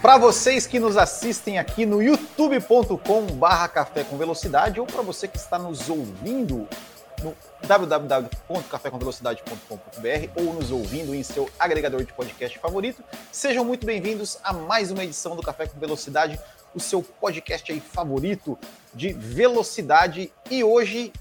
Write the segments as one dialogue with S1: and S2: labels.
S1: Para vocês que nos assistem aqui no youtube.com/barra Café com Velocidade ou para você que está nos ouvindo no www.cafécomvelocidade.com.br ou nos ouvindo em seu agregador de podcast favorito. Sejam muito bem-vindos a mais uma edição do Café com Velocidade, o seu podcast aí favorito de velocidade. E hoje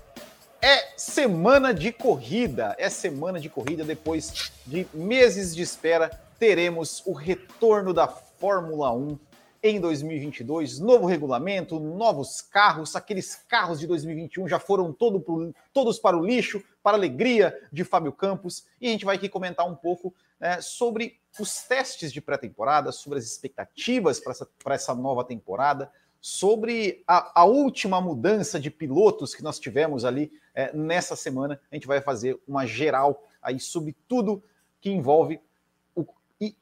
S1: é semana de corrida, é semana de corrida depois de meses de espera, teremos o retorno da Fórmula 1 em 2022, novo regulamento, novos carros, aqueles carros de 2021 já foram todo pro, todos para o lixo, para a alegria de Fábio Campos, e a gente vai aqui comentar um pouco né, sobre os testes de pré-temporada, sobre as expectativas para essa, essa nova temporada, sobre a, a, última mudança de pilotos que nós tivemos ali é, nessa semana. A gente vai fazer uma geral aí sobre tudo que envolve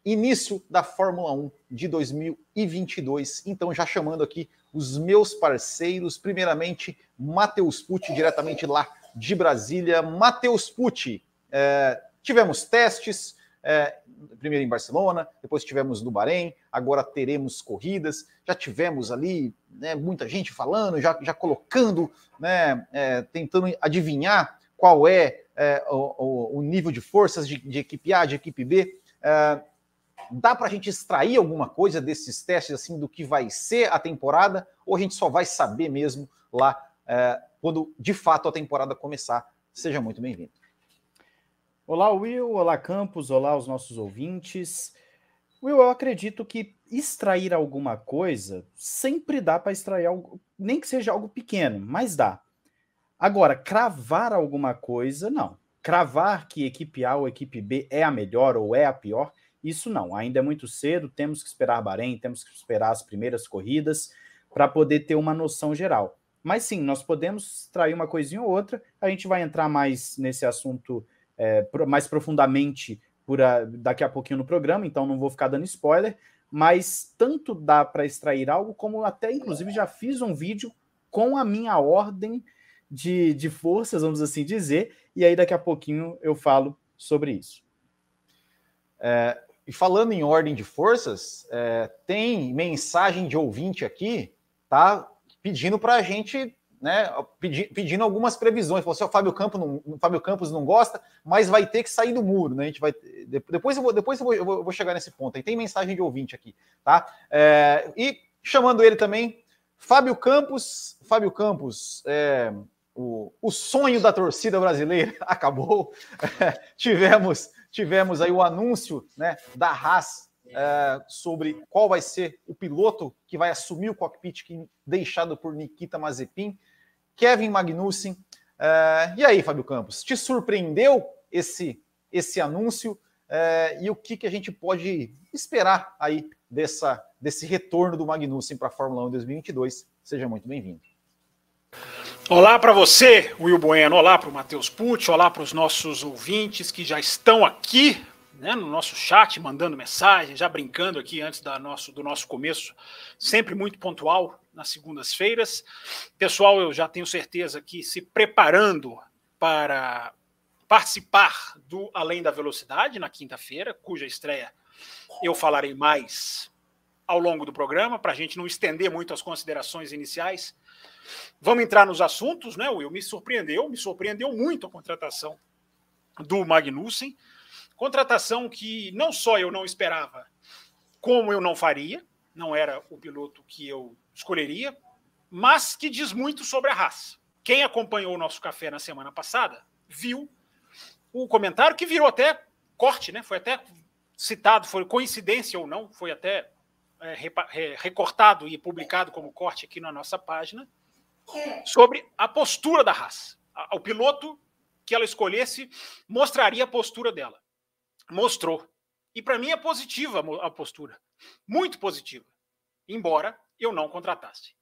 S1: início da Fórmula 1 de 2022. Então, já chamando aqui os meus parceiros, primeiramente, Matheus Pucci, diretamente lá de Brasília. Matheus Pucci, é, tivemos testes, é, primeiro em Barcelona, depois tivemos no Bahrein, agora teremos corridas, já tivemos ali né, muita gente falando, já, já colocando, né, é, tentando adivinhar qual é, é o, o, nível de forças de, de equipe A, de equipe B. É, dá para a gente extrair alguma coisa desses testes assim do que vai ser a temporada ou a gente só vai saber mesmo lá é, quando de fato a temporada começar? Seja muito bem-vindo.
S2: Olá, Will. Olá, Campos. Olá, os nossos ouvintes. Will, eu acredito que extrair alguma coisa sempre dá para extrair algo, nem que seja algo pequeno, mas dá. Agora, cravar alguma coisa, não. Cravar que equipe A ou equipe B é a melhor ou é a pior, isso não, ainda é muito cedo, temos que esperar Bahrein, temos que esperar as primeiras corridas para poder ter uma noção geral. Mas sim, nós podemos extrair uma coisinha ou outra, a gente vai entrar mais nesse assunto é, mais profundamente por a, daqui a pouquinho no programa, então não vou ficar dando spoiler, mas tanto dá para extrair algo, como até inclusive já fiz um vídeo com a minha ordem de, de forças, vamos assim dizer, e aí daqui a pouquinho eu falo sobre isso.
S1: É, e falando em ordem de forças, é, tem mensagem de ouvinte aqui, tá? Pedindo para a gente, né? Pedi, pedindo algumas previsões. Falou assim: o Fábio Campos não, o Fábio Campos não gosta, mas vai ter que sair do muro, né? A gente vai. Depois eu vou, depois eu vou, eu vou chegar nesse ponto. Aí tem mensagem de ouvinte aqui, tá? É, e chamando ele também, Fábio Campos. Fábio Campos, é, o, o sonho da torcida brasileira acabou. tivemos tivemos aí o anúncio né, da Haas é, sobre qual vai ser o piloto que vai assumir o cockpit deixado por Nikita Mazepin, Kevin Magnussen. É, e aí, Fábio Campos, te surpreendeu esse, esse anúncio? É, e o que, que a gente pode esperar aí dessa, desse retorno do Magnussen para a Fórmula 1 2022? Seja muito bem-vindo.
S3: Olá para você, Will Bueno. Olá para o Matheus Pucci. Olá para os nossos ouvintes que já estão aqui né, no nosso chat, mandando mensagem, já brincando aqui antes da nosso, do nosso começo, sempre muito pontual nas segundas-feiras. Pessoal, eu já tenho certeza que se preparando para participar do Além da Velocidade na quinta-feira, cuja estreia eu falarei mais ao longo do programa, para a gente não estender muito as considerações iniciais Vamos entrar nos assuntos, né, Will? Me surpreendeu, me surpreendeu muito a contratação do Magnussen. Contratação que não só eu não esperava, como eu não faria, não era o piloto que eu escolheria, mas que diz muito sobre a raça. Quem acompanhou o nosso café na semana passada viu o comentário que virou até corte, né? Foi até citado, foi coincidência ou não, foi até recortado e publicado como corte aqui na nossa página, sobre a postura da raça. O piloto que ela escolhesse mostraria a postura dela. Mostrou. E para mim é positiva a postura. Muito positiva. Embora eu não contratasse.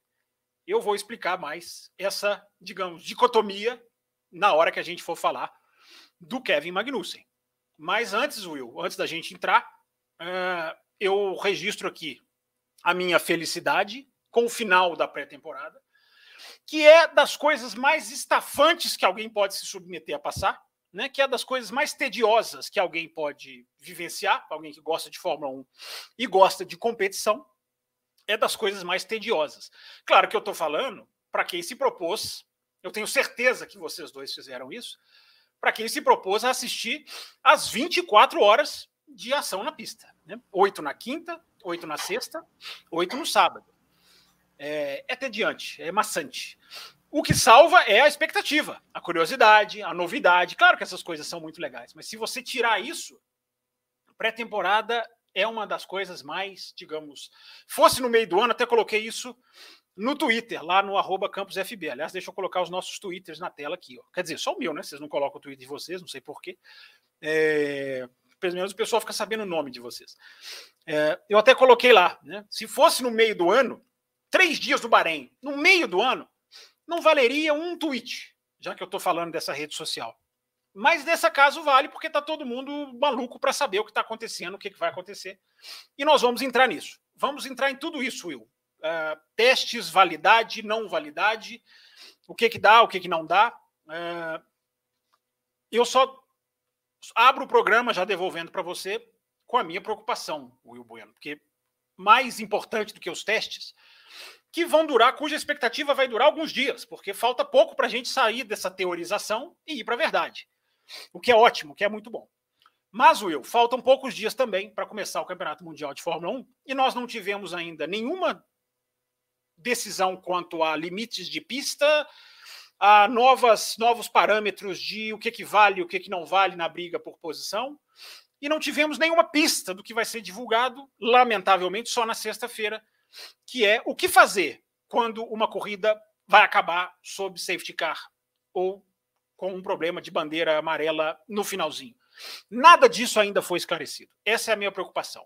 S3: eu vou explicar mais essa, digamos, dicotomia na hora que a gente for falar do Kevin Magnussen. Mas antes, Will, antes da gente entrar, uh, eu registro aqui a minha felicidade com o final da pré-temporada, que é das coisas mais estafantes que alguém pode se submeter a passar, né? que é das coisas mais tediosas que alguém pode vivenciar, alguém que gosta de Fórmula 1 e gosta de competição, é das coisas mais tediosas. Claro que eu estou falando para quem se propôs, eu tenho certeza que vocês dois fizeram isso, para quem se propôs a assistir às 24 horas de ação na pista. Né? Oito na quinta, oito na sexta, oito no sábado. É, é tediante, é maçante. O que salva é a expectativa, a curiosidade, a novidade. Claro que essas coisas são muito legais, mas se você tirar isso, pré-temporada é uma das coisas mais, digamos, fosse no meio do ano, até coloquei isso no Twitter, lá no arroba campusfb. Aliás, deixa eu colocar os nossos Twitters na tela aqui. Ó. Quer dizer, só o meu, né? Vocês não colocam o Twitter de vocês, não sei porquê. É, pelo menos o pessoal fica sabendo o nome de vocês. É, eu até coloquei lá, né? Se fosse no meio do ano, três dias do Bahrein, no meio do ano, não valeria um tweet, já que eu estou falando dessa rede social. Mas nesse caso vale porque está todo mundo maluco para saber o que está acontecendo, o que, que, vai acontecer. E nós vamos entrar nisso. Vamos entrar em tudo isso, Will. Uh, testes, validade, não validade, o que, que dá, o que, que não dá. Uh, eu só abro o programa já devolvendo para você com a minha preocupação, Will Bueno, porque mais importante do que os testes, que vão durar, cuja expectativa vai durar alguns dias, porque falta pouco para a gente sair dessa teorização e ir para a verdade o que é ótimo, o que é muito bom. Mas, Will, faltam poucos dias também para começar o Campeonato Mundial de Fórmula 1 e nós não tivemos ainda nenhuma decisão quanto a limites de pista, a novas, novos parâmetros de o que, que vale e o que, que não vale na briga por posição. E não tivemos nenhuma pista do que vai ser divulgado, lamentavelmente, só na sexta-feira, que é o que fazer quando uma corrida vai acabar sob safety car ou com um problema de bandeira amarela no finalzinho. Nada disso ainda foi esclarecido. Essa é a minha preocupação.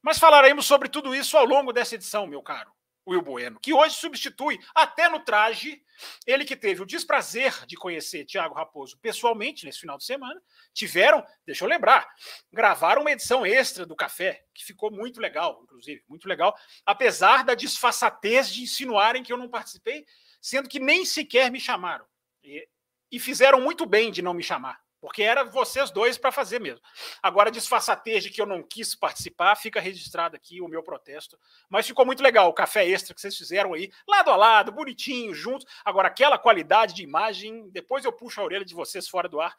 S3: Mas falaremos sobre tudo isso ao longo dessa edição, meu caro Will Bueno, que hoje substitui, até no traje, ele que teve o desprazer de conhecer Tiago Raposo pessoalmente nesse final de semana. Tiveram, deixa eu lembrar, gravaram uma edição extra do Café, que ficou muito legal, inclusive, muito legal, apesar da disfarçatez de insinuarem que eu não participei, sendo que nem sequer me chamaram. E e fizeram muito bem de não me chamar, porque era vocês dois para fazer mesmo. Agora, disfarçatez de que eu não quis participar, fica registrado aqui o meu protesto. Mas ficou muito legal o café extra que vocês fizeram aí, lado a lado, bonitinho, juntos. Agora, aquela qualidade de imagem, depois eu puxo a orelha de vocês fora do ar,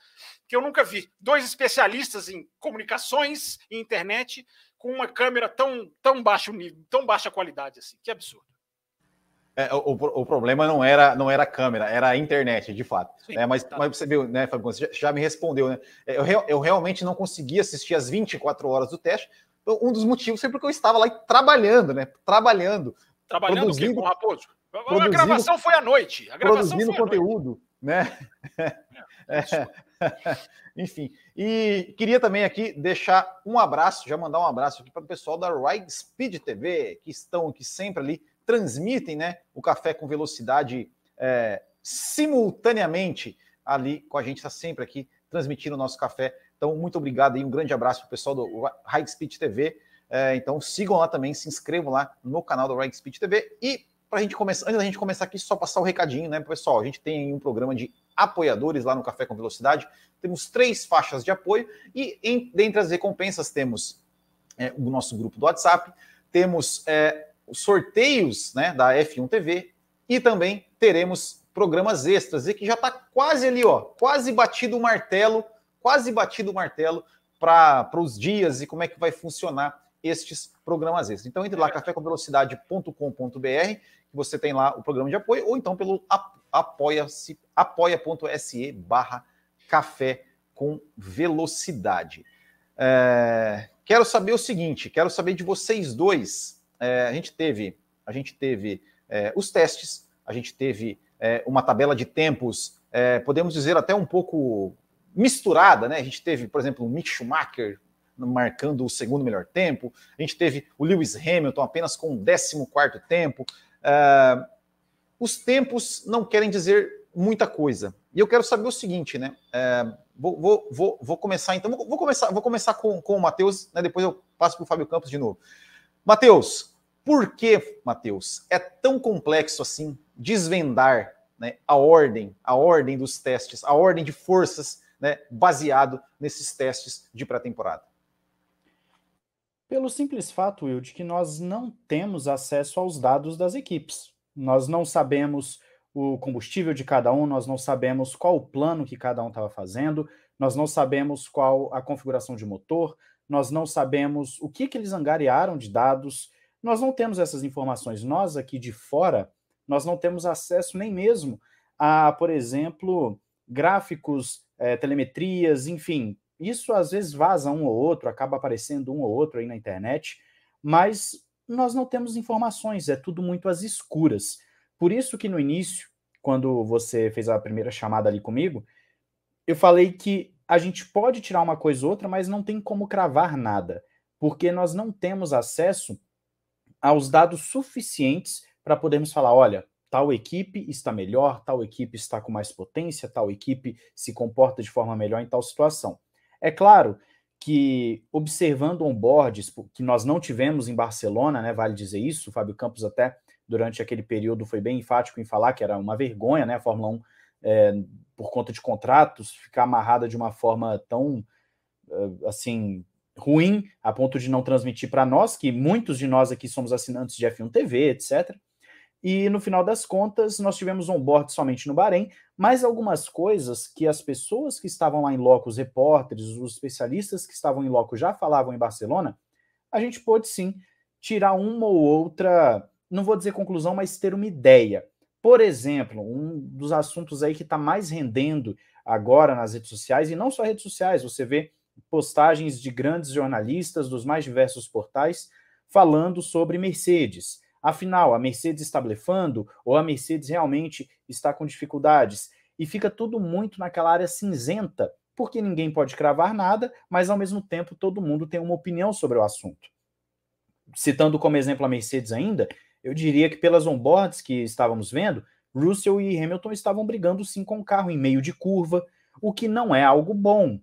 S3: que eu nunca vi. Dois especialistas em comunicações e internet com uma câmera tão, tão baixo tão baixa qualidade assim. Que absurdo.
S1: É, o, o, problema não era, não era a câmera, era a internet, de fato. Sim, é, mas, tá. mas você viu, né, Fábio, você já, me respondeu, né? É, eu, eu realmente não consegui assistir as 24 horas do teste. Então, um dos motivos foi porque eu estava lá trabalhando, né? Trabalhando.
S3: Trabalhando produzindo, com Raposo? A gravação foi à noite. A
S1: produzindo conteúdo, né? É, enfim. E queria também aqui deixar um abraço, já mandar um abraço aqui para o pessoal da Ride Speed TV, que estão aqui sempre ali transmitem né, o café com velocidade é, simultaneamente ali com a gente, está sempre aqui transmitindo o nosso café. Então, muito obrigado e um grande abraço para o pessoal do High Speed TV. É, então, sigam lá também, se inscrevam lá no canal do High Speed TV. E para a gente começar, antes da gente começar aqui, só passar o recadinho, né, pessoal? A gente tem um programa de apoiadores lá no Café com Velocidade. Temos três faixas de apoio e em, dentre as recompensas temos é, o nosso grupo do WhatsApp, temos é, os sorteios né, da F1 TV e também teremos programas extras e que já está quase ali, ó, quase batido o martelo, quase batido o martelo para os dias e como é que vai funcionar estes programas extras. Então entre lá cafécomvelocidade.com.br que você tem lá o programa de apoio ou então pelo apoia-se apoia.se barra café com velocidade. É, quero saber o seguinte, quero saber de vocês dois é, a gente teve, a gente teve é, os testes, a gente teve é, uma tabela de tempos, é, podemos dizer até um pouco misturada, né? A gente teve, por exemplo, o Mick Schumacher marcando o segundo melhor tempo, a gente teve o Lewis Hamilton apenas com o 14 tempo. É, os tempos não querem dizer muita coisa. E eu quero saber o seguinte, né? É, vou, vou, vou, vou, começar então. Vou, começar, vou começar com, com o Matheus, né? depois eu passo para o Fábio Campos de novo. Matheus, por que, Matheus, é tão complexo assim desvendar né, a ordem, a ordem dos testes, a ordem de forças, né, baseado nesses testes de pré-temporada?
S2: Pelo simples fato, Will, de que nós não temos acesso aos dados das equipes. Nós não sabemos o combustível de cada um, nós não sabemos qual o plano que cada um estava fazendo, nós não sabemos qual a configuração de motor, nós não sabemos o que, que eles angariaram de dados, nós não temos essas informações. Nós aqui de fora, nós não temos acesso nem mesmo a, por exemplo, gráficos, é, telemetrias, enfim. Isso às vezes vaza um ou outro, acaba aparecendo um ou outro aí na internet, mas nós não temos informações, é tudo muito às escuras. Por isso que no início, quando você fez a primeira chamada ali comigo, eu falei que a gente pode tirar uma coisa ou outra, mas não tem como cravar nada, porque nós não temos acesso aos dados suficientes para podermos falar, olha, tal equipe está melhor, tal equipe está com mais potência, tal equipe se comporta de forma melhor em tal situação. É claro que observando onboards que nós não tivemos em Barcelona, né, vale dizer isso, o Fábio Campos até durante aquele período foi bem enfático em falar que era uma vergonha, né, a Fórmula 1 é, por conta de contratos ficar amarrada de uma forma tão assim ruim a ponto de não transmitir para nós, que muitos de nós aqui somos assinantes de F1 TV, etc. E no final das contas, nós tivemos um board somente no Bahrein, mas algumas coisas que as pessoas que estavam lá em loco, os repórteres, os especialistas que estavam em loco já falavam em Barcelona, a gente pôde sim tirar uma ou outra, não vou dizer conclusão, mas ter uma ideia. Por exemplo, um dos assuntos aí que está mais rendendo agora nas redes sociais, e não só redes sociais, você vê postagens de grandes jornalistas dos mais diversos portais falando sobre Mercedes. Afinal, a Mercedes está blefando ou a Mercedes realmente está com dificuldades? E fica tudo muito naquela área cinzenta, porque ninguém pode cravar nada, mas ao mesmo tempo todo mundo tem uma opinião sobre o assunto. Citando como exemplo a Mercedes ainda, eu diria que pelas onboards que estávamos vendo, Russell e Hamilton estavam brigando sim com o carro em meio de curva, o que não é algo bom.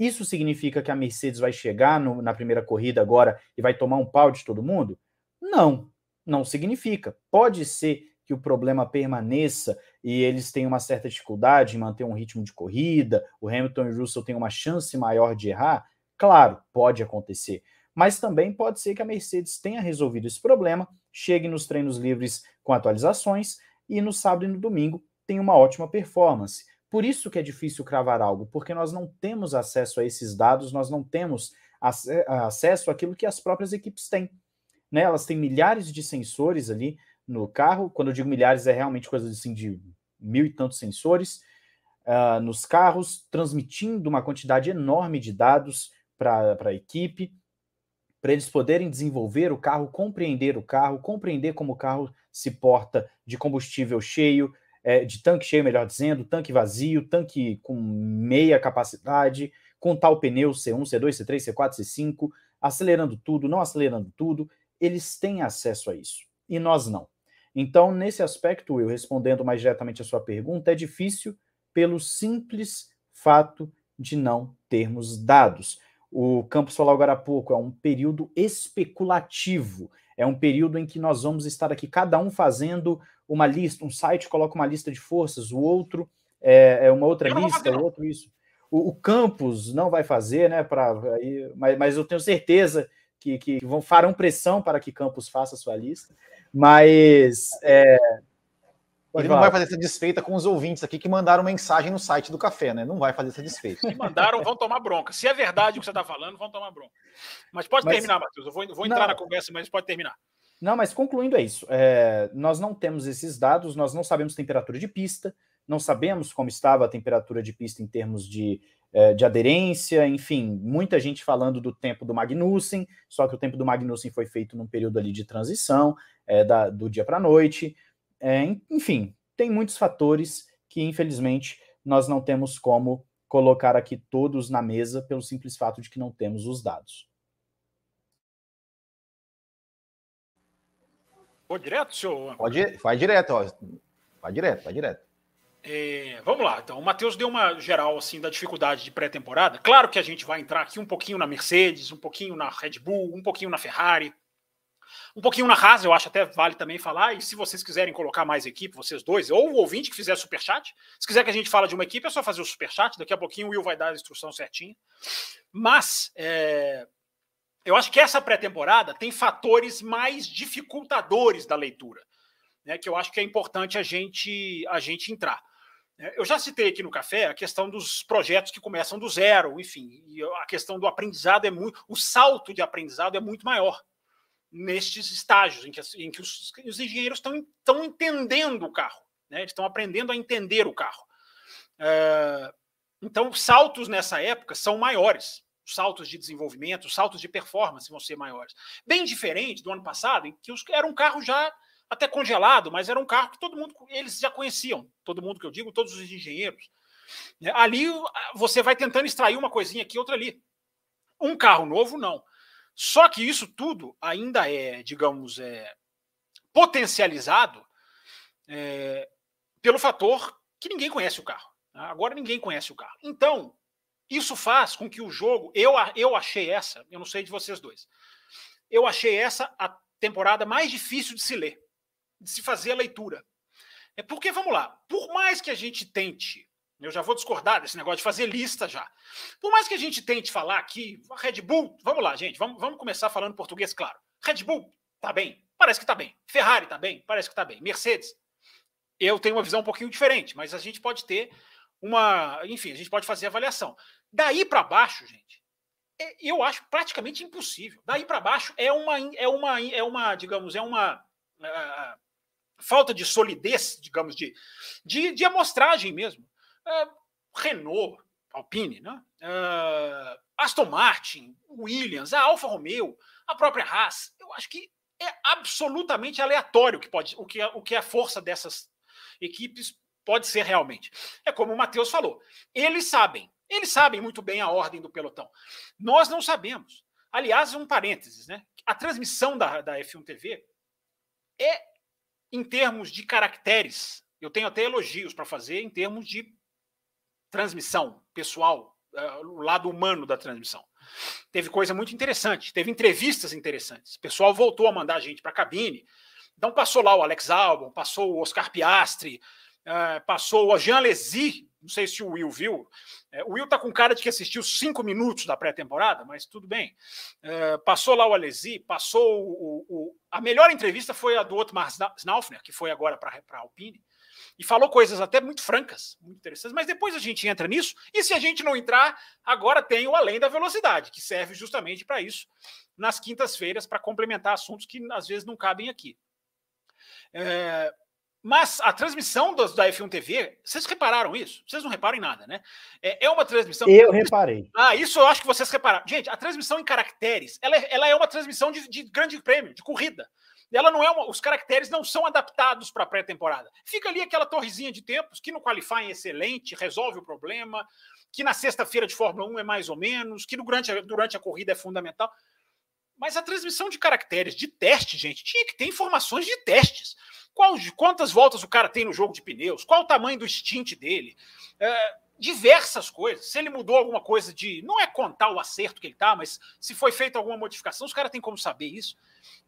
S2: Isso significa que a Mercedes vai chegar no, na primeira corrida agora e vai tomar um pau de todo mundo? Não, não significa. Pode ser que o problema permaneça e eles tenham uma certa dificuldade em manter um ritmo de corrida, o Hamilton e o Russell tenham uma chance maior de errar? Claro, pode acontecer. Mas também pode ser que a Mercedes tenha resolvido esse problema, chegue nos treinos livres com atualizações e no sábado e no domingo tenha uma ótima performance. Por isso que é difícil cravar algo, porque nós não temos acesso a esses dados, nós não temos acesso àquilo que as próprias equipes têm né? Elas têm milhares de sensores ali no carro. Quando eu digo milhares, é realmente coisa assim de mil e tantos sensores uh, nos carros, transmitindo uma quantidade enorme de dados para a equipe, para eles poderem desenvolver o carro, compreender o carro, compreender como o carro se porta de combustível cheio, é, de tanque cheio, melhor dizendo, tanque vazio, tanque com meia capacidade, com tal pneu C1, C2, C3, C4, C5, acelerando tudo, não acelerando tudo eles têm acesso a isso e nós não. Então, nesse aspecto, eu respondendo mais diretamente a sua pergunta, é difícil pelo simples fato de não termos dados. O Campos agora há pouco, é um período especulativo. É um período em que nós vamos estar aqui, cada um fazendo uma lista, um site coloca uma lista de forças, o outro é, é uma outra lista, o outro isso. O, o Campos não vai fazer, né? Pra, aí, mas, mas eu tenho certeza que, que vão, farão pressão para que Campos faça sua lista, mas. É...
S1: Ele não vai fazer essa desfeita com os ouvintes aqui que mandaram mensagem no site do café, né? Não vai fazer essa desfeita.
S3: Se mandaram, vão tomar bronca. Se é verdade o que você está falando, vão tomar bronca. Mas pode mas, terminar, Matheus. Eu vou, vou entrar não, na conversa, mas pode terminar.
S2: Não, mas concluindo é isso. É, nós não temos esses dados, nós não sabemos temperatura de pista, não sabemos como estava a temperatura de pista em termos de é, de aderência, enfim, muita gente falando do tempo do Magnussen, só que o tempo do Magnussen foi feito num período ali de transição, é, da, do dia para a noite, é, enfim, tem muitos fatores que, infelizmente, nós não temos como colocar aqui todos na mesa pelo simples fato de que não temos os dados.
S3: Vou direto, senhor?
S1: Pode, vai direto, ó. Vai direto, vai direto.
S3: É, vamos lá, então. O Matheus deu uma geral assim da dificuldade de pré-temporada. Claro que a gente vai entrar aqui um pouquinho na Mercedes, um pouquinho na Red Bull, um pouquinho na Ferrari, um pouquinho na Haas, eu acho até vale também falar. E se vocês quiserem colocar mais equipe, vocês dois, ou o ouvinte que fizer superchat, se quiser que a gente fale de uma equipe, é só fazer o superchat. Daqui a pouquinho o Will vai dar a instrução certinha. Mas é, eu acho que essa pré-temporada tem fatores mais dificultadores da leitura, né, que eu acho que é importante a gente, a gente entrar. É, eu já citei aqui no café a questão dos projetos que começam do zero, enfim, a questão do aprendizado é muito. O salto de aprendizado é muito maior nestes estágios em que, em que os, os, engenheiros estão, estão entendendo o carro, né? eles estão aprendendo a entender o carro. É, então, saltos nessa época são maiores. Os saltos de desenvolvimento, os saltos de performance vão ser maiores. Bem diferente do ano passado, em que era um carro já até congelado, mas era um carro que todo mundo, eles já conheciam. Todo mundo que eu digo, todos os engenheiros. Né? Ali você vai tentando extrair uma coisinha aqui, outra ali. Um carro novo, não. Só que isso tudo ainda é, digamos, é, potencializado é, pelo fator que ninguém conhece o carro. Né? Agora ninguém conhece o carro. Então, isso faz com que o jogo. Eu, eu achei essa, eu não sei de vocês dois. Eu achei essa a temporada mais difícil de se ler, de se fazer a leitura. É porque, vamos lá, por mais que a gente tente eu já vou discordar desse negócio de fazer lista já. Por mais que a gente tente falar aqui, Red Bull, vamos lá, gente, vamos, vamos começar falando português, claro. Red Bull tá bem, parece que tá bem. Ferrari tá bem, parece que tá bem. Mercedes, eu tenho uma visão um pouquinho diferente, mas a gente pode ter uma, enfim, a gente pode fazer avaliação. Daí para baixo, gente, é, eu acho praticamente impossível. Daí para baixo é uma, é uma, é uma, digamos, é uma uh, falta de solidez, digamos, de, de, de amostragem mesmo. Uh, Renault, Alpine, né? Uh, Aston Martin, Williams, a Alfa Romeo, a própria Haas. Eu acho que é absolutamente aleatório que pode, o, que, é, o que é a força dessas equipes pode ser realmente. É como o Matheus falou. Eles sabem, eles sabem muito bem a ordem do pelotão. Nós não sabemos. Aliás, um parênteses, né? A transmissão da, da F1 TV é, em termos de caracteres, eu tenho até elogios para fazer em termos de transmissão pessoal, uh, o lado humano da transmissão. Teve coisa muito interessante, teve entrevistas interessantes. O pessoal voltou a mandar a gente para a cabine. Então passou lá o Alex Albon, passou o Oscar Piastri, uh, passou o Jean Lézy, não sei se o Will viu. Uh, o Will tá com cara de que assistiu cinco minutos da pré-temporada, mas tudo bem. Uh, passou lá o Alesi, passou o, o, A melhor entrevista foi a do Otmar Snaufner, que foi agora para a Alpine e falou coisas até muito francas, muito interessantes, mas depois a gente entra nisso, e se a gente não entrar, agora tem o Além da Velocidade, que serve justamente para isso, nas quintas-feiras, para complementar assuntos que às vezes não cabem aqui. É, mas a transmissão das, da F1 TV, vocês repararam isso? Vocês não reparam em nada, né? É, é uma transmissão.
S2: Eu reparei.
S3: Ah, isso eu acho que vocês repararam. Gente, a transmissão em caracteres, ela, é, ela é uma transmissão de, de grande prêmio, de corrida ela não é uma, os caracteres não são adaptados para a pré-temporada. Fica ali aquela torrezinha de tempos que no qualifying é excelente, resolve o problema, que na sexta-feira de Fórmula 1 é mais ou menos, que durante a, durante a corrida é fundamental. Mas a transmissão de caracteres de teste, gente, tinha que ter informações de testes. Qual, quantas voltas o cara tem no jogo de pneus, qual o tamanho do stint dele, é, diversas coisas. Se ele mudou alguma coisa de. Não é contar o acerto que ele tá, mas se foi feita alguma modificação, os caras têm como saber isso.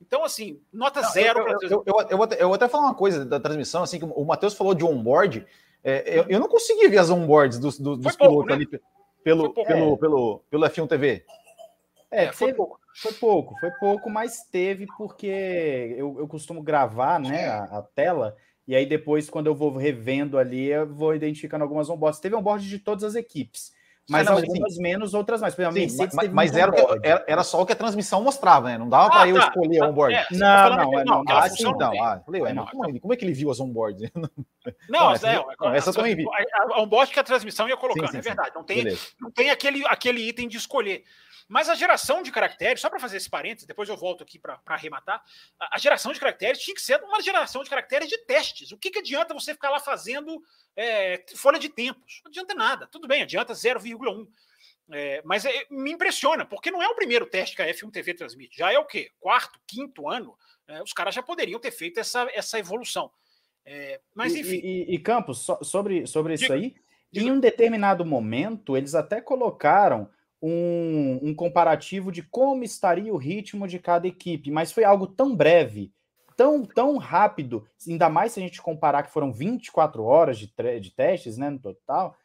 S3: Então, assim, nota não, zero.
S1: Eu, eu, eu, eu, vou até, eu até falar uma coisa da transmissão, assim, que o Matheus falou de onboard. É, eu, eu não consegui ver as onboards dos, dos, dos pilotos né? ali pelo, pelo, pelo, pelo F1 TV.
S2: É, é foi teve, pouco. Foi pouco, foi pouco, mas teve porque eu, eu costumo gravar né, a, a tela e aí depois, quando eu vou revendo ali, eu vou identificando algumas onboards. Teve onboard de todas as equipes. Mas não, algumas assim, menos, outras mais. Por
S1: exemplo, sim, mas, mas era, era, era, só o que a transmissão mostrava, né? Não dava ah, para eu tá. escolher a onboard. É,
S2: não, não, não, não, não,
S1: ah, sim, então. Ah, falei, ué, não, como, como, é que ele viu as onboards?
S3: Não, essa, é, não, essa eu também vi. A onboard que a transmissão ia colocando, sim, sim, é verdade. Não tem, não tem aquele, aquele item de escolher. Mas a geração de caracteres, só para fazer esse parênteses, depois eu volto aqui para arrematar, a, a, geração de caracteres tinha que ser uma geração de caracteres de testes. O que, que adianta você ficar lá fazendo é, folha de tempos? Não adianta nada. Tudo bem, adianta 0,1. É, mas é, me impressiona, porque não é o primeiro teste que a F1 TV transmite. Já é o quê? Quarto, quinto ano? É, os caras já poderiam ter feito essa, essa evolução.
S2: É, mas enfim. E, e, e Campos, so, sobre, sobre isso aí, em um determinado momento, eles até colocaram um, um, comparativo de como estaria o ritmo de cada equipe, mas foi algo tão breve, tão, tão rápido, ainda mais se a gente comparar que foram 24 horas de, de testes né, no total,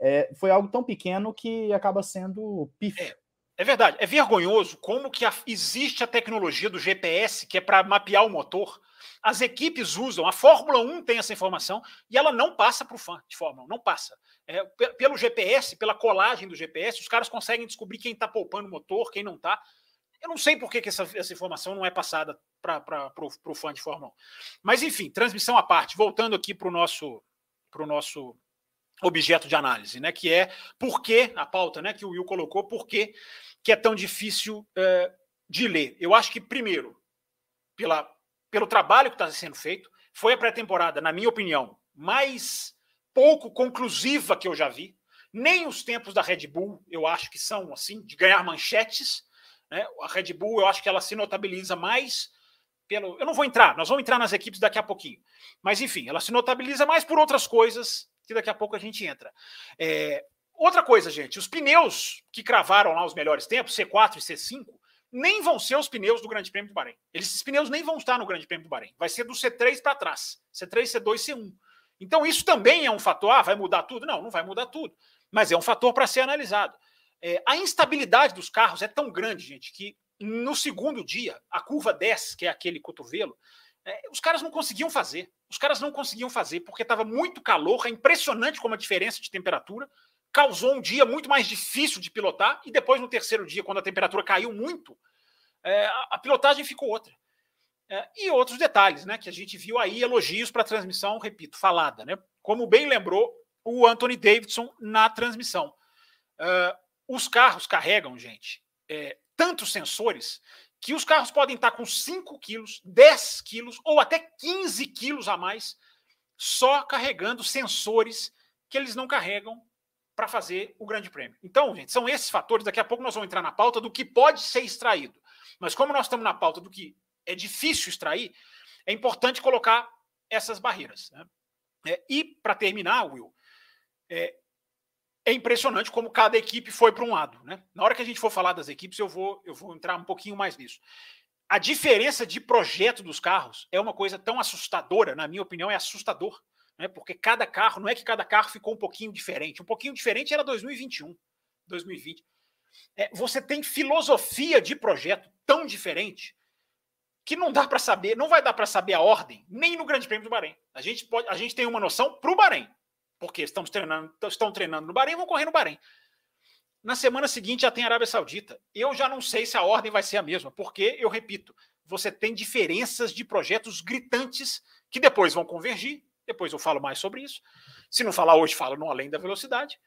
S2: é, foi algo tão pequeno que acaba sendo pif.
S3: É, é verdade, é vergonhoso como que a, existe a tecnologia do GPS, que é para mapear o motor, as equipes usam, a Fórmula 1 tem essa informação e ela não passa para o fã de Fórmula 1, não passa. É, pelo GPS, pela colagem do GPS, os caras conseguem descobrir quem está poupando o motor, quem não está. Eu não sei por que, que essa, essa, informação não é passada para o fã de Fórmula 1. Mas, enfim, transmissão à parte, voltando aqui para o nosso, nosso objeto de análise, né? Que é por que, a pauta né, que o Will colocou, por que, que é tão difícil é, de ler. Eu acho que, primeiro, pela pelo trabalho que está sendo feito. Foi a pré-temporada, na minha opinião, mais pouco conclusiva que eu já vi. Nem os tempos da Red Bull eu acho que são assim, de ganhar manchetes. Né? A Red Bull eu acho que ela se notabiliza mais pelo. Eu não vou entrar, nós vamos entrar nas equipes daqui a pouquinho. Mas enfim, ela se notabiliza mais por outras coisas que daqui a pouco a gente entra. É... Outra coisa, gente, os pneus que cravaram lá os melhores tempos, C4 e C5, nem vão ser os pneus do Grande Prêmio do Bahrein. Esses pneus nem vão estar no Grande Prêmio do Bahrein. Vai ser do C3 para trás. C3, C2, C1. Então, isso também é um fator. Ah, vai mudar tudo? Não, não vai mudar tudo. Mas é um fator para ser analisado. É, a instabilidade dos carros é tão grande, gente, que no segundo dia, a curva 10, que é aquele cotovelo, é, os caras não conseguiam fazer. Os caras não conseguiam fazer porque estava muito calor. É impressionante como a diferença de temperatura causou um dia muito mais difícil de pilotar, e depois, no terceiro dia, quando a temperatura caiu muito, é, a pilotagem ficou outra. É, e outros detalhes, né? Que a gente viu aí elogios para a transmissão, repito, falada, né? Como bem lembrou o Anthony Davidson na transmissão. Uh, os carros carregam, gente, é, tantos sensores que os carros podem estar com 5 quilos, 10 quilos ou até 15 quilos a mais só carregando sensores que eles não carregam para fazer o Grande Prêmio. Então, gente, são esses fatores. Daqui a pouco nós vamos entrar na pauta do que pode ser extraído. Mas como nós estamos na pauta do que é difícil extrair, é importante colocar essas barreiras. Né? É, e, para terminar, Will, é, é, impressionante como cada equipe foi para um lado. Né? Na hora que a gente for falar das equipes, eu vou, eu vou entrar um pouquinho mais nisso. A diferença de projeto dos carros é uma coisa tão assustadora, na minha opinião, é assustador né? porque cada carro, não é que cada carro ficou um pouquinho diferente, um pouquinho diferente era 2021, 2020. É, você tem filosofia de projeto tão diferente que não dá para saber, não vai dar para saber a ordem, nem no Grande Prêmio do Bahrein. A gente, pode, a gente tem uma noção para o Bahrein, porque estamos treinando, estão treinando no Bahrein vão correr no Bahrein. Na semana seguinte já tem Arábia Saudita. Eu já não sei se a ordem vai ser a mesma, porque, eu repito, você tem diferenças de projetos gritantes que depois vão convergir depois eu falo mais sobre isso. Se não falar hoje, falo no além da velocidade.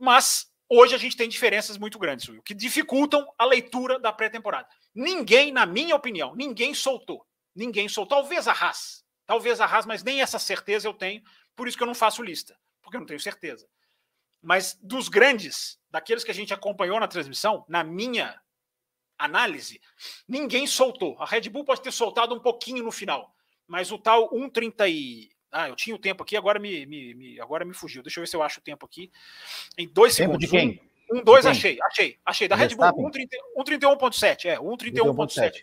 S3: Mas hoje a gente tem diferenças muito grandes, Will, que dificultam a leitura da pré-temporada. Ninguém, na minha opinião, ninguém soltou. Ninguém soltou. Talvez a Haas. Talvez a Haas, mas nem essa certeza eu tenho. Por isso que eu não faço lista. Porque eu não tenho certeza. Mas dos grandes, daqueles que a gente acompanhou na transmissão, na minha análise, ninguém soltou. A Red Bull pode ter soltado um pouquinho no final, mas o tal 1,30 e ah, eu tinha o tempo aqui, agora me, me, me, agora me fugiu. Deixa eu ver se eu acho o tempo aqui. Em dois tempo segundos.
S2: De quem?
S3: Um, um dois, achei, achei, achei. Da Red Bull, 1,31,7. É, 1,31,7.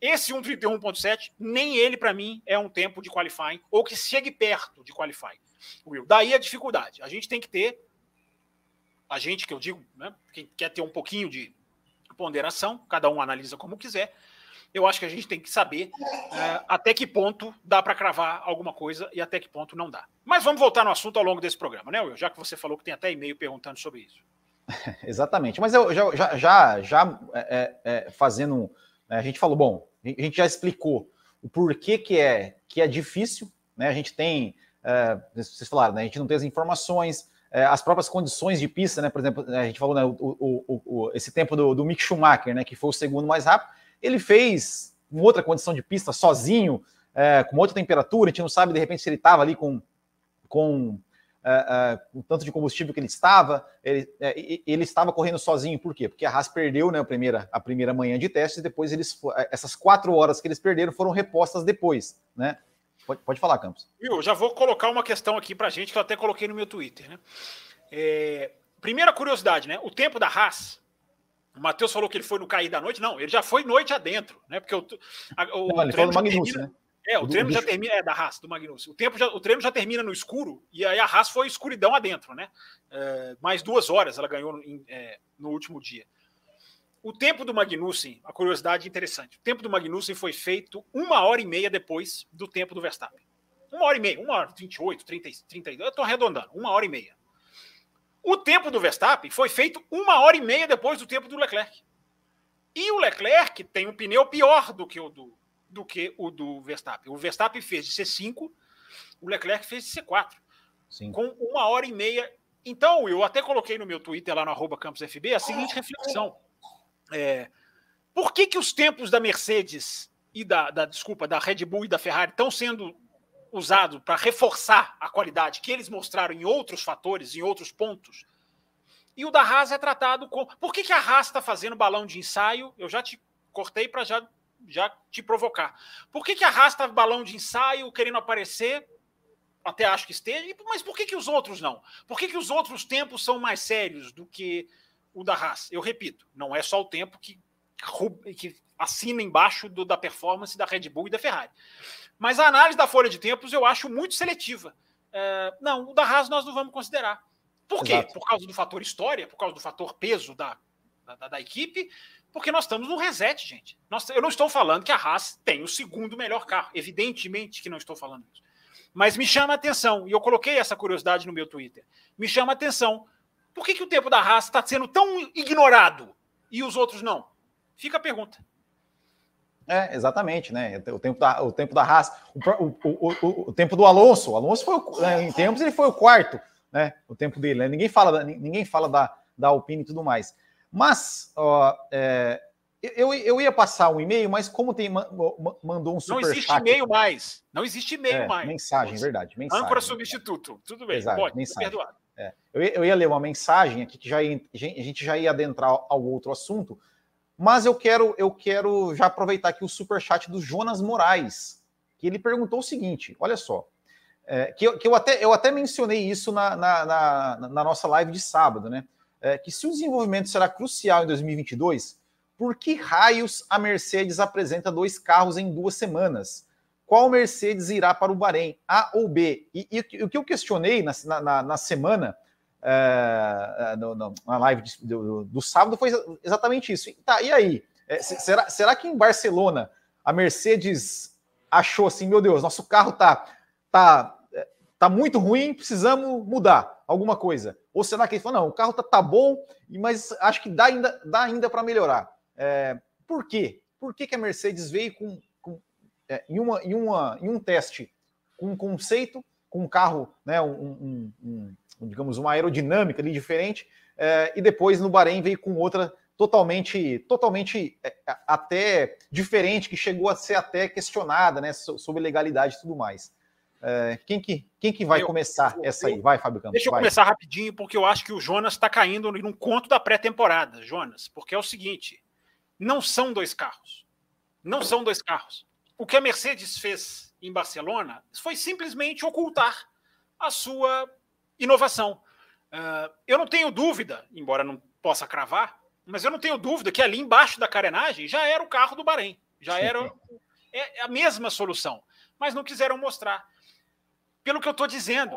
S3: Esse 1,31,7, nem ele, para mim, é um tempo de qualifying, ou que chegue perto de qualifying. Will. Daí a dificuldade. A gente tem que ter, a gente que eu digo, né, quem quer ter um pouquinho de ponderação, cada um analisa como quiser, eu acho que a gente tem que saber é, até que ponto dá para cravar alguma coisa e até que ponto não dá. Mas vamos voltar no assunto ao longo desse programa, né, Will? Já que você falou que tem até e-mail perguntando sobre isso.
S1: Exatamente. Mas eu já, já, já, já é, é, é fazendo. Né, a gente falou, bom, a gente já explicou o porquê que é, que é difícil, né? A gente tem. É, vocês falaram, né? A gente não tem as informações, é, as próprias condições de pista, né? Por exemplo, a gente falou né, o, o, o, esse tempo do, do Mick Schumacher, né? Que foi o segundo mais rápido ele fez uma outra condição de pista sozinho, é, com outra temperatura, a gente não sabe de repente se ele estava ali com, com é, é, o tanto de combustível que ele estava, ele, é, ele, estava correndo sozinho, por quê? Porque a Haas perdeu né, a, primeira, a primeira manhã de testes, e depois eles, essas quatro horas que eles perderam foram repostas depois, né? Pode, pode falar, Campos.
S3: Eu já vou colocar uma questão aqui para gente que eu até coloquei no meu Twitter. Né? É, primeira curiosidade, né? O tempo da Haas. O Matheus falou que ele foi no cair da noite. Não, ele já foi noite adentro, né? Porque o,
S1: a, o Não, ele falou no Magnussen, termina, né?
S3: É, o do, treino do... já termina. É, da Haas, do Magnussen. O, tempo já, o treino já termina no escuro, e aí a Haas foi escuridão adentro, né? É, mais duas horas ela ganhou em, é, no último dia. O tempo do Magnussen, a curiosidade interessante, o tempo do Magnussen foi feito uma hora e meia depois do tempo do Verstappen. Uma hora e meia, uma hora, 28, 30, 32, eu estou arredondando, uma hora e meia. O tempo do Verstappen foi feito uma hora e meia depois do tempo do Leclerc. E o Leclerc tem um pneu pior do que o do, do, que o do Verstappen. O Verstappen fez de C5, o Leclerc fez de C4. Sim. Com uma hora e meia. Então, eu até coloquei no meu Twitter lá no arroba CampusFB a seguinte reflexão. É, por que, que os tempos da Mercedes e da, da desculpa da Red Bull e da Ferrari estão sendo usados para reforçar a qualidade que eles mostraram em outros fatores, em outros pontos? E o da Haas é tratado com. Por que, que a Haas está fazendo balão de ensaio? Eu já te cortei para já, já te provocar. Por que, que a Haas está balão de ensaio querendo aparecer? Até acho que esteja, mas por que, que os outros não? Por que, que os outros tempos são mais sérios do que o da Haas. Eu repito, não é só o tempo que, que assina embaixo do, da performance da Red Bull e da Ferrari. Mas a análise da folha de tempos eu acho muito seletiva. É, não, o da Haas nós não vamos considerar. Por quê? Exato. Por causa do fator história, por causa do fator peso da, da, da equipe, porque nós estamos no reset, gente. Nós, eu não estou falando que a Haas tem o segundo melhor carro. Evidentemente que não estou falando isso. Mas me chama a atenção, e eu coloquei essa curiosidade no meu Twitter. Me chama a atenção por que, que o tempo da Haas está sendo tão ignorado e os outros não? Fica a pergunta.
S1: É, exatamente, né? O tempo da, o tempo da Haas, o, o, o, o tempo do Alonso, o Alonso foi, né, em tempos ele foi o quarto, né? O tempo dele, né? Ninguém fala, ninguém fala da, da Alpine e tudo mais. Mas, ó, é, eu, eu ia passar um e-mail, mas como tem mandou um super
S3: Não existe e-mail mais. Não existe e-mail
S1: é,
S3: mais.
S1: Mensagem, Nossa. verdade. Mensagem,
S3: Âncora substituto. Tudo bem,
S1: Exato, pode, mensagem. perdoado. É. Eu, ia, eu, ia ler uma mensagem aqui que já ia, a gente já ia adentrar ao outro assunto, mas eu quero, eu quero já aproveitar aqui o super chat do Jonas Moraes, que ele perguntou o seguinte: olha só, é, que, eu, que eu, até, eu até mencionei isso na, na, na, na nossa live de sábado, né? É, que se o desenvolvimento será crucial em 2022, por que raios a Mercedes apresenta dois carros em duas semanas? qual Mercedes irá para o Bahrein, A ou B? E, e, e o que eu questionei na, na, na semana, é, no, no, na live de, do, do, sábado, foi exatamente isso. Tá, e aí? É, será, será que em Barcelona a Mercedes achou assim, meu Deus, nosso carro tá, tá, tá muito ruim, precisamos mudar alguma coisa? Ou será que ele falou, não, o carro tá, tá bom, mas acho que dá ainda, dá ainda para melhorar? É, por quê? Por que, que a Mercedes veio com é, em, uma, em, uma, em um teste com um conceito, com um carro, né, um, um, um digamos, uma aerodinâmica ali diferente, é, e depois no Bahrein veio com outra totalmente, totalmente é, até diferente, que chegou a ser até questionada, né, sobre legalidade e tudo mais. É, quem, que, quem que vai eu, começar eu, essa aí? Vai, Fábio Campos.
S3: Deixa eu
S1: vai.
S3: começar rapidinho, porque eu acho que o Jonas está caindo num conto da pré-temporada, Jonas, porque é o seguinte: não são dois carros. Não são dois carros. O que a Mercedes fez em Barcelona foi simplesmente ocultar a sua inovação. Uh, eu não tenho dúvida, embora não possa cravar, mas eu não tenho dúvida que ali embaixo da carenagem já era o carro do Bahrein, já era é, a mesma solução, mas não quiseram mostrar. Pelo que eu estou dizendo,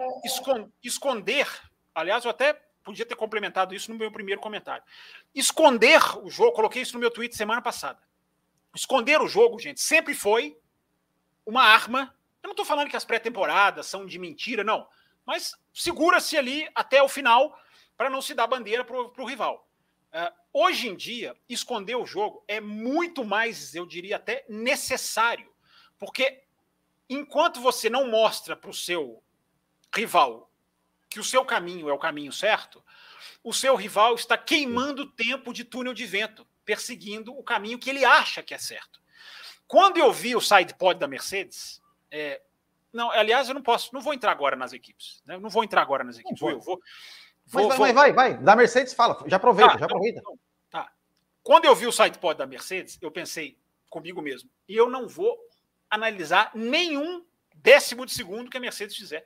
S3: esconder, aliás, eu até podia ter complementado isso no meu primeiro comentário. Esconder o jogo, coloquei isso no meu tweet semana passada. Esconder o jogo, gente, sempre foi uma arma. Eu não estou falando que as pré-temporadas são de mentira, não. Mas segura-se ali até o final para não se dar bandeira para o rival. Uh, hoje em dia, esconder o jogo é muito mais, eu diria até, necessário. Porque enquanto você não mostra para o seu rival que o seu caminho é o caminho certo, o seu rival está queimando tempo de túnel de vento perseguindo o caminho que ele acha que é certo. Quando eu vi o side pod da Mercedes, é, não, aliás, eu não posso, não vou entrar agora nas equipes, né? não vou entrar agora nas equipes. Eu vou,
S1: vou, Mas, vai, vai, vai, da Mercedes fala, já aproveita, tá, já aproveita. Então,
S3: tá. Quando eu vi o side pod da Mercedes, eu pensei comigo mesmo, e eu não vou analisar nenhum décimo de segundo que a Mercedes fizer.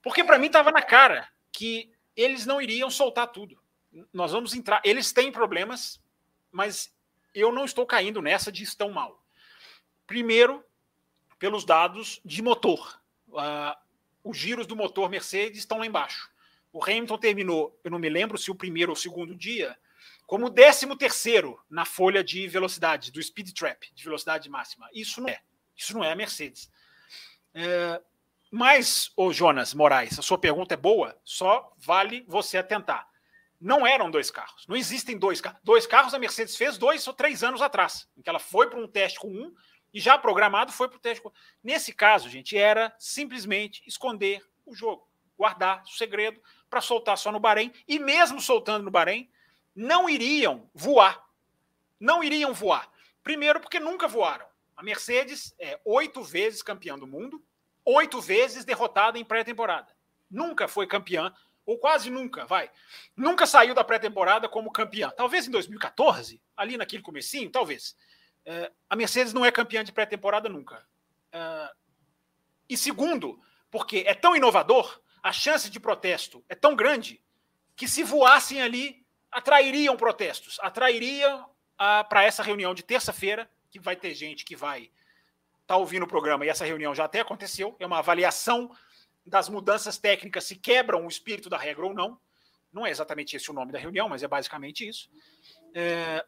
S3: Porque para mim estava na cara que eles não iriam soltar tudo. Nós vamos entrar. Eles têm problemas, mas eu não estou caindo nessa de estão mal. Primeiro, pelos dados de motor. Uh, os giros do motor Mercedes estão lá embaixo. O Hamilton terminou, eu não me lembro se o primeiro ou o segundo dia, como 13 terceiro na folha de velocidade, do speed trap, de velocidade máxima. Isso não é. Isso não é a Mercedes. É, mas, ô Jonas Moraes, a sua pergunta é boa, só vale você atentar. Não eram dois carros. Não existem dois carros. Dois carros a Mercedes fez dois ou três anos atrás, em que ela foi para um teste com um e já programado foi para o teste com. Nesse caso, gente, era simplesmente esconder o jogo, guardar o segredo para soltar só no Bahrein. E mesmo soltando no Bahrein, não iriam voar. Não iriam voar. Primeiro, porque nunca voaram. A Mercedes é oito vezes campeã do mundo, oito vezes derrotada em pré-temporada. Nunca foi campeã, ou quase nunca, vai. Nunca saiu da pré-temporada como campeã. Talvez em 2014, ali naquele comecinho, talvez. É, a Mercedes não é campeã de pré-temporada nunca. É, e segundo, porque é tão inovador, a chance de protesto é tão grande que se voassem ali, atrairiam protestos, atrairiam para essa reunião de terça-feira, que vai ter gente que vai estar tá ouvindo o programa, e essa reunião já até aconteceu, é uma avaliação das mudanças técnicas se quebram o espírito da regra ou não. Não é exatamente esse o nome da reunião, mas é basicamente isso. É,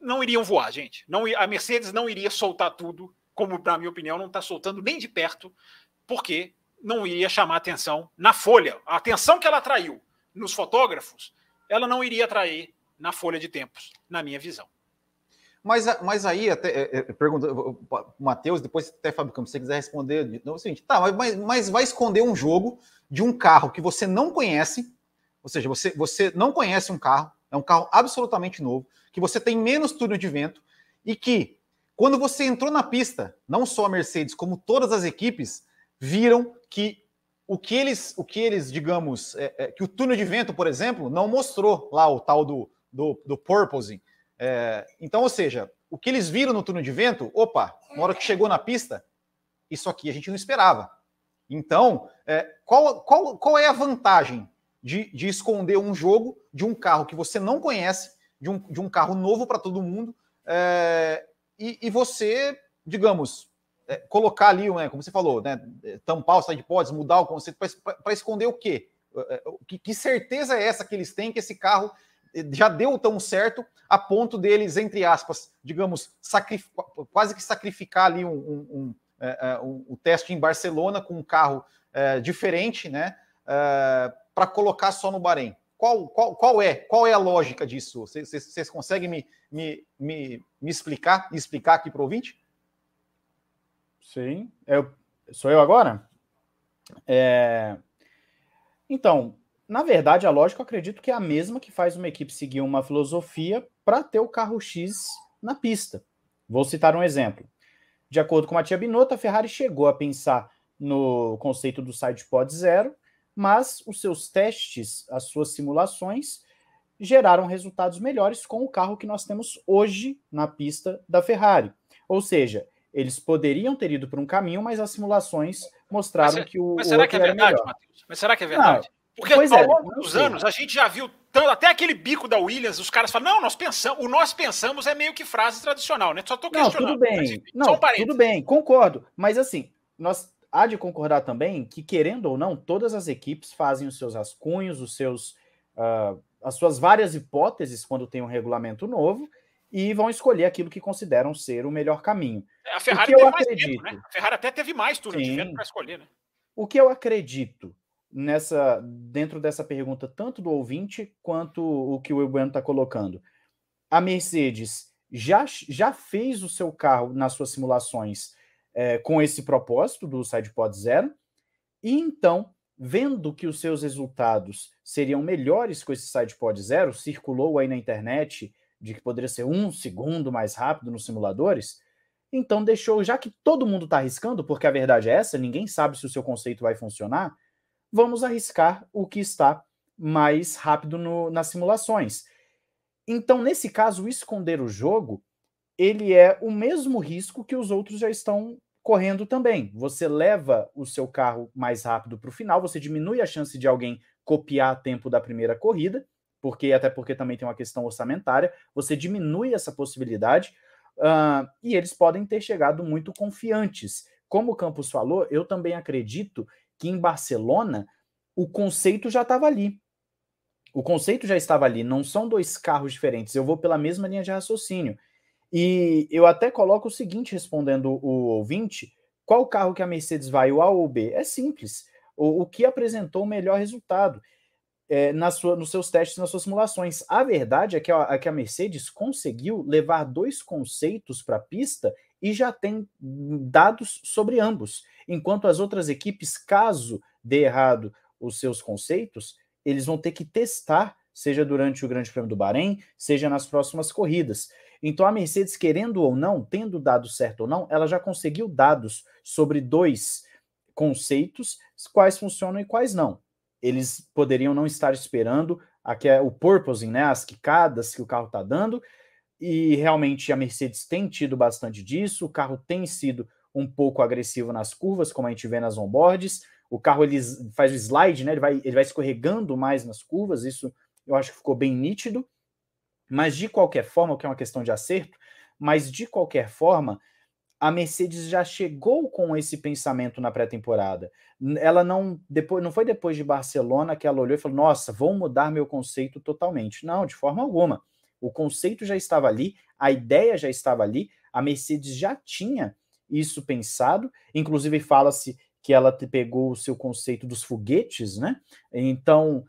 S3: não iriam voar, gente. Não, a Mercedes não iria soltar tudo, como, na minha opinião, não está soltando nem de perto, porque não iria chamar atenção na folha. A atenção que ela atraiu nos fotógrafos, ela não iria atrair na folha de tempos, na minha visão.
S1: Mas, mas aí, até é, é, pergunta, Matheus, depois até Fábio Campos, se você quiser responder, não, é o seguinte, tá, mas, mas vai esconder um jogo de um carro que você não conhece, ou seja, você, você não conhece um carro, é um carro absolutamente novo, que você tem menos túnel de vento e que, quando você entrou na pista, não só a Mercedes, como todas as equipes, viram que o que eles, o que eles digamos, é, é, que o túnel de vento, por exemplo, não mostrou lá o tal do, do, do purposing, é, então, ou seja, o que eles viram no túnel de vento, opa, na hora que chegou na pista, isso aqui a gente não esperava. Então, é, qual, qual, qual é a vantagem de, de esconder um jogo de um carro que você não conhece, de um, de um carro novo para todo mundo, é, e, e, você, digamos, é, colocar ali, né, como você falou, né, tampar o side pods, mudar o conceito, para esconder o quê? É, é, que, que certeza é essa que eles têm que esse carro já deu tão certo a ponto deles, entre aspas, digamos, quase que sacrificar ali um, um, um, é, é, um, um teste em Barcelona com um carro é, diferente, né? É, para colocar só no Bahrein. Qual, qual, qual, é qual é a lógica disso? Vocês, conseguem me, me, me, me explicar me explicar aqui para o ouvinte?
S2: Sim. Eu, sou eu agora? É... Então, na verdade, a lógica eu acredito que é a mesma que faz uma equipe seguir uma filosofia para ter o carro X na pista. Vou citar um exemplo. De acordo com a Tia Binotto, a Ferrari chegou a pensar no conceito do sidepod zero, mas os seus testes, as suas simulações, geraram resultados melhores com o carro que nós temos hoje na pista da Ferrari. Ou seja, eles poderiam ter ido por um caminho, mas as simulações mostraram mas, que o.
S3: Mas será que é verdade, Matheus? Mas será que é verdade? Não, porque pois ao é, longo dos anos a gente já viu tanto, até aquele bico da Williams, os caras falam, não, nós pensamos, o nós pensamos é meio que frase tradicional, né? Só tô questionando.
S2: Não, tudo bem. não, tudo bem, concordo. Mas assim, nós há de concordar também que, querendo ou não, todas as equipes fazem os seus rascunhos, os seus, uh, as suas várias hipóteses quando tem um regulamento novo e vão escolher aquilo que consideram ser o melhor caminho.
S3: É, a Ferrari teve mais acredito, tempo, né? A Ferrari até teve mais turno Sim. de vento para escolher, né?
S2: O que eu acredito nessa dentro dessa pergunta, tanto do ouvinte quanto o que o Bueno está colocando. A Mercedes já, já fez o seu carro nas suas simulações é, com esse propósito do SidePod Zero, e então, vendo que os seus resultados seriam melhores com esse SidePod Zero, circulou aí na internet de que poderia ser um segundo mais rápido nos simuladores, então deixou, já que todo mundo está arriscando, porque a verdade é essa, ninguém sabe se o seu conceito vai funcionar, vamos arriscar o que está mais rápido no, nas simulações. Então, nesse caso, esconder o jogo, ele é o mesmo risco que os outros já estão correndo também. Você leva o seu carro mais rápido para o final, você diminui a chance de alguém copiar tempo da primeira corrida, porque até porque também tem uma questão orçamentária, você diminui essa possibilidade uh, e eles podem ter chegado muito confiantes. Como o Campos falou, eu também acredito que em Barcelona o conceito já estava ali. O conceito já estava ali, não são dois carros diferentes, eu vou pela mesma linha de raciocínio. E eu até coloco o seguinte, respondendo o ouvinte: qual carro que a Mercedes vai, o A ou o B? É simples. O, o que apresentou o melhor resultado é, na sua, nos seus testes, nas suas simulações. A verdade é que a, é que a Mercedes conseguiu levar dois conceitos para a pista e já tem dados sobre ambos. Enquanto as outras equipes, caso dê errado os seus conceitos, eles vão ter que testar, seja durante o Grande Prêmio do Bahrein, seja nas próximas corridas. Então a Mercedes, querendo ou não, tendo dado certo ou não, ela já conseguiu dados sobre dois conceitos, quais funcionam e quais não. Eles poderiam não estar esperando aqui é o purposing, né, as quicadas que o carro está dando, e realmente a Mercedes tem tido bastante disso, o carro tem sido um pouco agressivo nas curvas, como a gente vê nas onboards, o carro ele faz o slide, né, ele vai, ele vai escorregando mais nas curvas, isso eu acho que ficou bem nítido, mas de qualquer forma, o que é uma questão de acerto, mas de qualquer forma, a Mercedes já chegou com esse pensamento na pré-temporada. Ela não depois não foi depois de Barcelona que ela olhou e falou: "Nossa, vou mudar meu conceito totalmente". Não, de forma alguma. O conceito já estava ali, a ideia já estava ali, a Mercedes já tinha isso pensado, inclusive fala-se que ela pegou o seu conceito dos foguetes, né? Então,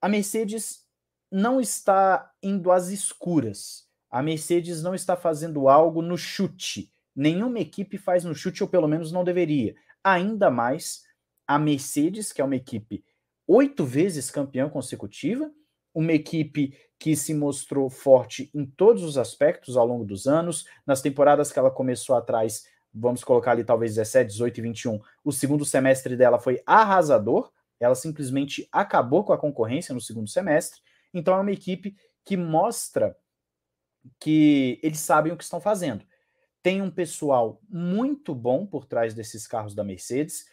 S2: a Mercedes não está indo às escuras. A Mercedes não está fazendo algo no chute. Nenhuma equipe faz no chute, ou pelo menos não deveria. Ainda mais a Mercedes, que é uma equipe oito vezes campeã consecutiva, uma equipe que se mostrou forte em todos os aspectos ao longo dos anos. Nas temporadas que ela começou atrás, vamos colocar ali talvez 17, 18 e 21, o segundo semestre dela foi arrasador. Ela simplesmente acabou com a concorrência no segundo semestre. Então é uma equipe que mostra que eles sabem o que estão fazendo. Tem um pessoal muito bom por trás desses carros da Mercedes.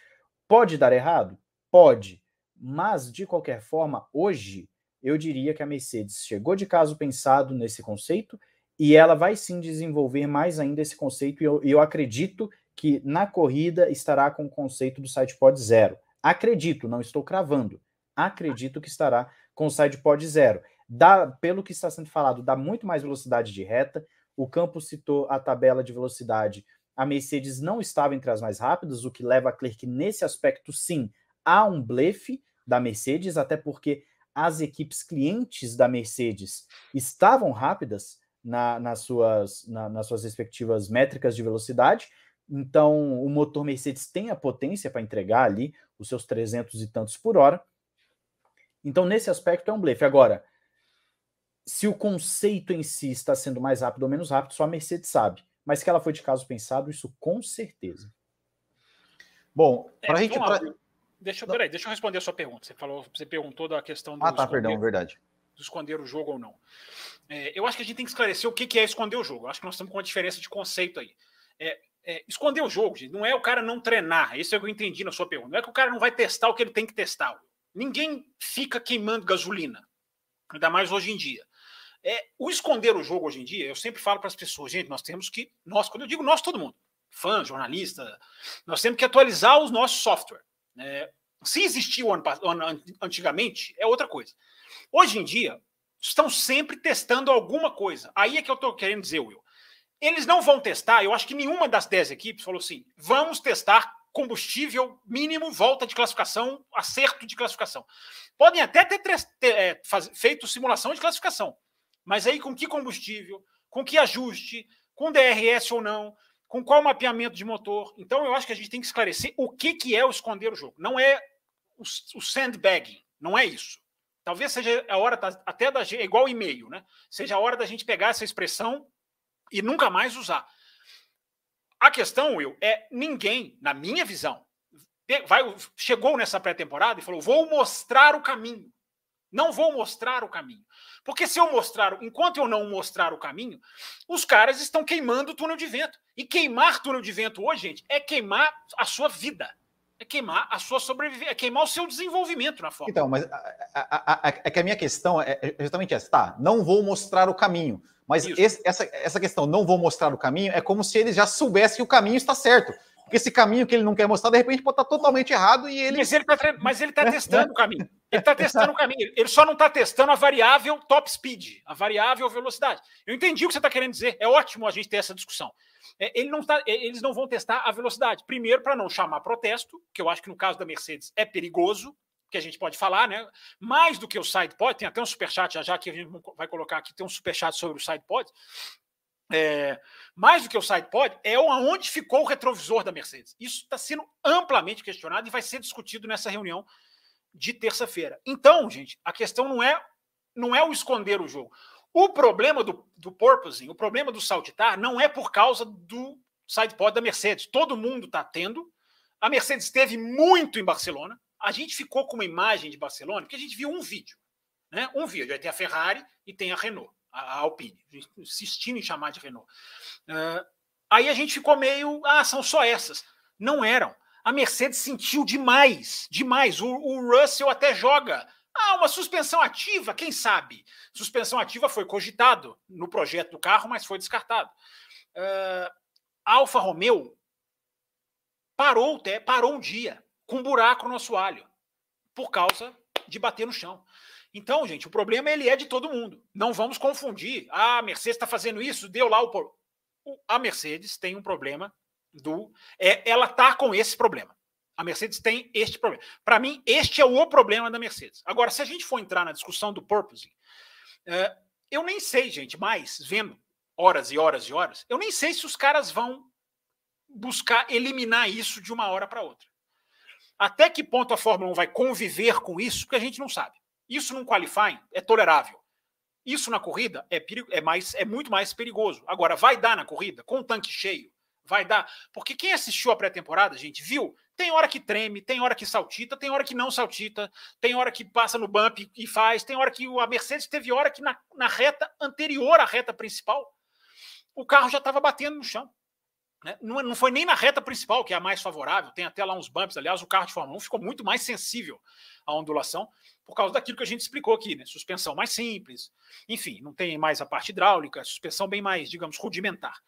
S2: Pode dar errado? Pode. Mas, de qualquer forma, hoje, eu diria que a Mercedes chegou de caso pensado nesse conceito e ela vai sim desenvolver mais ainda esse conceito. E eu, eu acredito que na corrida estará com o conceito do SitePod zero. Acredito, não estou cravando. Acredito que estará com o side pod zero. Dá, pelo que está sendo falado, dá muito mais velocidade de reta. O campo citou a tabela de velocidade. A Mercedes não estava entre as mais rápidas, o que leva a crer que nesse aspecto, sim, há um blefe da Mercedes, até porque as equipes clientes da Mercedes estavam rápidas na, nas, suas, na, nas suas respectivas métricas de velocidade. Então, o motor Mercedes tem a potência para entregar ali os seus 300 e tantos por hora. Então, nesse aspecto, é um blefe. Agora, se o conceito em si está sendo mais rápido ou menos rápido, só a Mercedes sabe. Mas que ela foi de caso pensado, isso com certeza.
S1: Bom, para a é, gente. Pra...
S3: Deixa, peraí, deixa eu responder a sua pergunta. Você falou, você perguntou da questão do.
S1: Ah, tá, perdão, verdade.
S3: Do esconder o jogo ou não. É, eu acho que a gente tem que esclarecer o que, que é esconder o jogo. Eu acho que nós estamos com uma diferença de conceito aí. É, é, esconder o jogo, gente, não é o cara não treinar. Isso é o que eu entendi na sua pergunta. Não é que o cara não vai testar o que ele tem que testar. Ninguém fica queimando gasolina, ainda mais hoje em dia. É, o esconder o jogo hoje em dia, eu sempre falo para as pessoas, gente, nós temos que, nós, quando eu digo nós, todo mundo, fã, jornalista, nós temos que atualizar os nossos software. É, se existiu antigamente, é outra coisa. Hoje em dia, estão sempre testando alguma coisa. Aí é que eu estou querendo dizer, Will. Eles não vão testar, eu acho que nenhuma das 10 equipes falou assim: vamos testar combustível mínimo, volta de classificação, acerto de classificação. Podem até ter, ter é, faz, feito simulação de classificação, mas aí com que combustível, com que ajuste, com DRS ou não, com qual mapeamento de motor. Então eu acho que a gente tem que esclarecer o que, que é o esconder o jogo. Não é o, o sandbagging, não é isso. Talvez seja a hora da, até da é igual e-mail, né? Seja a hora da gente pegar essa expressão e nunca mais usar. A questão, Will, é ninguém, na minha visão, vai, chegou nessa pré-temporada e falou: vou mostrar o caminho. Não vou mostrar o caminho. Porque se eu mostrar, enquanto eu não mostrar o caminho, os caras estão queimando o túnel de vento. E queimar túnel de vento hoje, gente, é queimar a sua vida. É queimar a sua sobrevivência, é queimar o seu desenvolvimento na forma.
S1: Então, mas é que a minha questão é, é justamente essa. Tá, não vou mostrar o caminho. Mas esse, essa, essa questão, não vou mostrar o caminho, é como se eles já soubessem que o caminho está certo. Porque esse caminho que ele não quer mostrar, de repente, pode estar totalmente errado e ele.
S3: Mas ele está mas ele tá testando o caminho. Ele está testando o caminho. Ele só não está testando a variável top speed, a variável velocidade. Eu entendi o que você está querendo dizer. É ótimo a gente ter essa discussão. É, ele não tá, é, eles não vão testar a velocidade. Primeiro, para não chamar protesto, que eu acho que no caso da Mercedes é perigoso, que a gente pode falar, né? Mais do que o SidePod, tem até um superchat já, já que a gente vai colocar aqui, tem um superchat sobre o SidePod. É, mais do que o SidePod, é onde ficou o retrovisor da Mercedes. Isso está sendo amplamente questionado e vai ser discutido nessa reunião de terça-feira. Então, gente, a questão não é não é o esconder o jogo. O problema do, do porpoising, o problema do saltitar, não é por causa do sidepod da Mercedes. Todo mundo está tendo. A Mercedes esteve muito em Barcelona. A gente ficou com uma imagem de Barcelona, porque a gente viu um vídeo. Né? Um vídeo. Aí tem a Ferrari e tem a Renault, a Alpine, insistindo em chamar de Renault. Uh, aí a gente ficou meio. Ah, são só essas. Não eram. A Mercedes sentiu demais, demais. O, o Russell até joga ah, uma suspensão ativa, quem sabe? Suspensão ativa foi cogitado no projeto do carro, mas foi descartado. Uh, Alfa Romeo parou, parou um dia com um buraco no assoalho por causa de bater no chão. Então, gente, o problema ele é de todo mundo. Não vamos confundir. Ah, a Mercedes está fazendo isso, deu lá o. A Mercedes tem um problema do. É, ela está com esse problema. A Mercedes tem este problema. Para mim, este é o problema da Mercedes. Agora, se a gente for entrar na discussão do purposing, uh, eu nem sei, gente, mais vendo horas e horas e horas, eu nem sei se os caras vão buscar eliminar isso de uma hora para outra. Até que ponto a Fórmula 1 vai conviver com isso, porque a gente não sabe. Isso num qualifying é tolerável. Isso na corrida é, é, mais, é muito mais perigoso. Agora, vai dar na corrida com o tanque cheio? Vai dar. Porque quem assistiu a pré-temporada, gente, viu tem hora que treme, tem hora que saltita, tem hora que não saltita, tem hora que passa no bump e faz, tem hora que a Mercedes teve hora que na, na reta anterior à reta principal, o carro já estava batendo no chão. Né? Não, não, foi nem na reta principal, que é a mais favorável, tem até lá uns bumps. Aliás, o carro de Fórmula 1 ficou muito mais sensível à ondulação por causa daquilo que a gente explicou aqui, né? Suspensão mais simples, enfim, não tem mais a parte hidráulica, suspensão bem mais, digamos, rudimentar.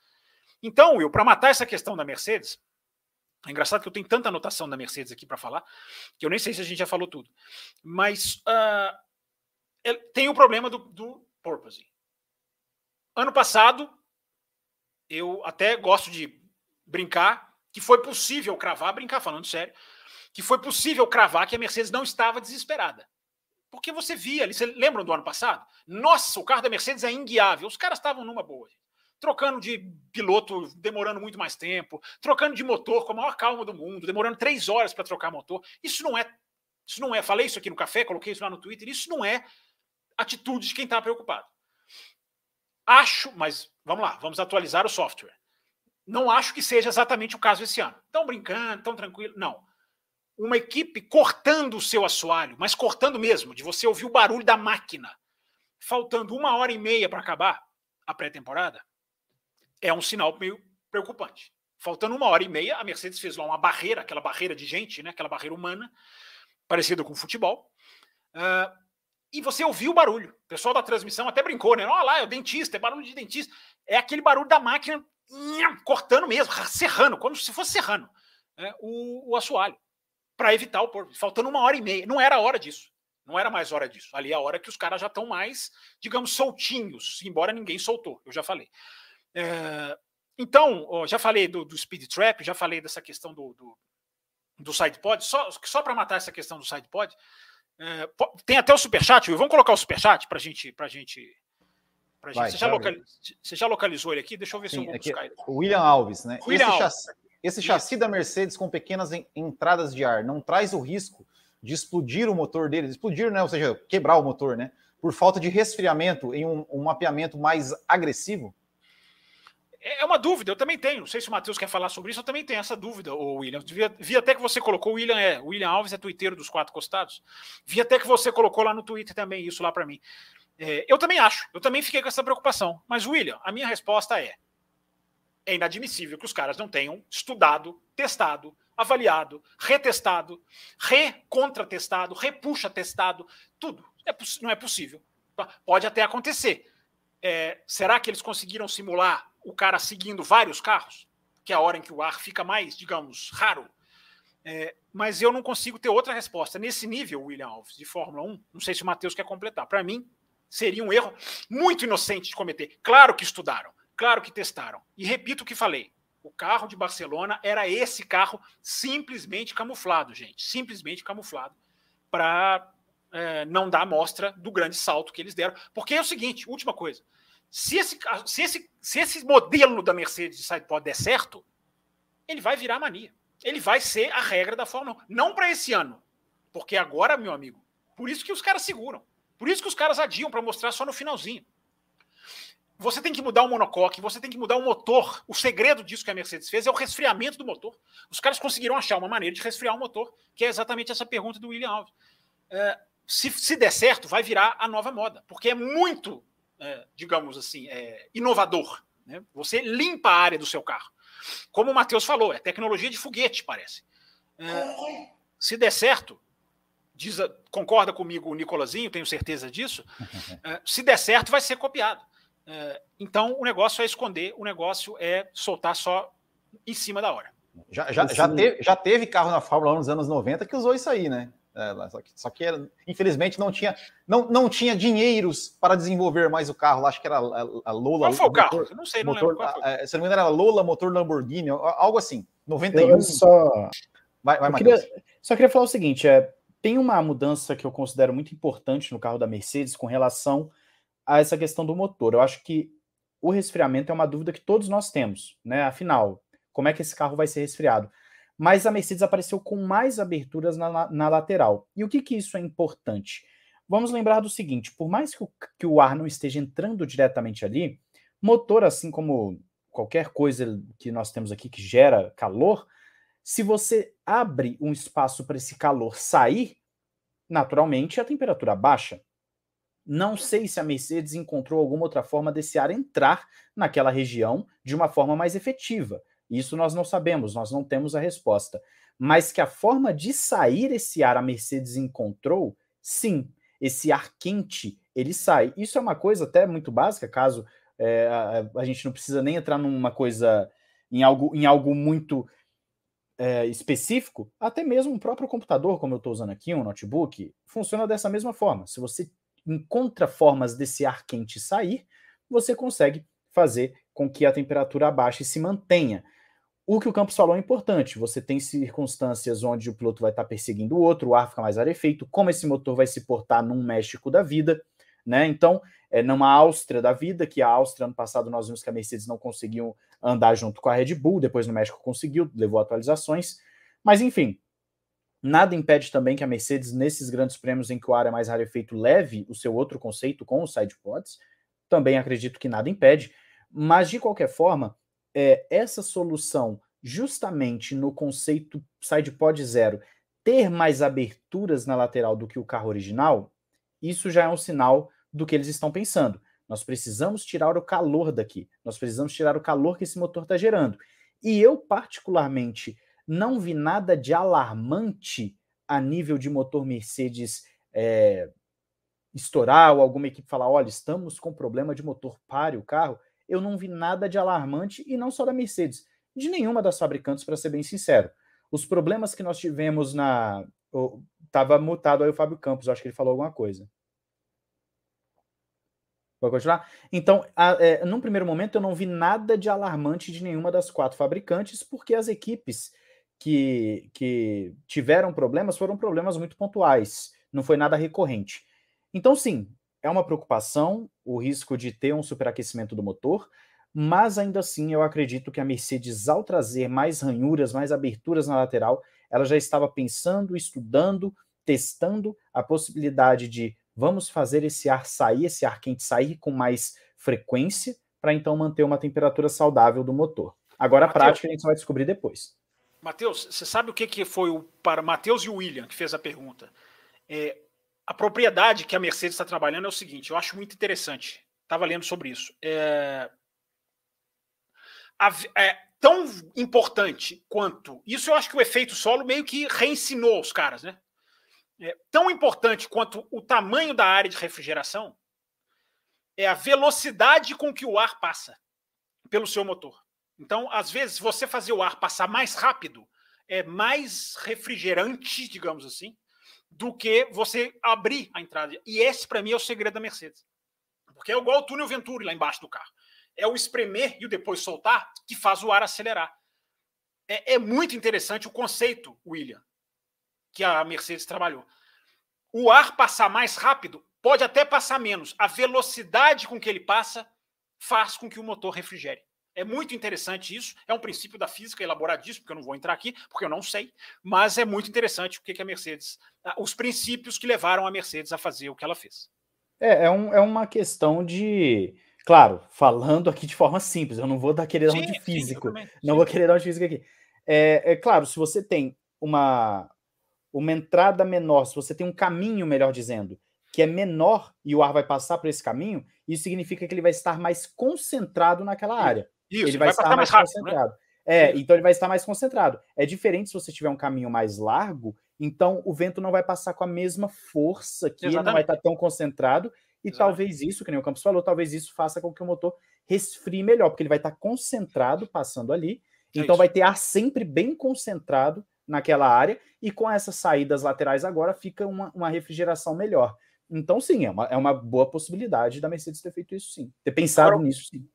S3: Então, Will, para matar essa questão da Mercedes, é engraçado que eu tenho tanta anotação da Mercedes aqui para falar, que eu nem sei se a gente já falou tudo. Mas uh, tem o problema do, do porpoising. Ano passado, eu até gosto de brincar que foi possível cravar, brincar falando sério, que foi possível cravar que a Mercedes não estava desesperada. Porque você via ali, você lembra do ano passado? Nossa, o carro da Mercedes é inguiável. Os caras estavam numa boa trocando de piloto, demorando muito mais tempo, trocando de motor com a maior calma do mundo, demorando três horas para trocar motor. Isso não é, isso não é. Falei isso aqui no café, coloquei isso lá no Twitter. Isso não é atitude de quem está preocupado. Acho, mas vamos lá, vamos atualizar o software. Não acho que seja exatamente o caso esse ano. Estão brincando, tão tranquilo. Não. Uma equipe cortando o seu assoalho, mas cortando mesmo, de você ouvir o barulho da máquina, faltando uma hora e meia para acabar a pré-temporada, é um sinal meio preocupante. Faltando uma hora e meia, a Mercedes fez lá uma barreira, aquela barreira de gente, né, aquela barreira humana, parecida com futebol. Uh, e você ouviu o barulho. O pessoal da transmissão até brincou, né? Olha lá, é o dentista, é barulho de dentista. É aquele barulho da máquina cortando mesmo, serrando, como se fosse serrando né, o, o assoalho, para evitar o porco. Faltando uma hora e meia. Não era hora disso. Não era mais hora disso. Ali é a hora que os caras já estão mais, digamos, soltinhos, embora ninguém soltou, eu já falei. É, então, ó, já falei do, do, Speed Trap, já falei dessa questão do, do, do SidePod, só, só para matar essa questão do SidePod, é, tem até o Superchat, vamos colocar o Superchat para gente, pra gente. Pra gente. Vai, você, já você, já localizou ele aqui? Deixa eu ver Sim, se eu vou
S1: aqui, buscar ele. William Alves, né? William esse, Alves. Chassi, esse chassi da Mercedes com pequenas entradas de ar não traz o risco de explodir o motor dele, explodir, né? Ou seja, quebrar o motor, né? Por falta de resfriamento em um, um mapeamento mais agressivo?
S3: é, é uma dúvida, eu também tenho. Não sei se o Matheus quer falar sobre isso, eu também tenho essa dúvida, o William. Vi, vi, até que você colocou, o William é. O William Alves é tuiteiro dos quatro costados. Vi até que você colocou lá no Twitter também isso lá para mim. É, eu também acho, eu também fiquei com essa preocupação. Mas, William, a minha resposta é: é inadmissível que os caras não tenham estudado, testado, avaliado, retestado, recontratestado, repuxa testado, tudo. É, não é possível. Pode até acontecer. É, será que eles conseguiram simular o cara seguindo vários carros, que é a hora em que o ar fica mais, digamos, raro. É, mas eu não consigo ter outra resposta. Nesse nível, William Alves, de Fórmula 1, não sei se o Matheus quer completar. Para mim, seria um erro muito inocente de cometer. Claro que estudaram, claro que testaram. E repito o que falei: o carro de Barcelona era esse carro simplesmente camuflado, gente. Simplesmente camuflado para é, não dar amostra do grande salto que eles deram. Porque é o seguinte: última coisa. Se esse, se esse, se esse modelo da Mercedes de sidepod der certo, ele vai virar mania. Ele vai ser a regra da Fórmula 1. Não para esse ano. Porque agora, meu amigo, por isso que os caras seguram. Por isso que os caras adiam para mostrar só no finalzinho. Você tem que mudar o monocoque, você tem que mudar o motor. O segredo disso que a Mercedes fez é o resfriamento do motor. Os caras conseguiram achar uma maneira de resfriar o motor, que é exatamente essa pergunta do William Alves. É, se, se der certo, vai virar a nova moda, porque é muito é, digamos assim, é, inovador. Né? Você limpa a área do seu carro. Como o Matheus falou, é tecnologia de foguete, parece. É, se der certo, diz, concorda comigo o Nicolazinho, tenho certeza disso. É, se der certo, vai ser copiado. É, então, o negócio é esconder, o negócio é soltar só em cima da hora.
S1: Já, já, já, teve, já teve carro na Fórmula 1 nos anos 90 que usou isso aí, né? É, só que, só que era, infelizmente não tinha, não, não tinha dinheiros para desenvolver mais o carro. Acho que era a, a Lola.
S3: Qual foi o carro? Motor, não sei, não
S1: motor,
S3: lembro.
S1: A, é, se não me engano, era Lola motor Lamborghini, algo assim. 91. Eu
S2: só, vai, vai, eu queria, só queria falar o seguinte: é, tem uma mudança que eu considero muito importante no carro da Mercedes com relação a essa questão do motor. Eu acho que o resfriamento é uma dúvida que todos nós temos, né? Afinal, como é que esse carro vai ser resfriado? mas a Mercedes apareceu com mais aberturas na, na lateral. E o que, que isso é importante? Vamos lembrar do seguinte: por mais que o, que o ar não esteja entrando diretamente ali, motor, assim como qualquer coisa que nós temos aqui que gera calor, se você abre um espaço para esse calor sair, naturalmente a temperatura baixa. Não sei se a Mercedes encontrou alguma outra forma desse ar entrar naquela região de uma forma mais efetiva. Isso nós não sabemos, nós não temos a resposta. Mas que a forma de sair esse ar a Mercedes encontrou, sim, esse ar quente, ele sai. Isso é uma coisa até muito básica, caso é, a, a, gente não precisa nem entrar numa coisa, em algo, em algo muito é, específico, até mesmo o próprio computador, como eu estou usando aqui, um notebook, funciona dessa mesma forma. Se você encontra formas desse ar quente sair, você consegue fazer com que a temperatura abaixe e se mantenha. O que o Campos falou é importante. Você tem circunstâncias onde o piloto vai estar perseguindo o outro, o ar fica mais rarefeito, como esse motor vai se portar num México da vida, né? Então, é numa Áustria da vida, que a Áustria, ano passado, nós vimos que a Mercedes não conseguiu andar junto com a Red Bull, depois no México conseguiu, levou atualizações. Mas, enfim, nada impede também que a Mercedes, nesses grandes prêmios em que o ar é mais rarefeito, leve o seu outro conceito com os sidepods. Também acredito que nada impede. Mas, de qualquer forma, é, essa solução, justamente no conceito SidePod zero, ter mais aberturas na lateral do que o carro original, isso já é um sinal do que eles estão pensando. Nós precisamos tirar o calor daqui, nós precisamos tirar o calor que esse motor está gerando. E eu, particularmente, não vi nada de alarmante a nível de motor Mercedes é, estourar ou alguma equipe falar: olha, estamos com problema de motor, pare o carro eu não vi nada de alarmante, e não só da Mercedes, de nenhuma das fabricantes, para ser bem sincero. Os problemas que nós tivemos na. Estava mutado aí o Fábio Campos, acho que ele falou alguma coisa. Continuar? Então, a, é, num primeiro momento, eu não vi nada de alarmante de nenhuma das quatro fabricantes, porque as equipes que, que tiveram problemas foram problemas muito pontuais, não foi nada recorrente. Então, sim, é uma preocupação o risco de ter um superaquecimento do motor, mas ainda assim eu acredito que a Mercedes, ao trazer mais ranhuras, mais aberturas na lateral, ela já estava pensando, estudando, testando a possibilidade de vamos fazer esse ar sair, esse ar quente sair com mais frequência, para então manter uma temperatura saudável do motor. Agora, Mateus, a prática a gente só vai descobrir depois.
S3: Matheus, você sabe o que, que foi o, para Matheus e o William que fez a pergunta? É, a propriedade que a Mercedes está trabalhando é o seguinte, eu acho muito interessante. Estava lendo sobre isso. É, a, é, tão importante quanto. Isso eu acho que o efeito solo meio que reensinou os caras, né? É, tão importante quanto o tamanho da área de refrigeração é a velocidade com que o ar passa pelo seu motor. Então, às vezes, você fazer o ar passar mais rápido é mais refrigerante, digamos assim, do que você abrir a entrada. E esse, para mim, é o segredo da Mercedes. Porque é igual o túnel Venturi lá embaixo do carro. É o espremer e o depois soltar que faz o ar acelerar. É, é muito interessante o conceito, William, que a Mercedes trabalhou. O ar passar mais rápido pode até passar menos. A velocidade com que ele passa faz com que o motor refrigere. É muito interessante isso. É um princípio da física elaboradíssimo, porque eu não vou entrar aqui, porque eu não sei. Mas é muito interessante o que, a Mercedes. Os princípios que levaram a Mercedes a fazer o que ela fez.
S2: É, é, um, é uma questão de. Claro, falando aqui de forma simples, eu não vou dar querer dar um de físico. Sim, não vou querer dar um de físico aqui. É, é claro, se você tem uma, uma entrada menor, se você tem um caminho, melhor dizendo, que é menor e o ar vai passar por esse caminho, isso significa que ele vai estar mais concentrado naquela área. Isso, ele vai, vai estar mais, rápido, né? concentrado. Né? É, então ele vai estar mais concentrado. É diferente se você tiver um caminho mais largo, então o vento não vai passar com a mesma força que ele não vai estar tão concentrado. E Exatamente. talvez isso, que nem o Campos falou, talvez isso faça com que o motor resfrie melhor, porque ele vai estar concentrado passando ali. É então isso. vai ter ar sempre bem concentrado naquela área, e com essas saídas laterais agora fica uma, uma refrigeração melhor. Então, sim, é uma, é uma boa possibilidade da Mercedes ter feito isso, sim. Ter pensado agora, nisso, sim.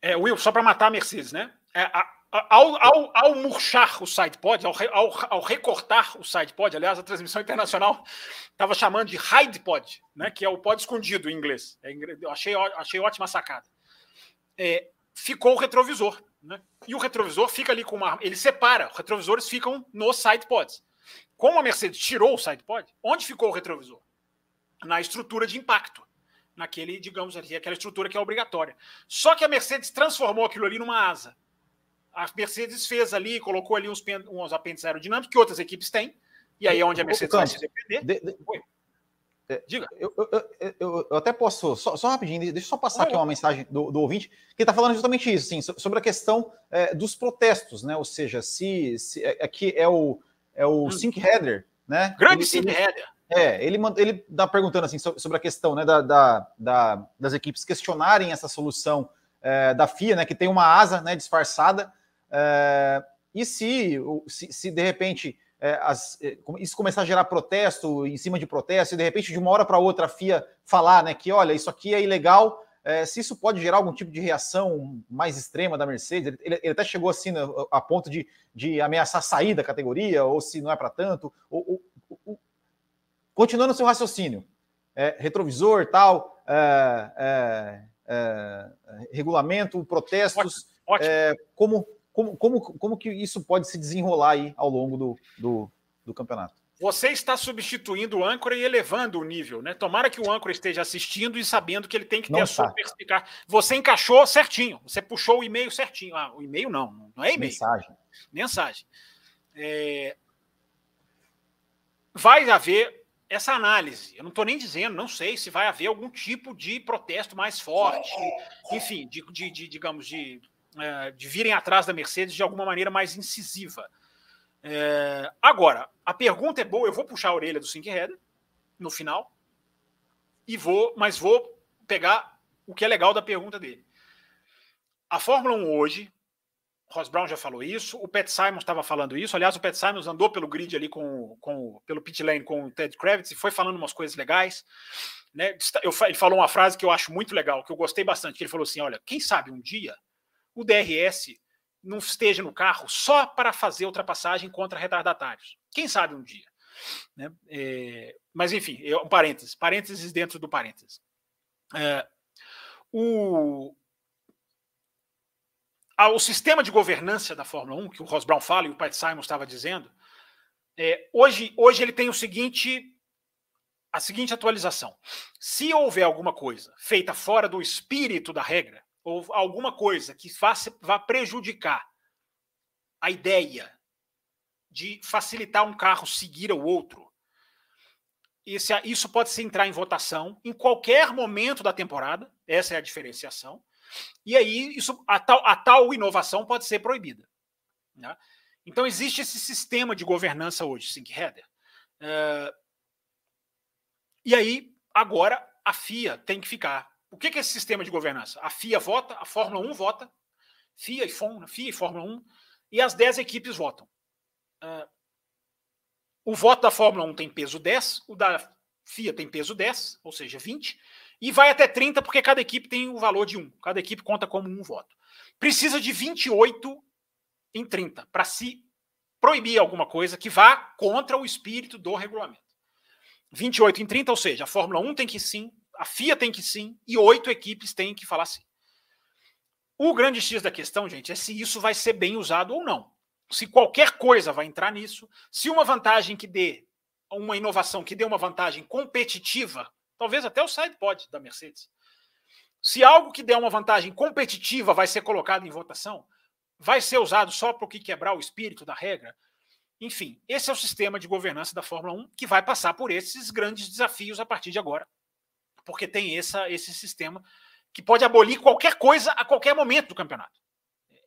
S3: É, Will, só para matar a Mercedes, né? É, a, a, ao, ao, ao, murchar o sidepod, ao, ao, ao, recortar o sidepod, aliás, a transmissão internacional estava chamando de hide pod, né? Que é o pod escondido em inglês. É, achei, achei ótima sacada. É, ficou o retrovisor, né? E o retrovisor fica ali com uma. Ele separa, os retrovisores ficam nos sidepods. Como a Mercedes tirou o sidepod, onde ficou o retrovisor? Na estrutura de impacto naquele, digamos assim, aquela estrutura que é obrigatória. Só que a Mercedes transformou aquilo ali numa asa. A Mercedes fez ali, colocou ali uns, uns apêndices aerodinâmicos que outras equipes têm, e aí é onde a Mercedes vai se depender. De, de,
S1: Diga. Eu, eu, eu, eu, até posso, só, só, rapidinho, deixa eu só passar aqui uma mensagem do, do ouvinte, que está falando justamente isso, assim, sobre a questão é, dos protestos, né? Ou seja, se, se aqui é, é o, é o hum. Sync Header, né?
S3: Grande Sync Header.
S1: É, ele ele está perguntando assim sobre a questão né, da, da, da, das equipes questionarem essa solução é, da FIA, né, que tem uma asa né, disfarçada, é, e se, se, se, de repente é, as, é, isso começar a gerar protesto em cima de protesto, e de repente de uma hora para outra a FIA falar né, que olha, isso aqui é ilegal, é, se isso pode gerar algum tipo de reação mais extrema da Mercedes, ele, ele até chegou assim né, a ponto de, de ameaçar sair da categoria, ou se não é para tanto, ou, ou, Continuando o seu raciocínio, é, retrovisor, tal, é, é, regulamento, protestos, ótimo, ótimo. Como, como, como, como que isso pode se desenrolar aí ao longo do, do, do campeonato?
S3: Você está substituindo o âncora e elevando o nível, né? Tomara que o âncora esteja assistindo e sabendo que ele tem que ter não a sua perspicácia. Você encaixou certinho, você puxou o e-mail certinho. Ah, o e-mail não, não é e-mail.
S1: Mensagem.
S3: Mensagem. É... Vai haver essa análise. Eu não estou nem dizendo, não sei se vai haver algum tipo de protesto mais forte, enfim, de, de, de digamos, de, é, de virem atrás da Mercedes de alguma maneira mais incisiva. É, agora, a pergunta é boa, eu vou puxar a orelha do Sink Header no final, e vou, mas vou pegar o que é legal da pergunta dele. A Fórmula 1 hoje Ross Brown já falou isso, o Pat Simons estava falando isso. Aliás, o Pat Simons andou pelo grid ali com, com pelo pit lane com o Ted Kravitz e foi falando umas coisas legais. Né? Ele falou uma frase que eu acho muito legal, que eu gostei bastante. Ele falou assim: olha, quem sabe um dia o DRS não esteja no carro só para fazer ultrapassagem contra retardatários. Quem sabe um dia. Né? É, mas enfim, eu, um parênteses, parênteses dentro do parênteses. É, o, o sistema de governança da Fórmula 1, que o Ross Brown fala e o Pat Simon estava dizendo, é, hoje, hoje ele tem o seguinte a seguinte atualização. Se houver alguma coisa feita fora do espírito da regra, ou alguma coisa que faça, vá prejudicar a ideia de facilitar um carro seguir o outro, esse, isso pode se entrar em votação em qualquer momento da temporada, essa é a diferenciação, e aí isso, a, tal, a tal inovação pode ser proibida. Né? Então existe esse sistema de governança hoje, Sync Header. Uh, e aí, agora, a FIA tem que ficar. O que é esse sistema de governança? A FIA vota, a Fórmula 1 vota, FIA e FOM? FIA e Fórmula 1, e as 10 equipes votam. Uh, o voto da Fórmula 1 tem peso 10, o da FIA tem peso 10, ou seja, 20, e vai até 30, porque cada equipe tem o valor de 1. Cada equipe conta como um voto. Precisa de 28 em 30 para se proibir alguma coisa que vá contra o espírito do regulamento. 28 em 30, ou seja, a Fórmula 1 tem que sim, a FIA tem que sim, e oito equipes têm que falar sim. O grande X da questão, gente, é se isso vai ser bem usado ou não. Se qualquer coisa vai entrar nisso, se uma vantagem que dê, uma inovação que dê uma vantagem competitiva, talvez até o side pode da Mercedes. Se algo que der uma vantagem competitiva vai ser colocado em votação, vai ser usado só para o que quebrar o espírito da regra, enfim, esse é o sistema de governança da Fórmula 1 que vai passar por esses grandes desafios a partir de agora. Porque tem essa, esse sistema que pode abolir qualquer coisa a qualquer momento do campeonato.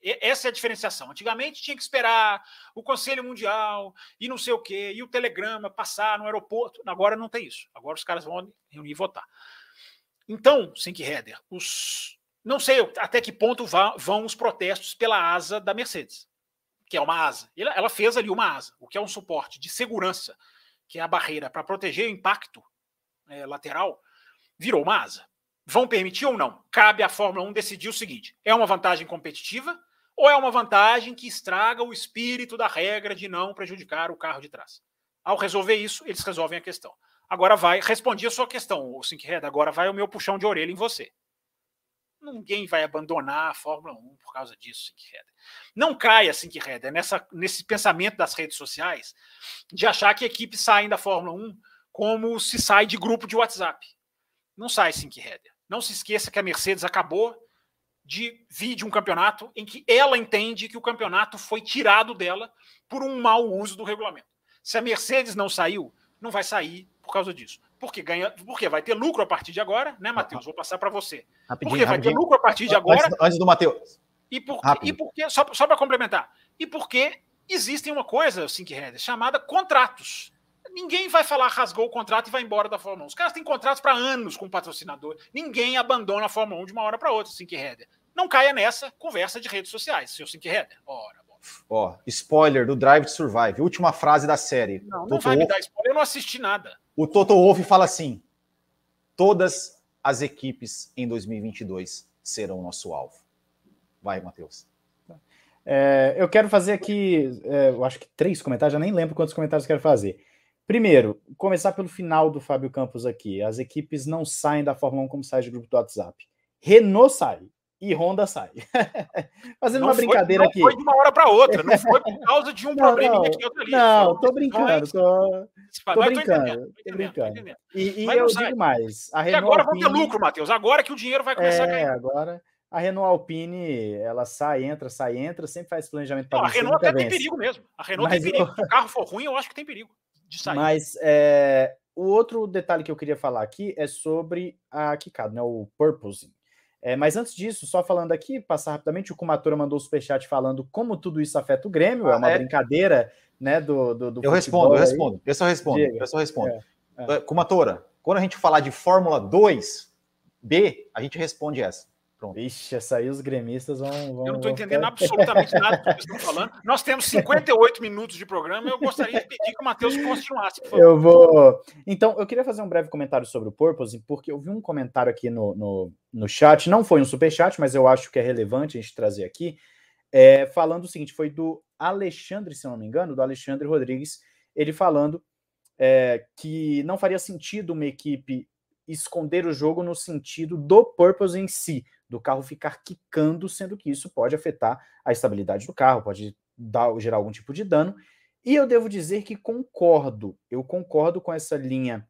S3: Essa é a diferenciação. Antigamente tinha que esperar o Conselho Mundial e não sei o quê, e o telegrama passar no aeroporto. Agora não tem isso. Agora os caras vão reunir e votar. Então, Sink Header, os... não sei até que ponto vão os protestos pela asa da Mercedes que é uma asa. Ela fez ali uma asa, o que é um suporte de segurança, que é a barreira para proteger o impacto é, lateral, virou uma asa. Vão permitir ou não? Cabe à Fórmula 1 decidir o seguinte: é uma vantagem competitiva ou é uma vantagem que estraga o espírito da regra de não prejudicar o carro de trás? Ao resolver isso, eles resolvem a questão. Agora vai, respondi a sua questão, o Sinkhead, agora vai o meu puxão de orelha em você. Ninguém vai abandonar a Fórmula 1 por causa disso, Sinkhead. Não caia, Sinkhead, nessa, nesse pensamento das redes sociais de achar que equipes saem da Fórmula 1 como se sai de grupo de WhatsApp. Não sai, Sinkhead. Não se esqueça que a Mercedes acabou de vir de um campeonato em que ela entende que o campeonato foi tirado dela por um mau uso do regulamento. Se a Mercedes não saiu, não vai sair por causa disso. Porque ganha, porque vai ter lucro a partir de agora, né, Matheus? Vou passar para você. Rapidinho, porque vai rapidinho. ter lucro a partir de agora.
S1: Antes, antes do Matheus.
S3: E, por, e porque, só, só para complementar, e porque existem uma coisa, Sink Header, chamada contratos. Ninguém vai falar rasgou o contrato e vai embora da Fórmula 1. Os caras têm contratos para anos com o patrocinador. Ninguém abandona a Fórmula 1 de uma hora para outra, Sink Header. Não caia nessa conversa de redes sociais, seu Sink Header. Ora,
S1: Ó, spoiler do Drive to Survive, última frase da série.
S3: Não, não vai me dar spoiler, eu não assisti nada.
S1: O Toto Wolff fala assim: todas as equipes em 2022 serão nosso alvo. Vai, Matheus.
S2: É, eu quero fazer aqui, é, eu acho que três comentários, já nem lembro quantos comentários quero fazer. Primeiro, começar pelo final do Fábio Campos aqui. As equipes não saem da Fórmula 1 como sai de grupo do WhatsApp. Renault sai e Honda sai. Fazendo não uma brincadeira
S3: não
S2: aqui.
S3: Não foi de uma hora para outra, não foi por causa de um não, problema aqui outro ali.
S2: Não, tô brincando, tô, tô brincando, tô brincando. E, e eu digo mais,
S3: a Renault e agora Alpine... vão ter lucro, Matheus, agora que o dinheiro vai começar
S2: é,
S3: a ganhar.
S2: agora a Renault Alpine, ela sai, entra, sai, entra, sempre faz planejamento para
S3: A Renault até vence. tem perigo mesmo. A Renault Mas tem perigo. Eu... Se o carro for ruim, eu acho que tem perigo de sair.
S2: Mas é, o outro detalhe que eu queria falar aqui é sobre a Kikado, né, o purposing. É, mas antes disso, só falando aqui, passar rapidamente, o Kumatura mandou o superchat falando como tudo isso afeta o Grêmio, é ah, é uma é? brincadeira né, do, do, do
S1: Eu respondo, eu respondo, eu só respondo, eu só respondo. É, é. Kumatura, quando a gente falar de Fórmula 2, B, a gente responde essa.
S2: Pronto. Ixi, essa aí os gremistas vão. vão
S3: eu não estou entendendo absolutamente nada do que vocês estão falando. Nós temos 58 minutos de programa e eu gostaria de pedir que o Matheus continuasse.
S2: Eu vou. Então, eu queria fazer um breve comentário sobre o Purpose, porque eu vi um comentário aqui no, no, no chat, não foi um super chat, mas eu acho que é relevante a gente trazer aqui, é, falando o seguinte: foi do Alexandre, se não me engano, do Alexandre Rodrigues, ele falando é, que não faria sentido uma equipe esconder o jogo no sentido do purpose em si, do carro ficar quicando, sendo que isso pode afetar a estabilidade do carro, pode dar, gerar algum tipo de dano. E eu devo dizer que concordo, eu concordo com essa linha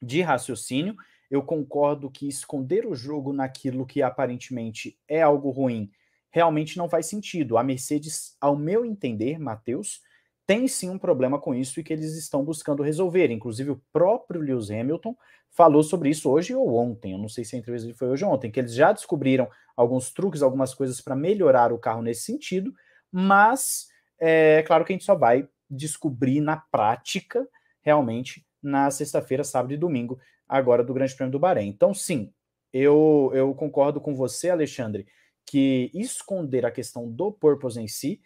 S2: de raciocínio. Eu concordo que esconder o jogo naquilo que aparentemente é algo ruim realmente não faz sentido. A Mercedes, ao meu entender, Matheus, tem sim um problema com isso e que eles estão buscando resolver. Inclusive, o próprio Lewis Hamilton falou sobre isso hoje ou ontem. Eu não sei se a entrevista foi hoje ou ontem, que eles já descobriram alguns truques, algumas coisas para melhorar o carro nesse sentido, mas é claro que a gente só vai descobrir na prática, realmente, na sexta-feira, sábado e domingo, agora do Grande Prêmio do Bahrein. Então, sim, eu, eu concordo com você, Alexandre, que esconder a questão do purpose em si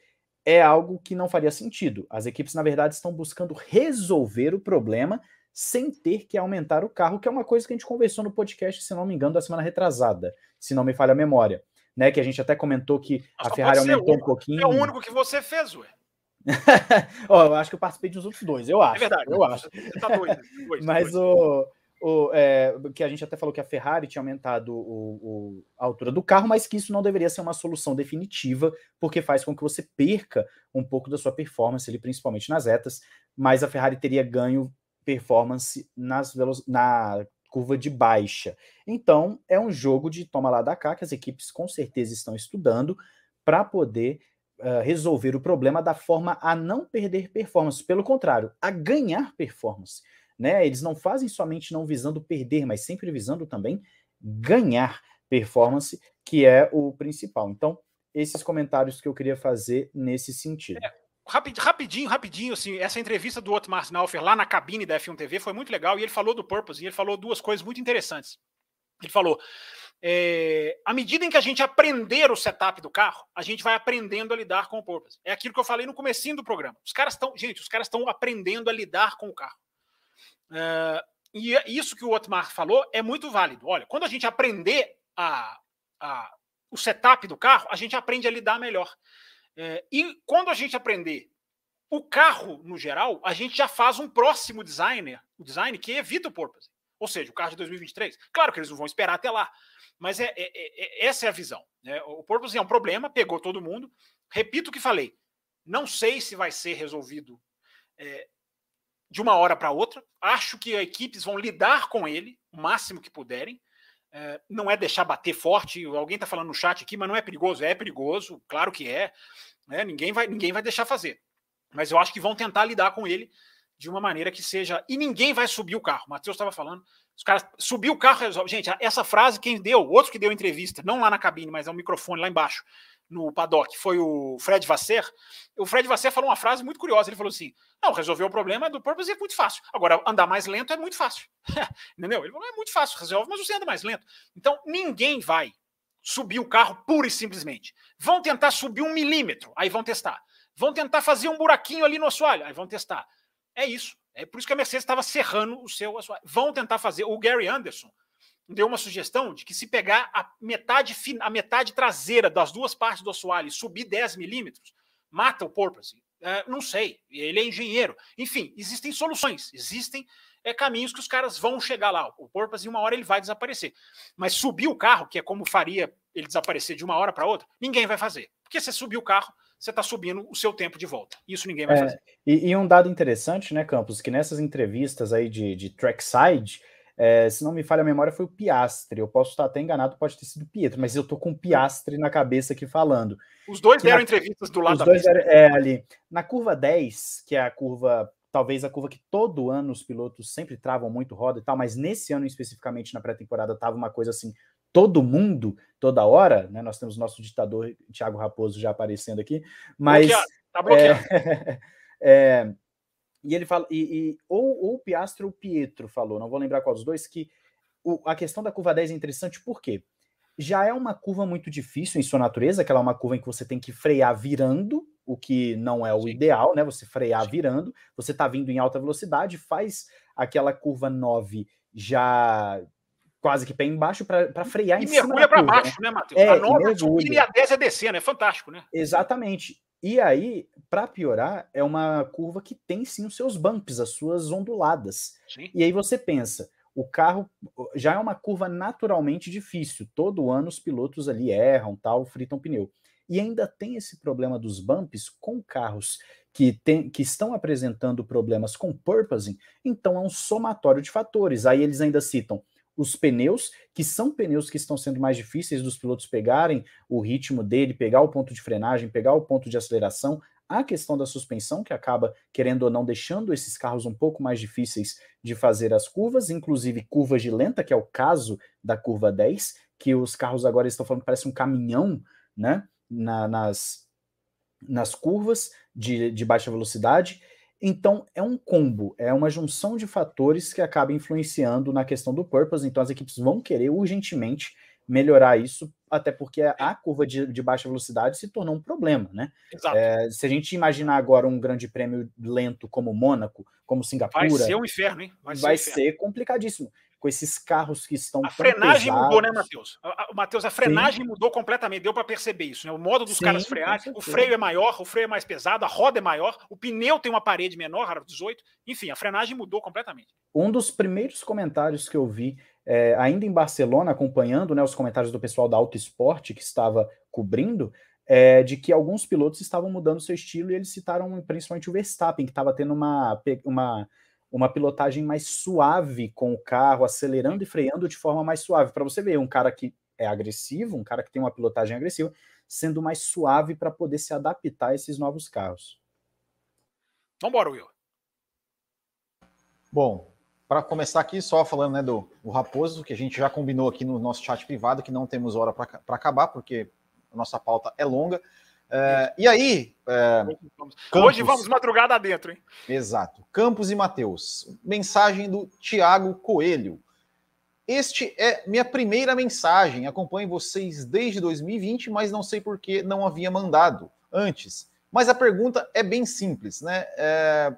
S2: é algo que não faria sentido. As equipes, na verdade, estão buscando resolver o problema sem ter que aumentar o carro, que é uma coisa que a gente conversou no podcast, se não me engano, da semana retrasada, se não me falha a memória. Né, que a gente até comentou que a Ferrari aumentou um pouquinho. É
S3: o único que você fez, ué.
S2: oh, eu acho que eu participei dos outros dois, eu é acho. É
S3: verdade,
S2: eu acho.
S3: Tá doido,
S2: dois, Mas dois. o, o, é, que a gente até falou que a Ferrari tinha aumentado o, o, a altura do carro, mas que isso não deveria ser uma solução definitiva, porque faz com que você perca um pouco da sua performance, ali, principalmente nas retas, mas a Ferrari teria ganho performance nas na curva de baixa. Então, é um jogo de toma lá da cá, que as equipes com certeza estão estudando para poder uh, resolver o problema da forma a não perder performance, pelo contrário, a ganhar performance né? Eles não fazem somente não visando perder, mas sempre visando também ganhar performance, que é o principal. Então, esses comentários que eu queria fazer nesse sentido. É,
S3: rapidinho, rapidinho, assim, essa entrevista do Otmar Snaufer lá na cabine da F1 TV foi muito legal e ele falou do Purpose e ele falou duas coisas muito interessantes. Ele falou: é, à medida em que a gente aprender o setup do carro, a gente vai aprendendo a lidar com o Purpose. É aquilo que eu falei no comecinho do programa. Os caras estão, gente, os caras estão aprendendo a lidar com o carro. Uh, e é isso que o Otmar falou é muito válido. Olha, quando a gente aprender a, a, o setup do carro, a gente aprende a lidar melhor. Uh, e quando a gente aprender o carro no geral, a gente já faz um próximo designer, o design que evita o porpoise. Ou seja, o carro de 2023. Claro que eles não vão esperar até lá, mas é, é, é, é essa é a visão. Né? O porpoise é um problema, pegou todo mundo. Repito o que falei. Não sei se vai ser resolvido é, de uma hora para outra. Acho que as equipes vão lidar com ele o máximo que puderem. É, não é deixar bater forte. Alguém está falando no chat aqui, mas não é perigoso. É perigoso, claro que é. Né? Ninguém, vai, ninguém vai deixar fazer. Mas eu acho que vão tentar lidar com ele de uma maneira que seja. E ninguém vai subir o carro. O Matheus estava falando. Os caras subir o carro resolve. Gente, essa frase, quem deu, outro que deu entrevista, não lá na cabine, mas é o microfone lá embaixo no paddock foi o Fred Vasser. O Fred Vasser falou uma frase muito curiosa. Ele falou assim: Não, resolver o problema do Purpose é muito fácil. Agora, andar mais lento é muito fácil. Entendeu? Ele falou: É muito fácil, resolve, mas você anda mais lento. Então, ninguém vai subir o carro pura e simplesmente. Vão tentar subir um milímetro, aí vão testar. Vão tentar fazer um buraquinho ali no assoalho, aí vão testar. É isso. É por isso que a Mercedes estava serrando o seu assoalho. Vão tentar fazer. O Gary Anderson deu uma sugestão de que se pegar a metade, a metade traseira das duas partes do assoalho e subir 10 milímetros, mata o porpoise. É, não sei, ele é engenheiro. Enfim, existem soluções, existem é, caminhos que os caras vão chegar lá. O porpoise, em uma hora, ele vai desaparecer. Mas subir o carro, que é como faria ele desaparecer de uma hora para outra, ninguém vai fazer. Porque você subir o carro, você está subindo o seu tempo de volta. Isso ninguém vai é, fazer.
S2: E, e, um dado interessante, né, Campos, que nessas entrevistas aí de, de trackside, é, se não me falha a memória, foi o Piastre. Eu posso estar até enganado, pode ter sido o Pietro, mas eu tô com o Piastre na cabeça aqui falando.
S3: Os dois deram na, entrevistas do lado
S2: os da dois deram, é, ali. Na curva 10, que é a curva, talvez a curva que todo ano os pilotos sempre travam muito roda e tal, mas nesse ano especificamente na pré-temporada tava uma coisa assim, todo mundo, toda hora, né? Nós temos nosso ditador Thiago Raposo já aparecendo aqui, mas. Bloqueado. Tá bloqueado. É, é, e ele fala, e, e, ou, ou o Piastro ou o Pietro falou, não vou lembrar qual dos dois, que o, a questão da curva 10 é interessante porque já é uma curva muito difícil em sua natureza, que ela é uma curva em que você tem que frear virando, o que não é o Sim. ideal, né? Você frear Sim. virando, você tá vindo em alta velocidade, faz aquela curva 9 já quase que pé embaixo para frear
S3: e
S2: em cima.
S3: mergulha para baixo, né, Matheus? É, a 9 é subir e a 10 é descer, né? Fantástico, né?
S2: Exatamente. E aí, para piorar, é uma curva que tem sim os seus bumps, as suas onduladas. Sim. E aí você pensa, o carro já é uma curva naturalmente difícil. Todo ano os pilotos ali erram, tal, fritam pneu. E ainda tem esse problema dos bumps com carros que, tem, que estão apresentando problemas com purposing, então é um somatório de fatores. Aí eles ainda citam os pneus, que são pneus que estão sendo mais difíceis dos pilotos pegarem o ritmo dele, pegar o ponto de frenagem, pegar o ponto de aceleração, a questão da suspensão, que acaba, querendo ou não, deixando esses carros um pouco mais difíceis de fazer as curvas, inclusive curvas de lenta, que é o caso da curva 10, que os carros agora estão falando que parece um caminhão, né? Na, nas, nas curvas de, de baixa velocidade. Então, é um combo, é uma junção de fatores que acaba influenciando na questão do purpose. Então, as equipes vão querer urgentemente melhorar isso, até porque a curva de, de baixa velocidade se tornou um problema, né? É, se a gente imaginar agora um grande prêmio lento como Mônaco, como Singapura...
S3: Vai ser um inferno, hein?
S2: Vai, vai ser, ser complicadíssimo com esses carros que estão.
S3: A frenagem pesados. mudou, né, Matheus? Matheus, a frenagem Sim. mudou completamente, deu para perceber isso. Né? O modo dos Sim, caras frearem, o freio é maior, o freio é mais pesado, a roda é maior, o pneu tem uma parede menor, 18. Enfim, a frenagem mudou completamente.
S2: Um dos primeiros comentários que eu vi, é, ainda em Barcelona, acompanhando né, os comentários do pessoal da Auto Esporte que estava cobrindo, é, de que alguns pilotos estavam mudando seu estilo e eles citaram principalmente o Verstappen, que estava tendo uma, uma uma pilotagem mais suave com o carro, acelerando e freando de forma mais suave. Para você ver, um cara que é agressivo, um cara que tem uma pilotagem agressiva, sendo mais suave para poder se adaptar a esses novos carros.
S3: Vamos embora, Will.
S1: Bom, para começar aqui, só falando né, do, do Raposo, que a gente já combinou aqui no nosso chat privado, que não temos hora para acabar, porque a nossa pauta é longa. É, e aí. É,
S3: Hoje vamos madrugada dentro, hein?
S1: Exato. Campos e Matheus. Mensagem do Tiago Coelho. Este é minha primeira mensagem. Acompanho vocês desde 2020, mas não sei por que não havia mandado antes. Mas a pergunta é bem simples, né? É,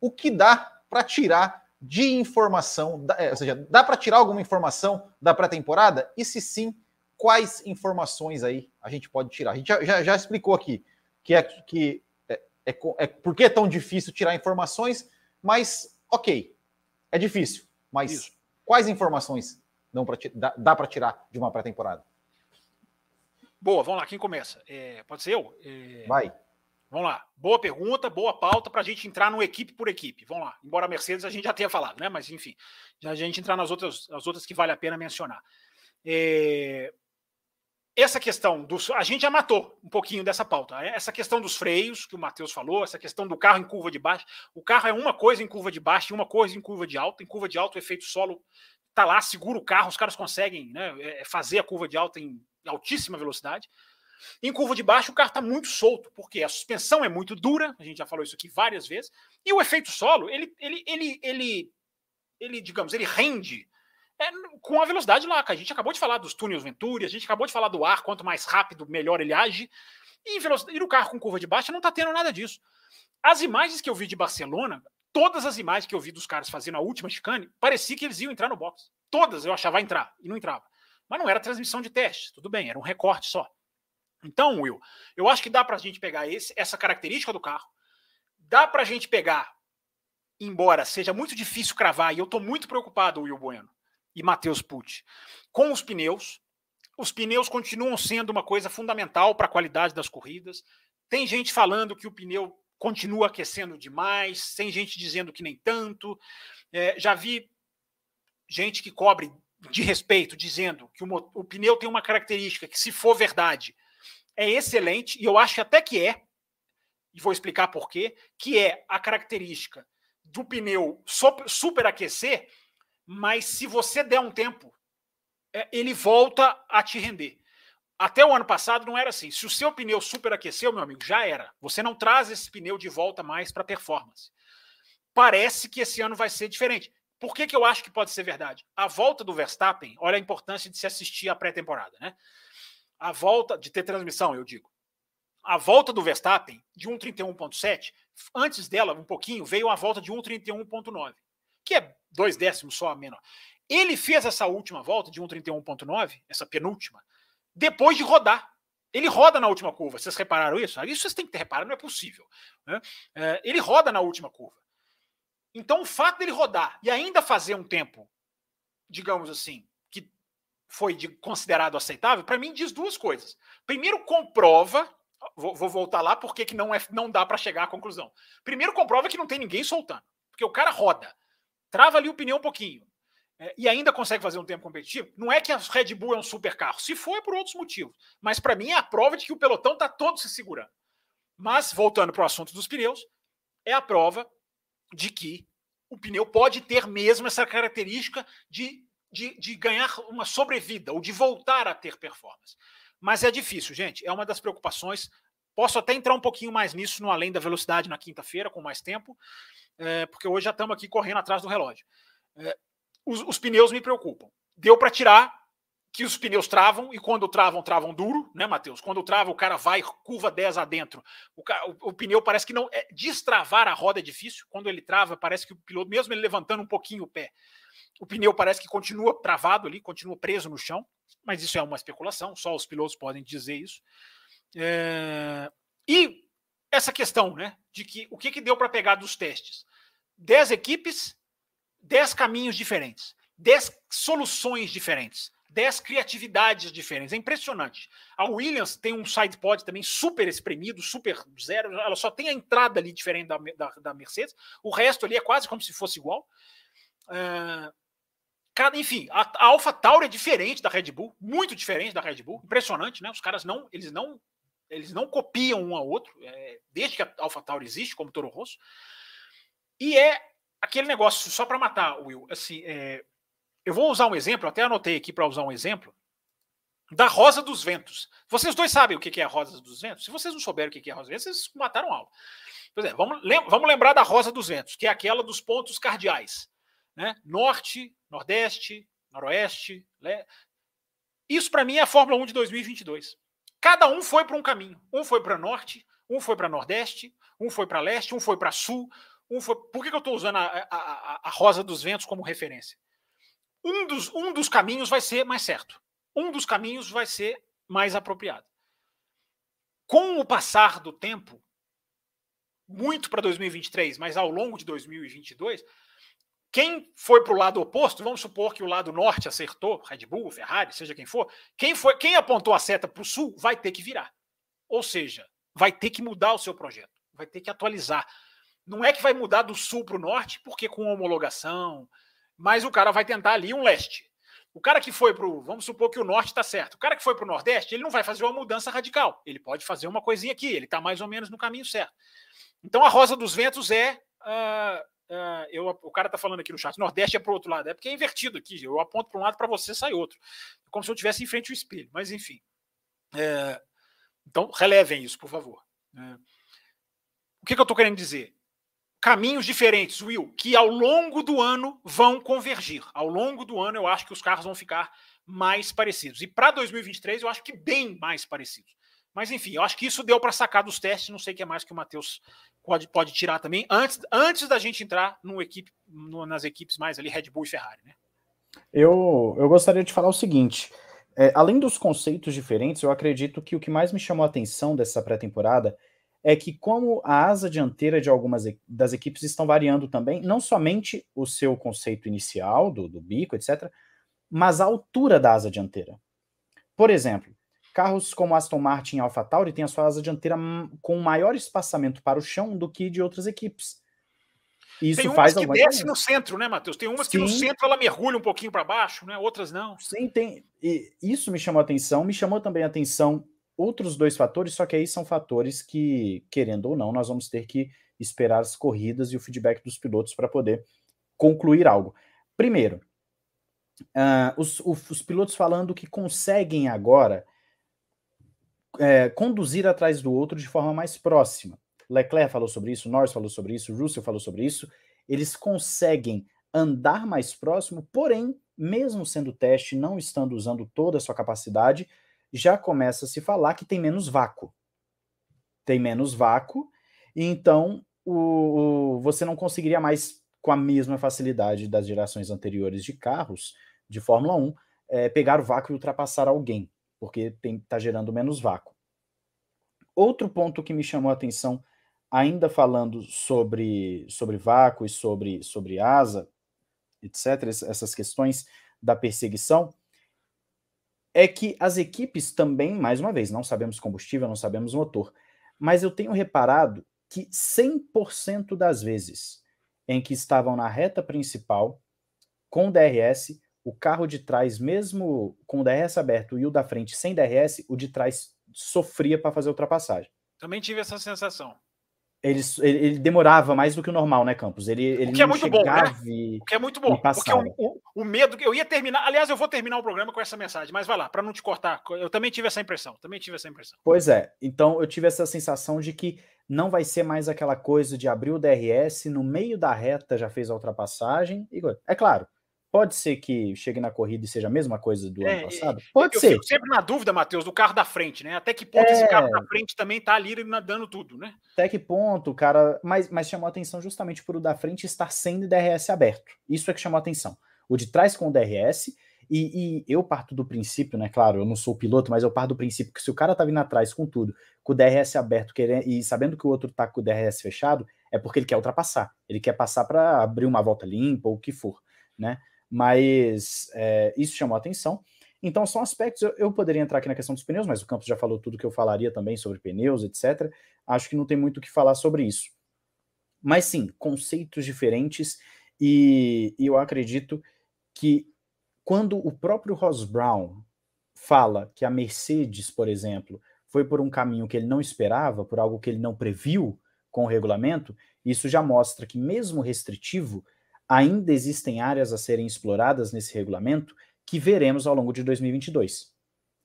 S1: o que dá para tirar de informação? É, ou seja, dá para tirar alguma informação da pré-temporada? E se sim, quais informações aí a gente pode tirar? A gente já, já, já explicou aqui que é que é, é, é, por que é tão difícil tirar informações, mas ok, é difícil, mas Isso. quais informações não pra, dá, dá para tirar de uma pré-temporada?
S3: Boa, vamos lá, quem começa? É, pode ser eu?
S1: É... Vai.
S3: Vamos lá. Boa pergunta, boa pauta para a gente entrar no equipe por equipe. Vamos lá. Embora a Mercedes a gente já tenha falado, né? Mas enfim, já a gente entrar nas outras, as outras que vale a pena mencionar. É, essa questão dos. A gente já matou um pouquinho dessa pauta. Né? Essa questão dos freios, que o Matheus falou, essa questão do carro em curva de baixo. O carro é uma coisa em curva de baixo e uma coisa em curva de alta. Em curva de alta, o efeito solo tá lá, segura o carro, os caras conseguem né, é, fazer a curva de alta em altíssima velocidade. Em curva de baixo, o carro está muito solto, porque a suspensão é muito dura, a gente já falou isso aqui várias vezes, e o efeito solo, ele, ele, ele, ele, ele digamos, ele rende é, com a velocidade lá, que a gente acabou de falar dos túneis Venturi, a gente acabou de falar do ar, quanto mais rápido, melhor ele age. E, velocidade, e no carro com curva de baixa não está tendo nada disso. As imagens que eu vi de Barcelona, todas as imagens que eu vi dos caras fazendo a última chicane, parecia que eles iam entrar no box. Todas eu achava entrar e não entrava. Mas não era transmissão de teste, tudo bem, era um recorte só. Então, Will, eu acho que dá para a gente pegar esse, essa característica do carro, dá para a gente pegar, embora seja muito difícil cravar, e eu estou muito preocupado, Will Bueno, e Matheus Pucci. Com os pneus, os pneus continuam sendo uma coisa fundamental para a qualidade das corridas. Tem gente falando que o pneu continua aquecendo demais, tem gente dizendo que nem tanto. É, já vi gente que cobre de respeito dizendo que o, o, pneu tem uma característica que, se for verdade, é excelente, e eu acho até que é, e vou explicar por quê, que é a característica do pneu superaquecer mas se você der um tempo, é, ele volta a te render. Até o ano passado não era assim. Se o seu pneu superaqueceu, meu amigo, já era. Você não traz esse pneu de volta mais para performance. Parece que esse ano vai ser diferente. Por que, que eu acho que pode ser verdade? A volta do Verstappen, olha a importância de se assistir à pré-temporada, né? A volta de ter transmissão, eu digo. A volta do Verstappen de 1,31,7, antes dela, um pouquinho, veio a volta de 1,31,9 que é dois décimos só a menor. Ele fez essa última volta de 1,31,9, essa penúltima, depois de rodar. Ele roda na última curva. Vocês repararam isso? Isso vocês têm que ter reparado, não é possível. Né? É, ele roda na última curva. Então, o fato dele rodar e ainda fazer um tempo, digamos assim, que foi de, considerado aceitável, para mim diz duas coisas. Primeiro, comprova. Vou, vou voltar lá porque que não, é, não dá para chegar à conclusão. Primeiro, comprova que não tem ninguém soltando. Porque o cara roda trava ali o pneu um pouquinho. é, e ainda consegue fazer um tempo competitivo, não é que a Red Bull é um super carro. Se for, é por outros motivos. Mas para mim é a prova de que o pelotão está todo se segurando. Mas, voltando para o assunto dos pneus, é a prova de que o pneu pode ter mesmo essa característica de, de, de ganhar uma sobrevida ou de voltar a ter performance. Mas é difícil, gente. É uma das preocupações. Posso até entrar um pouquinho mais nisso no além da velocidade na quinta-feira, com mais tempo, é, porque hoje já estamos aqui correndo atrás do relógio. É, os, os pneus me preocupam. Deu para tirar que os pneus travam, e quando travam, travam duro, né, Matheus? Quando trava, o cara vai curva 10 adentro. O, o, o, pneu parece que não. É, destravar a roda é difícil. Quando ele trava, parece que o piloto, mesmo ele levantando um pouquinho o pé, o pneu parece que continua travado ali, continua preso no chão. Mas isso é uma especulação, só os pilotos podem dizer isso. É... E essa questão, né, de que o que, que deu para pegar dos testes? 10 equipes, 10 caminhos diferentes, 10 soluções diferentes, 10 criatividades diferentes. É impressionante. A Williams tem um side pod também super espremido, super zero. Ela só tem a entrada ali diferente da, da, da Mercedes. O resto ali é quase como se fosse igual. Uh, cada, enfim, a, a Alpha Tauri é diferente da Red Bull, muito diferente da Red Bull. Impressionante, né? Os caras não, eles não, eles não copiam um ao outro, é, desde que a Alpha Tauri existe, como Toro Rosso. E é aquele negócio, só para matar, Will, assim, é, eu vou usar um exemplo, até anotei aqui para usar um exemplo, da Rosa dos Ventos. Vocês dois sabem o que é a Rosa dos Ventos? Se vocês não souberem o que é a Rosa dos Ventos, vocês mataram aula. Por exemplo, vamos, vamos lembrar da Rosa dos Ventos, que é aquela dos pontos cardeais. Né? Norte, Nordeste, Noroeste. Né? Isso, para mim, é a Fórmula 1 de 2022. Cada um foi para um caminho. Um foi para Norte, um foi para Nordeste, um foi para Leste, um foi para Sul, um foi... Por que, que eu estou usando a, a, a, Rosa dos Ventos como referência? um dos, um dos caminhos vai ser mais certo. Um dos caminhos vai ser mais apropriado. Com o passar do tempo, muito para 2023, mas ao longo de 2022, quem foi para o lado oposto, vamos supor que o lado norte acertou, Red Bull, Ferrari, seja quem for, quem, foi, quem apontou a seta para o sul vai ter que virar. Ou seja, vai ter que mudar o seu projeto, vai ter que atualizar. Não é que vai mudar do sul para o norte, porque com homologação, mas o cara vai tentar ali um leste. O cara que foi para o. Vamos supor que o norte está certo. O cara que foi para o nordeste, ele não vai fazer uma mudança radical. Ele pode fazer uma coisinha aqui, ele está mais ou menos no caminho certo. Então a Rosa dos Ventos é. Uh, uh, eu, o cara está falando aqui no chat, nordeste é para o outro lado. É porque é invertido aqui. Eu aponto para um lado para você, sai outro. Como se eu tivesse em frente ao espelho. Mas enfim. É, então relevem isso, por favor. É, o que, que eu estou querendo dizer? caminhos diferentes, Will, que ao longo do ano vão convergir. Ao longo do ano, eu acho que os carros vão ficar mais parecidos. E para 2023, eu acho que bem mais parecidos. Mas enfim, eu acho que isso deu para sacar dos testes. Não sei o que é mais que o Matheus pode, pode tirar também, antes, antes da gente entrar no equipe, no, nas equipes mais ali, Red Bull e Ferrari. Né?
S2: Eu, eu gostaria de falar o seguinte. É, além dos conceitos diferentes, eu acredito que o que mais me chamou a atenção dessa pré-temporada é que como a asa dianteira de algumas das equipes estão variando também, não somente o seu conceito inicial do, do bico, etc., mas a altura da asa dianteira. Por exemplo, carros como Aston Martin e AlphaTauri têm a sua asa dianteira com maior espaçamento para o chão do que de outras equipes.
S3: Isso tem umas faz que desce no centro, né, Matheus? Tem umas Sim. que no centro ela mergulha um pouquinho para baixo, né? Outras não.
S2: Sim, tem. E isso me chamou a atenção. Me chamou também a atenção outros dois fatores, só que aí são fatores que, querendo ou não, nós vamos ter que esperar as corridas e o feedback dos pilotos para poder concluir algo. Primeiro, uh, os, os, pilotos falando que conseguem agora é, conduzir atrás do outro de forma mais próxima. Leclerc falou sobre isso, Norris falou sobre isso, Russell falou sobre isso. Eles conseguem andar mais próximo, porém, mesmo sendo teste, não estando usando toda a sua capacidade, já começa a se falar que tem menos vácuo. Tem menos vácuo, e então o, o, você não conseguiria mais, com a mesma facilidade das gerações anteriores de carros de Fórmula 1, é, pegar o vácuo e ultrapassar alguém, porque está gerando menos vácuo. Outro ponto que me chamou a atenção, ainda falando sobre, sobre vácuo e sobre, sobre asa, etc., essas questões da perseguição, é que as equipes também, mais uma vez, não sabemos combustível, não sabemos motor, mas eu tenho reparado que 100% das vezes em que estavam na reta principal, com DRS, o carro de trás, mesmo com o DRS aberto e o da frente sem DRS, o de trás sofria para fazer a ultrapassagem.
S3: Também tive essa sensação.
S2: Ele, ele, ele, demorava mais do que o normal, né, Campos? Ele, ele
S3: o que é muito bom, né? O que é muito bom. Porque o, o, o, medo que eu ia terminar. Aliás, eu vou terminar o programa com essa mensagem, mas vai lá, para não te cortar. Eu também tive essa impressão. Também tive essa impressão.
S2: Pois é. Então eu tive essa sensação de que não vai ser mais aquela coisa de abrir o DRS no meio da reta já fez a ultrapassagem. É claro, Pode ser que chegue na corrida e seja a mesma coisa do é, ano passado? Pode
S3: eu
S2: ser. Eu
S3: fico sempre na dúvida, Matheus, do carro da frente, né? Até que ponto é... esse carro da frente também tá ali dando tudo, né?
S2: Até que ponto, cara. Mas, mas chamou atenção justamente por o da frente estar sem DRS aberto. Isso é que chamou atenção. O de trás com o DRS. E, e, eu parto do princípio, né? Claro, eu não sou piloto, mas eu parto do princípio que se o cara tá vindo atrás com tudo, com o DRS aberto querendo, e sabendo que o outro tá com o DRS fechado, é porque ele quer ultrapassar. Ele quer passar para abrir uma volta limpa ou o que for, né? Mas é, isso chamou atenção. Então, são aspectos. Eu, eu, poderia entrar aqui na questão dos pneus, mas o Campos já falou tudo que eu falaria também sobre pneus, etc. Acho que não tem muito o que falar sobre isso. Mas sim, conceitos diferentes, e, e eu acredito que quando o próprio Ross Brown fala que a Mercedes, por exemplo, foi por um caminho que ele não esperava, por algo que ele não previu com o regulamento, isso já mostra que, mesmo restritivo, ainda existem áreas a serem exploradas nesse regulamento que veremos ao longo de 2022.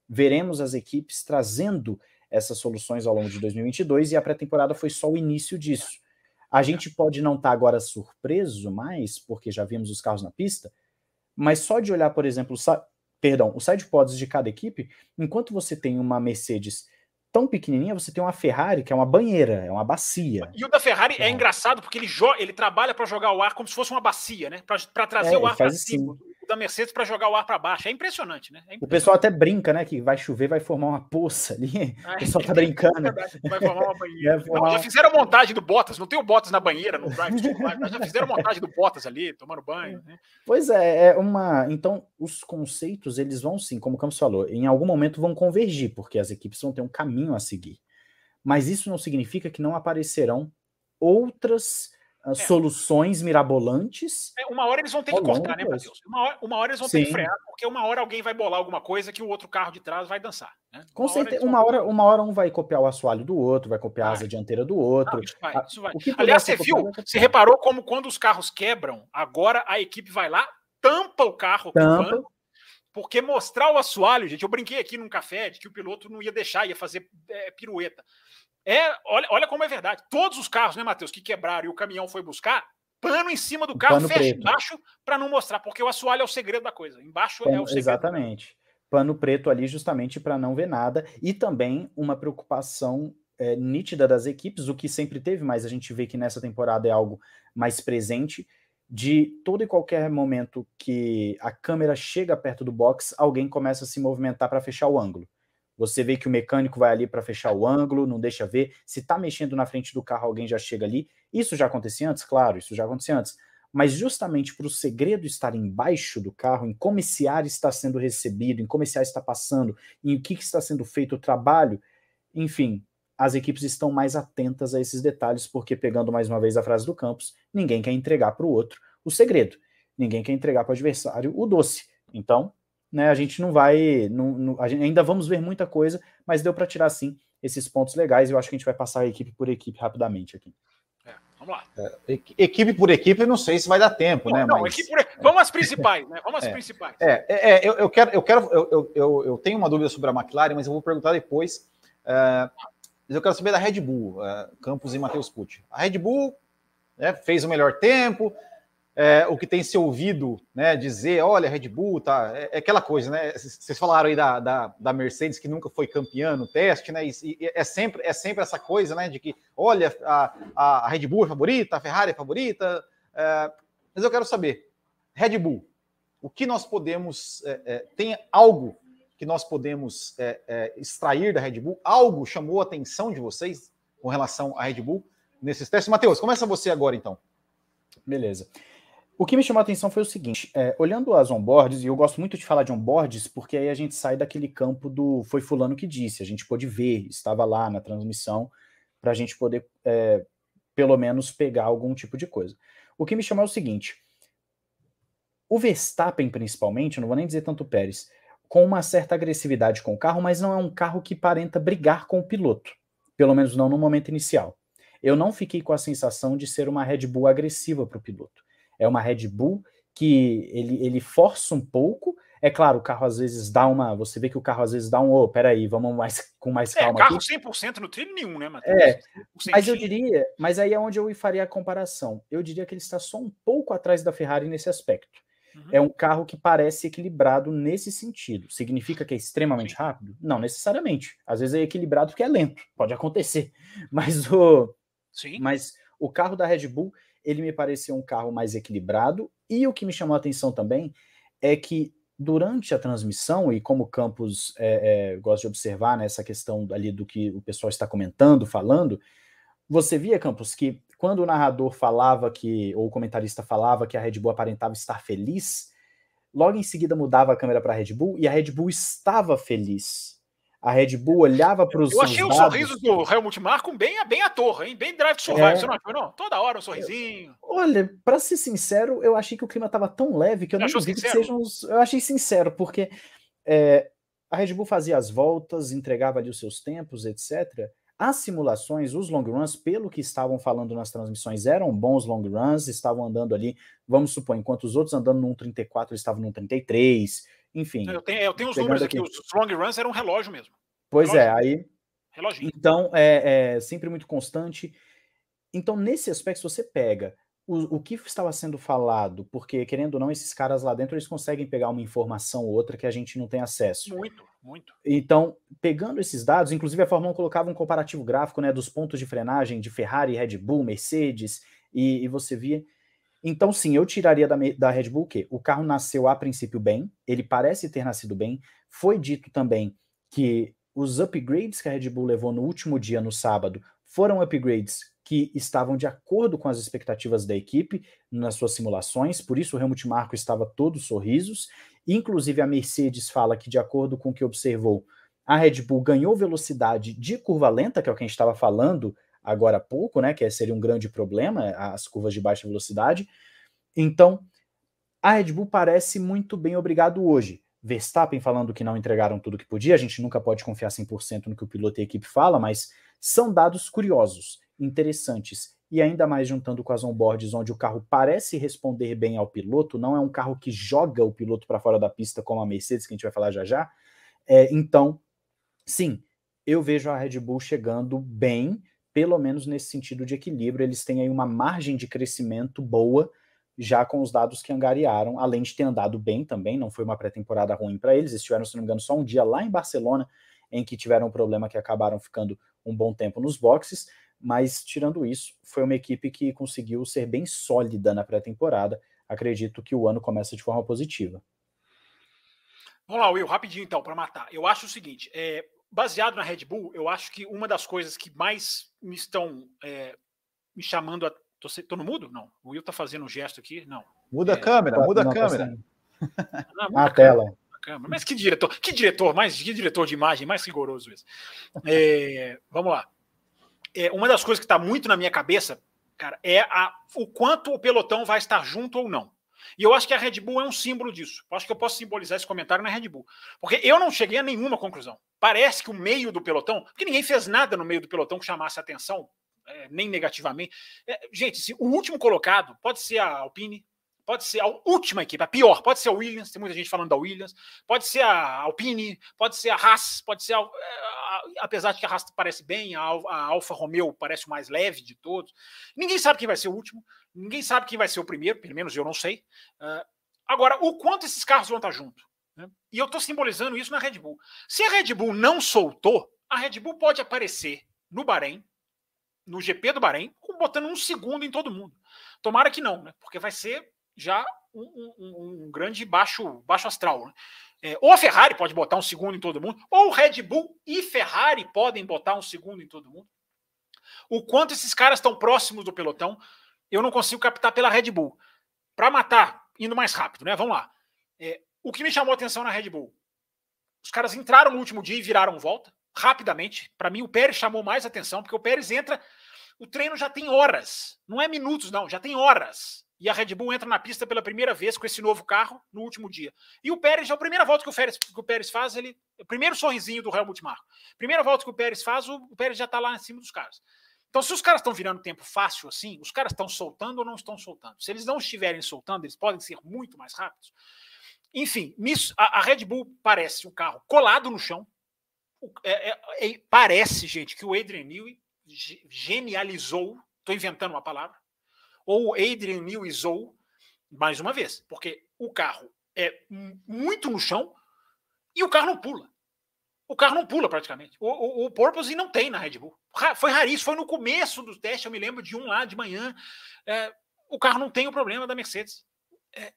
S2: Veremos as equipes trazendo essas soluções ao longo de 2022 e a pré-temporada foi só o início disso. A gente pode não estar tá agora surpreso mais, porque já vimos os carros na pista, mas só de olhar, por exemplo, perdão, os side pods de cada equipe, enquanto você tem uma Mercedes tão pequenininha, você tem uma Ferrari que é uma banheira, é uma bacia.
S3: E o da Ferrari é, é engraçado porque ele, joga, ele trabalha para jogar o ar como se fosse uma bacia, né? Para trazer é, o ar para cima. Assim da Mercedes para jogar o ar para baixo. É impressionante, né? É impressionante.
S2: O pessoal até brinca, né? Que vai chover, vai formar uma poça ali. o pessoal tá brincando.
S3: vai formar uma banheira. Formar... Não, já fizeram a montagem do Bottas, não tem o Bottas na banheira no Drive já fizeram a montagem do Bottas ali, tomando banho. Né?
S2: Pois é, é uma. Então, os conceitos, eles vão sim, como o Campos falou, em algum momento vão convergir, porque as equipes vão ter um caminho a seguir. Mas isso não significa que não aparecerão outras é. soluções mirabolantes.
S3: É, uma hora eles vão ter que cortar, né, Matheus? Uma hora, uma hora eles vão Sim. ter que frear, porque uma hora alguém vai bolar alguma coisa que o outro carro de trás vai dançar. Né?
S2: Com uma certeza, hora uma, hora, uma hora um vai copiar o assoalho do outro, vai copiar vai. a asa dianteira do outro. Não, isso vai, isso vai.
S3: Aliás, você viu, você reparou como quando os carros quebram, agora a equipe vai lá, tampa o carro
S2: tampa.
S3: porque mostrar o assoalho, gente, eu brinquei aqui num café de que o piloto não ia deixar, ia fazer é, pirueta. É, olha, olha como é verdade. Todos os carros, né, Matheus, que quebraram e o caminhão foi buscar, pano em cima do carro, fecha preto. embaixo para não mostrar, porque o assoalho é o segredo da coisa. Embaixo
S2: pano,
S3: é o segredo.
S2: Exatamente. Pano preto ali justamente para não ver nada e também uma preocupação é, nítida das equipes, o que sempre teve, mas a gente vê que nessa temporada é algo mais presente, de todo e qualquer momento que a câmera chega perto do box, alguém começa a se movimentar para fechar o ângulo. Você vê que o mecânico vai ali para fechar o ângulo, não deixa ver. Se está mexendo na frente do carro, alguém já chega ali. Isso já acontecia antes? Claro, isso já acontecia antes. Mas justamente para o segredo estar embaixo do carro, em como esse ar está sendo recebido, em como esse ar está passando, em o que, que está sendo feito o trabalho, enfim, as equipes estão mais atentas a esses detalhes, porque, pegando mais uma vez a frase do Campos, ninguém quer entregar para o outro o segredo. Ninguém quer entregar para o adversário o doce. Então, né, a gente não vai, não, não, a gente, ainda vamos ver muita coisa, mas deu para tirar sim esses pontos legais. Eu acho que a gente vai passar equipe por equipe rapidamente aqui.
S1: É, vamos lá. É, equipe por equipe, não sei se vai dar tempo, não, né?
S3: Não, mas... por... Vamos às principais, né? Vamos às
S1: é,
S3: principais.
S1: É, é, é, eu, eu, quero, eu quero, eu, eu, eu, tenho uma dúvida sobre a McLaren, mas eu vou perguntar depois. Uh, mas eu quero saber da Red Bull, uh, Campos e Matheus Pucci. A Red Bull né, fez o melhor tempo, é, o que tem se ouvido né, dizer, olha, Red Bull, tá, é, é, aquela coisa, né? Vocês falaram aí da, da, da, Mercedes que nunca foi campeã no teste, né? E, e, é, sempre, é sempre essa coisa, né? De que, olha, a, a Red Bull é favorita, a Ferrari é favorita. É, mas eu quero saber, Red Bull, o que nós podemos. É, é, tem algo que nós podemos é, extrair da Red Bull? Algo chamou a atenção de vocês com relação à Red Bull nesses testes? Matheus, começa você agora, então.
S2: Beleza. O que me chamou a atenção foi o seguinte: é, olhando as onboards, e eu gosto muito de falar de onboards, porque aí a gente sai daquele campo do foi Fulano que disse, a gente pôde ver, estava lá na transmissão, para a gente poder, é, pelo menos, pegar algum tipo de coisa. O que me chamou é o seguinte: o Verstappen, principalmente, não vou nem dizer tanto o Pérez, com uma certa agressividade com o carro, mas não é um carro que parenta brigar com o piloto. Pelo menos não no momento inicial. Eu não fiquei com a sensação de ser uma Red Bull agressiva para o piloto. É uma Red Bull que ele, ele força um pouco. É claro, o carro às vezes dá uma. Você vê que o carro às vezes dá um. Oh, peraí, vamos mais com mais calma.
S3: É, carro aqui. 100% no trilho nenhum, né,
S2: Matheus? É, mas eu diria. Mas aí é onde eu faria a comparação. Eu diria que ele está só um pouco atrás da Ferrari nesse aspecto. Uhum. É um carro que parece equilibrado nesse sentido. Significa que é extremamente Sim. rápido? Não necessariamente. Às vezes é equilibrado porque é lento. Pode acontecer. Mas o. Sim. Mas o carro da Red Bull, ele me pareceu um carro mais equilibrado. E o que me chamou a atenção também é que durante a transmissão, e como o Campos é, é, gosta de observar nessa né, questão ali do que o pessoal está comentando, falando, você via, Campos, que quando o narrador falava que, ou o comentarista falava que a Red Bull aparentava estar feliz, logo em seguida mudava a câmera para a Red Bull e a Red Bull estava feliz. A Red Bull olhava para os.
S3: Eu achei o sorriso do Helmut Marko bem, bem à torre, hein? Bem Drive to Survive. É... Você não achou, não? Toda hora um sorrisinho.
S2: Olha, para ser sincero, eu achei que o clima estava tão leve que eu não vi que sejam os. Eu achei sincero, porque é, a Red Bull fazia as voltas, entregava ali os seus tempos, etc. As simulações, os long runs, pelo que estavam falando nas transmissões, eram bons long runs, estavam andando ali, vamos supor, enquanto os outros andando num 34, eles estavam num 33, enfim.
S3: Eu tenho, eu tenho os números aqui, aqui, os long runs eram um relógio mesmo.
S2: Pois é, relógio. é, aí. Reloginho. Então, é, é sempre muito constante. Então, nesse aspecto, se você pega o, o que estava sendo falado, porque, querendo ou não, esses caras lá dentro, eles conseguem pegar uma informação ou outra que a gente não tem acesso.
S3: Muito, muito.
S2: Então, pegando esses dados, inclusive a Fórmula 1 colocava um comparativo gráfico né, dos pontos de frenagem de Ferrari, Red Bull, Mercedes, e, e você via... Então, sim, eu tiraria da, da Red Bull que o carro nasceu a princípio bem, ele parece ter nascido bem. Foi dito também que os upgrades que a Red Bull levou no último dia, no sábado, foram upgrades que estavam de acordo com as expectativas da equipe nas suas simulações, por isso o Helmut Marko estava todo sorrisos. Inclusive, a Mercedes fala que, de acordo com o que observou, a Red Bull ganhou velocidade de curva lenta, que é o que a gente estava falando agora há pouco, né? Que seria um grande problema, as curvas de baixa velocidade. Então, a Red Bull parece muito bem obrigado hoje. Verstappen falando que não entregaram tudo que podia, a gente nunca pode confiar 100% no que o piloto e a equipe fala, mas são dados curiosos interessantes. E ainda mais juntando com as onboards, onde o carro parece responder bem ao piloto, não é um carro que joga o piloto para fora da pista, como a Mercedes, que a gente vai falar já já. É, então, sim, eu vejo a Red Bull chegando bem, pelo menos nesse sentido de equilíbrio. Eles têm aí uma margem de crescimento boa, já com os dados que angariaram, além de ter andado bem também, não foi uma pré-temporada ruim para eles. Eles tiveram, se não me engano, só um dia lá em Barcelona, em que tiveram um problema que acabaram ficando um bom tempo nos boxes, mas tirando isso, foi uma equipe que conseguiu ser bem sólida na pré-temporada. Acredito que o ano começa de forma positiva.
S3: Vamos lá, Will, rapidinho então, para matar. Eu acho o seguinte: é, baseado na Red Bull, eu acho que uma das coisas que mais me estão é, me chamando a. Tô, tô, no mudo? Não. O Will tá fazendo um gesto aqui? Não.
S1: Muda é, a câmera, muda a câmera.
S2: Não, muda a, a tela.
S3: Câmera. Mas que diretor, que diretor, mais que diretor de imagem mais rigoroso isso. É, vamos lá é, uma das coisas que está muito na minha cabeça, cara, é a, o quanto o pelotão vai estar junto ou não. E eu acho que a Red Bull é um símbolo disso. Eu acho que eu posso simbolizar esse comentário na Red Bull. Porque eu não cheguei a nenhuma conclusão. Parece que o meio do pelotão, porque ninguém fez nada no meio do pelotão que chamasse atenção, é, nem negativamente. É, gente, o último colocado pode ser a Alpine, pode ser a última equipe, a pior, pode ser a Williams, tem muita gente falando da Williams, pode ser a Alpine, pode ser a Haas, pode ser a, a, apesar de que a Haas parece bem, a, a Alfa Romeo parece o mais leve de todos. Ninguém sabe quem vai ser o último, ninguém sabe quem vai ser o primeiro, pelo menos eu não sei. Uh, agora, o quanto esses carros vão estar juntos? Né? E eu estou simbolizando isso na Red Bull. Se a Red Bull não soltou, a Red Bull pode aparecer no Bahrein, no GP do Bahrein, botando um segundo em todo mundo. Tomara que não, né? Porque vai ser já um, um, um grande baixo, baixo astral. Né? É, ou a Ferrari pode botar um segundo em todo mundo, ou Red Bull e Ferrari podem botar um segundo em todo mundo. O quanto esses caras estão próximos do pelotão, eu não consigo captar pela Red Bull. Para matar, indo mais rápido, né? Vamos lá. É, o que me chamou a atenção na Red Bull? Os caras entraram no último dia e viraram volta rapidamente. Para mim, o Pérez chamou mais atenção, porque o Pérez entra. O treino já tem horas, não é minutos, não, já tem horas E a Red Bull entra na pista pela primeira vez com esse novo carro no último dia. E o Pérez, a primeira volta que o Pérez, que o Pérez faz, ele. O primeiro sorrisinho do Helmut Marko. Primeira volta que o Pérez faz, o, o Pérez já está lá em cima dos caras. Então, se os caras estão virando tempo fácil assim, os caras estão soltando ou não estão soltando? Se eles não estiverem soltando, eles podem ser muito mais rápidos. Enfim, a, a Red Bull parece um carro colado no chão. É, é, é, parece, gente, que o Adrian Newey genializou, estou inventando uma palavra, ou Adrian Neweyzou, mais uma vez, porque o carro é muito no chão e o carro não pula. O carro não pula praticamente. O, o, o Porpoise não tem na Red Bull. Foi raríssimo. Foi no começo do teste, eu me lembro de um lá de manhã. É, o carro não tem o problema da Mercedes. É,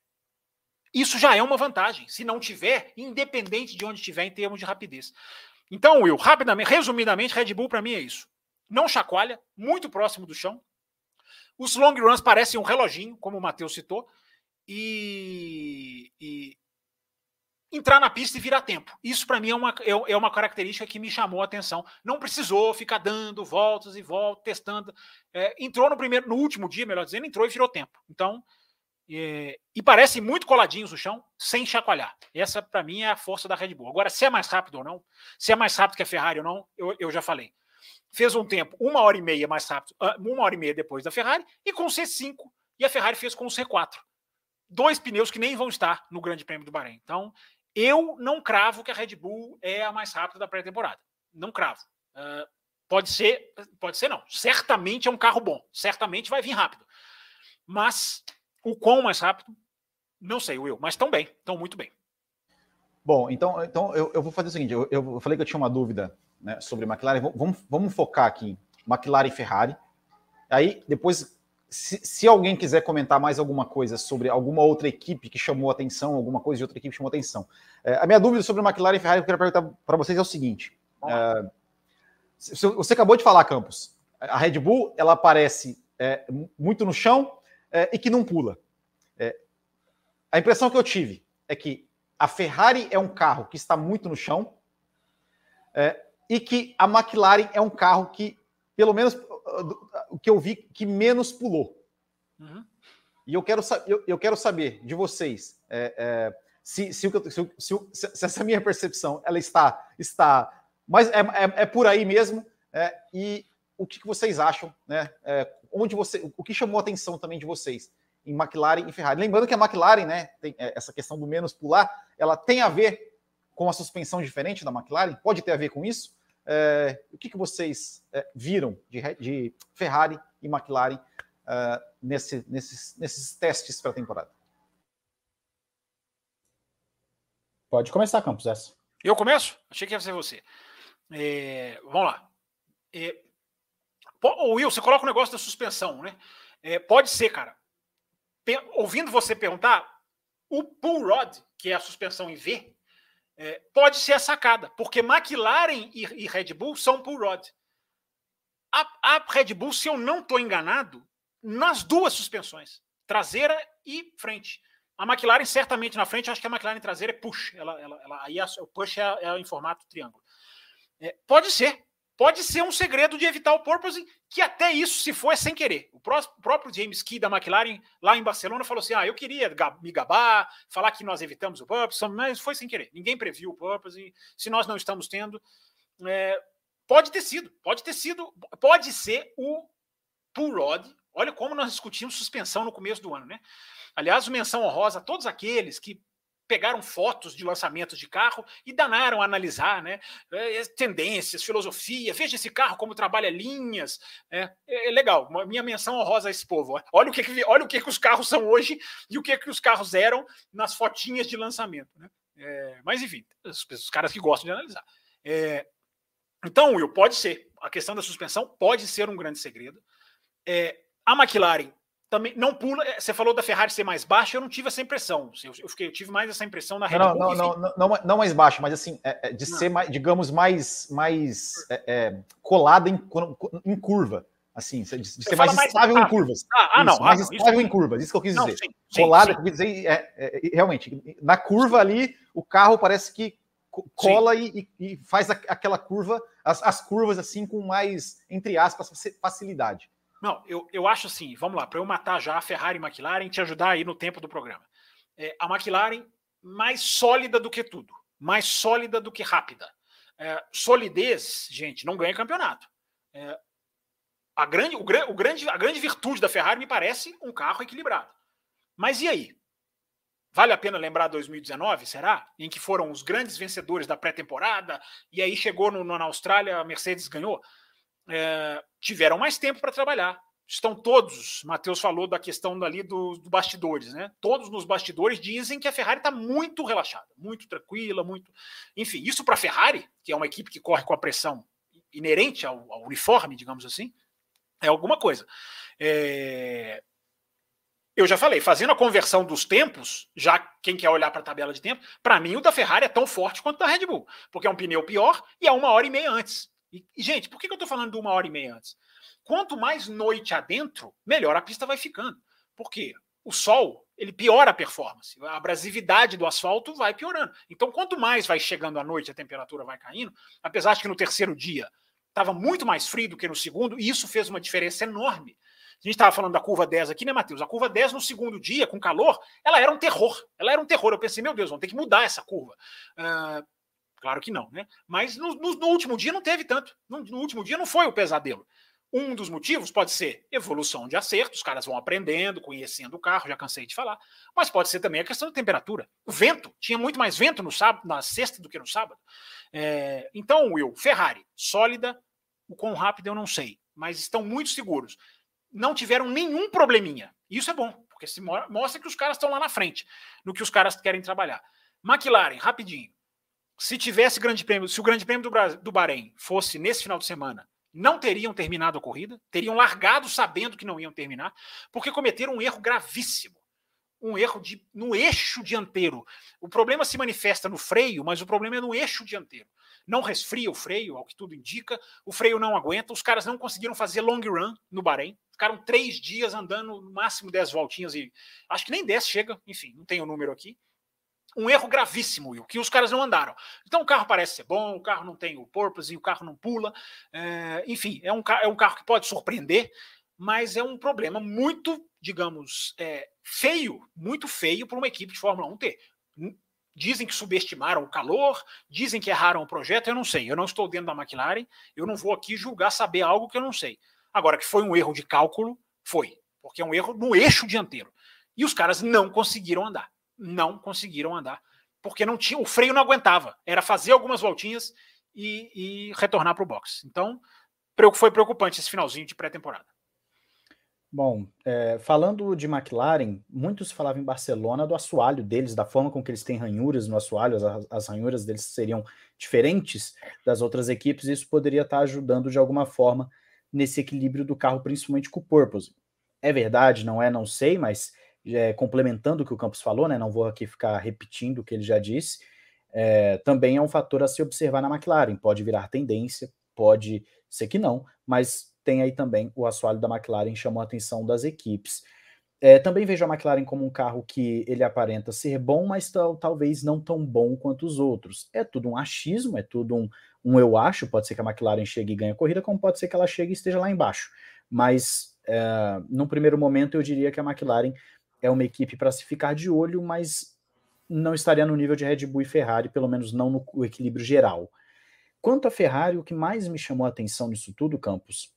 S3: isso já é uma vantagem, se não tiver, independente de onde estiver em termos de rapidez. Então, Will, rapidamente, resumidamente, Red Bull para mim é isso. Não chacoalha, muito próximo do chão. Os long runs parecem um reloginho, como o Matheus citou, e, e entrar na pista e virar tempo. Isso para mim é uma, é, é, uma característica que me chamou a atenção. Não precisou ficar dando voltas e voltas, testando. É, entrou no primeiro, no último dia, melhor dizendo, entrou e virou tempo. Então, é, e parecem muito coladinhos no chão, sem chacoalhar. Essa, para mim, é a força da Red Bull. Agora, se é mais rápido ou não, se é mais rápido que a Ferrari ou não, eu, eu já falei. Fez um tempo uma hora e meia mais rápido, ah, uma hora e meia depois da Ferrari, e com C5, e a Ferrari fez com o C4. Dois pneus que nem vão estar no Grande Prêmio do Bahrein. Então, eu não cravo que a Red Bull é a mais rápida da pré-temporada. Não cravo. Uh, pode ser, pode ser não. Certamente é um carro bom. Certamente vai vir rápido. Mas o quão mais rápido, não sei, Will. Mas estão bem, estão muito bem.
S1: Bom, então, então eu, eu vou fazer o seguinte: eu, eu, falei que eu tinha uma dúvida né, sobre McLaren. Vamos, vamos focar aqui McLaren e Ferrari. Aí depois se, se, alguém quiser comentar mais alguma coisa sobre alguma outra equipe que chamou atenção, alguma coisa de outra equipe que chamou atenção. É, a minha dúvida sobre McLaren e Ferrari que eu quero perguntar para vocês é o seguinte: é, você acabou de falar, Campos, a Red Bull ela aparece é, muito no chão é, e que não pula. É, a impressão que eu tive é que a Ferrari é um carro que está muito no chão é, e que a McLaren é um carro que, pelo menos o que eu vi que menos pulou. Uhum. E eu quero, eu, eu quero saber de vocês é, é, se, se, se, se, essa minha percepção ela está, está mas é, é, é por aí mesmo. É, e o que, que vocês acham, né? É, onde você, o que chamou a atenção também de vocês em McLaren e Ferrari? Lembrando que a McLaren, né, tem essa questão do menos pular, ela tem a ver com a suspensão diferente da McLaren? Pode ter a ver com isso? É, o que, que vocês é, viram de, de, Ferrari e McLaren é, nesse, nesses, nesses testes para a temporada?
S2: Pode começar, Campos, essa.
S3: Eu começo? Achei que ia ser você. É, vamos lá. É, Will, você coloca o negócio da suspensão, né? É, pode ser, cara. ouvindo você perguntar, o pull rod, que é a suspensão em V, é, pode ser a sacada, porque McLaren e, e Red Bull são pull rod. A, a Red Bull, se eu não estou enganado, nas duas suspensões, traseira e frente. A McLaren certamente na frente, acho que a McLaren traseira é push. Ela, ela, ela aí a, o push é, é, em formato triângulo. É, pode ser, pode ser um segredo de evitar o porpoise, que até isso se for é sem querer. O próprio James Key da McLaren, lá em Barcelona, falou assim: ah, eu queria me gabar, falar que nós evitamos o porpoise, mas foi sem querer. Ninguém previu o porpoise. Se nós não estamos tendo, é, pode ter sido, pode ter sido, pode ser o pull rod. Olha como nós discutimos suspensão no começo do ano, né? Aliás, menção honrosa a todos aqueles que pegaram fotos de lançamentos de carro e danaram a analisar né, é, é, tendências, filosofia, veja esse carro como trabalha linhas. É, é, é legal, minha menção honrosa a esse povo. Olha o que, olha o que, que os carros são hoje e o que, que os carros eram nas fotinhas de lançamento. Né? É, mas enfim, os, os, caras que gostam de analisar. É, então, Will, pode ser. A questão da suspensão pode ser um grande segredo. a McLaren também não pula. É, você falou da Ferrari ser mais baixa, eu não tive essa impressão. Eu, eu, fiquei, eu tive mais essa impressão na
S1: Red Bull. Não, não, não, não, não, mais baixa, mas assim, é, é de não. ser, mais, digamos, mais, mais é, é, colada em, em curva. Assim, de, de ser mais, mais estável em curvas.
S3: Ah, ah isso, não.
S1: Mais ah, estável isso, em curvas, isso que eu quis dizer. Sim, sim, colada, sim. eu quis dizer, é, realmente, na curva ali, o carro parece que cola e, e, faz aquela curva, as, as curvas assim, com mais, entre aspas, facilidade.
S3: Não, eu, eu acho assim, vamos lá, para eu matar já a Ferrari e McLaren, te ajudar aí no tempo do programa. É, a McLaren mais sólida do que tudo, mais sólida do que rápida. É, solidez, gente, não ganha campeonato. É, a, grande, o, o grande, a grande virtude da Ferrari me parece um carro equilibrado. Mas e aí? Vale a pena lembrar 2019, será? Em que foram os grandes vencedores da pré-temporada, e aí chegou no, na Austrália, a Mercedes ganhou. É, tiveram mais tempo para trabalhar. Estão todos, Matheus falou da questão ali dos do bastidores, né? Todos nos bastidores dizem que a Ferrari está muito relaxada, muito tranquila, muito. Enfim, isso para a Ferrari, que é uma equipe que corre com a pressão inerente ao, ao uniforme, digamos assim, é alguma coisa. É eu já falei, fazendo a conversão dos tempos, já quem quer olhar para a tabela de tempo, para mim o da Ferrari é tão forte quanto o da Red Bull, porque é um pneu pior e é uma hora e meia antes. E, gente, por que, eu estou falando de uma hora e meia antes? Quanto mais noite adentro, melhor a pista vai ficando. Por quê? O sol, ele piora a performance. A abrasividade do asfalto vai piorando. Então, quanto mais vai chegando a noite, a temperatura vai caindo, apesar de que no terceiro dia estava muito mais frio do que no segundo, e isso fez uma diferença enorme a gente estava falando da curva 10 aqui, né, Matheus? A curva 10 no segundo dia, com calor, ela era um terror. Ela era um terror. Eu pensei, meu Deus, vamos ter que mudar essa curva. Uh, claro que não, né? Mas no, no, no último dia não teve tanto. No, no, último dia não foi o pesadelo. Um dos motivos pode ser evolução de acerto, os caras vão aprendendo, conhecendo o carro, já cansei de falar. Mas pode ser também a questão da temperatura. O vento, tinha muito mais vento no sábado, na sexta do que no sábado. É, então, Will, Ferrari, sólida, o quão rápido eu não sei, mas estão muito seguros não tiveram nenhum probleminha. Isso é bom, porque se mostra que os caras estão lá na frente, no que os caras querem trabalhar. McLaren, rapidinho. Se tivesse grande prêmio, se o grande prêmio do, do Bahrein fosse nesse final de semana, não teriam terminado a corrida, teriam largado sabendo que não iam terminar, porque cometeram um erro gravíssimo. Um erro de, no eixo dianteiro. O problema se manifesta no freio, mas o problema é no eixo dianteiro não resfria o freio, ao que tudo indica, o freio não aguenta, os caras não conseguiram fazer long run no Bahrein, ficaram três dias andando no máximo dez voltinhas e acho que nem dez chega, enfim, não tem o número aqui. Um erro gravíssimo, Will, que os caras não andaram. Então o carro parece ser bom, o carro não tem o purpose, o carro não pula, é, enfim, é um, é um carro que pode surpreender, mas é um problema muito, digamos, é, feio, muito feio para uma equipe de Fórmula 1 ter. Dizem que subestimaram o calor, dizem que erraram o projeto, eu não sei. Eu não estou dentro da McLaren, eu não vou aqui julgar saber algo que eu não sei. Agora, que foi um erro de cálculo, foi. Porque é um erro no eixo dianteiro. E os caras não conseguiram andar. Não conseguiram andar. Porque não tinha, o freio não aguentava. Era fazer algumas voltinhas e, e retornar para o box. Então, foi preocupante esse finalzinho de pré-temporada.
S2: Bom, é, falando de McLaren, muitos falavam em Barcelona do assoalho deles, da forma com que eles têm ranhuras no assoalho, as, as ranhuras deles seriam diferentes das outras equipes, e isso poderia estar ajudando de alguma forma nesse equilíbrio do carro, principalmente com o Purpose. É verdade, não é, não sei, mas é, complementando o que o Campos falou, né, não vou aqui ficar repetindo o que ele já disse, é, também é um fator a se observar na McLaren. Pode virar tendência, pode ser que não, mas tem aí também o assoalho da McLaren chamou a atenção das equipes. É, também vejo a McLaren como um carro que ele aparenta ser bom, mas tal, talvez não tão bom quanto os outros. É tudo um achismo, é tudo um, um eu acho. Pode ser que a McLaren chegue e ganhe a corrida, como pode ser que ela chegue e esteja lá embaixo. Mas, é, num primeiro momento, eu diria que a McLaren é uma equipe para se ficar de olho, mas não estaria no nível de Red Bull e Ferrari, pelo menos não no equilíbrio geral. Quanto a Ferrari, o que mais me chamou a atenção nisso tudo, Campos,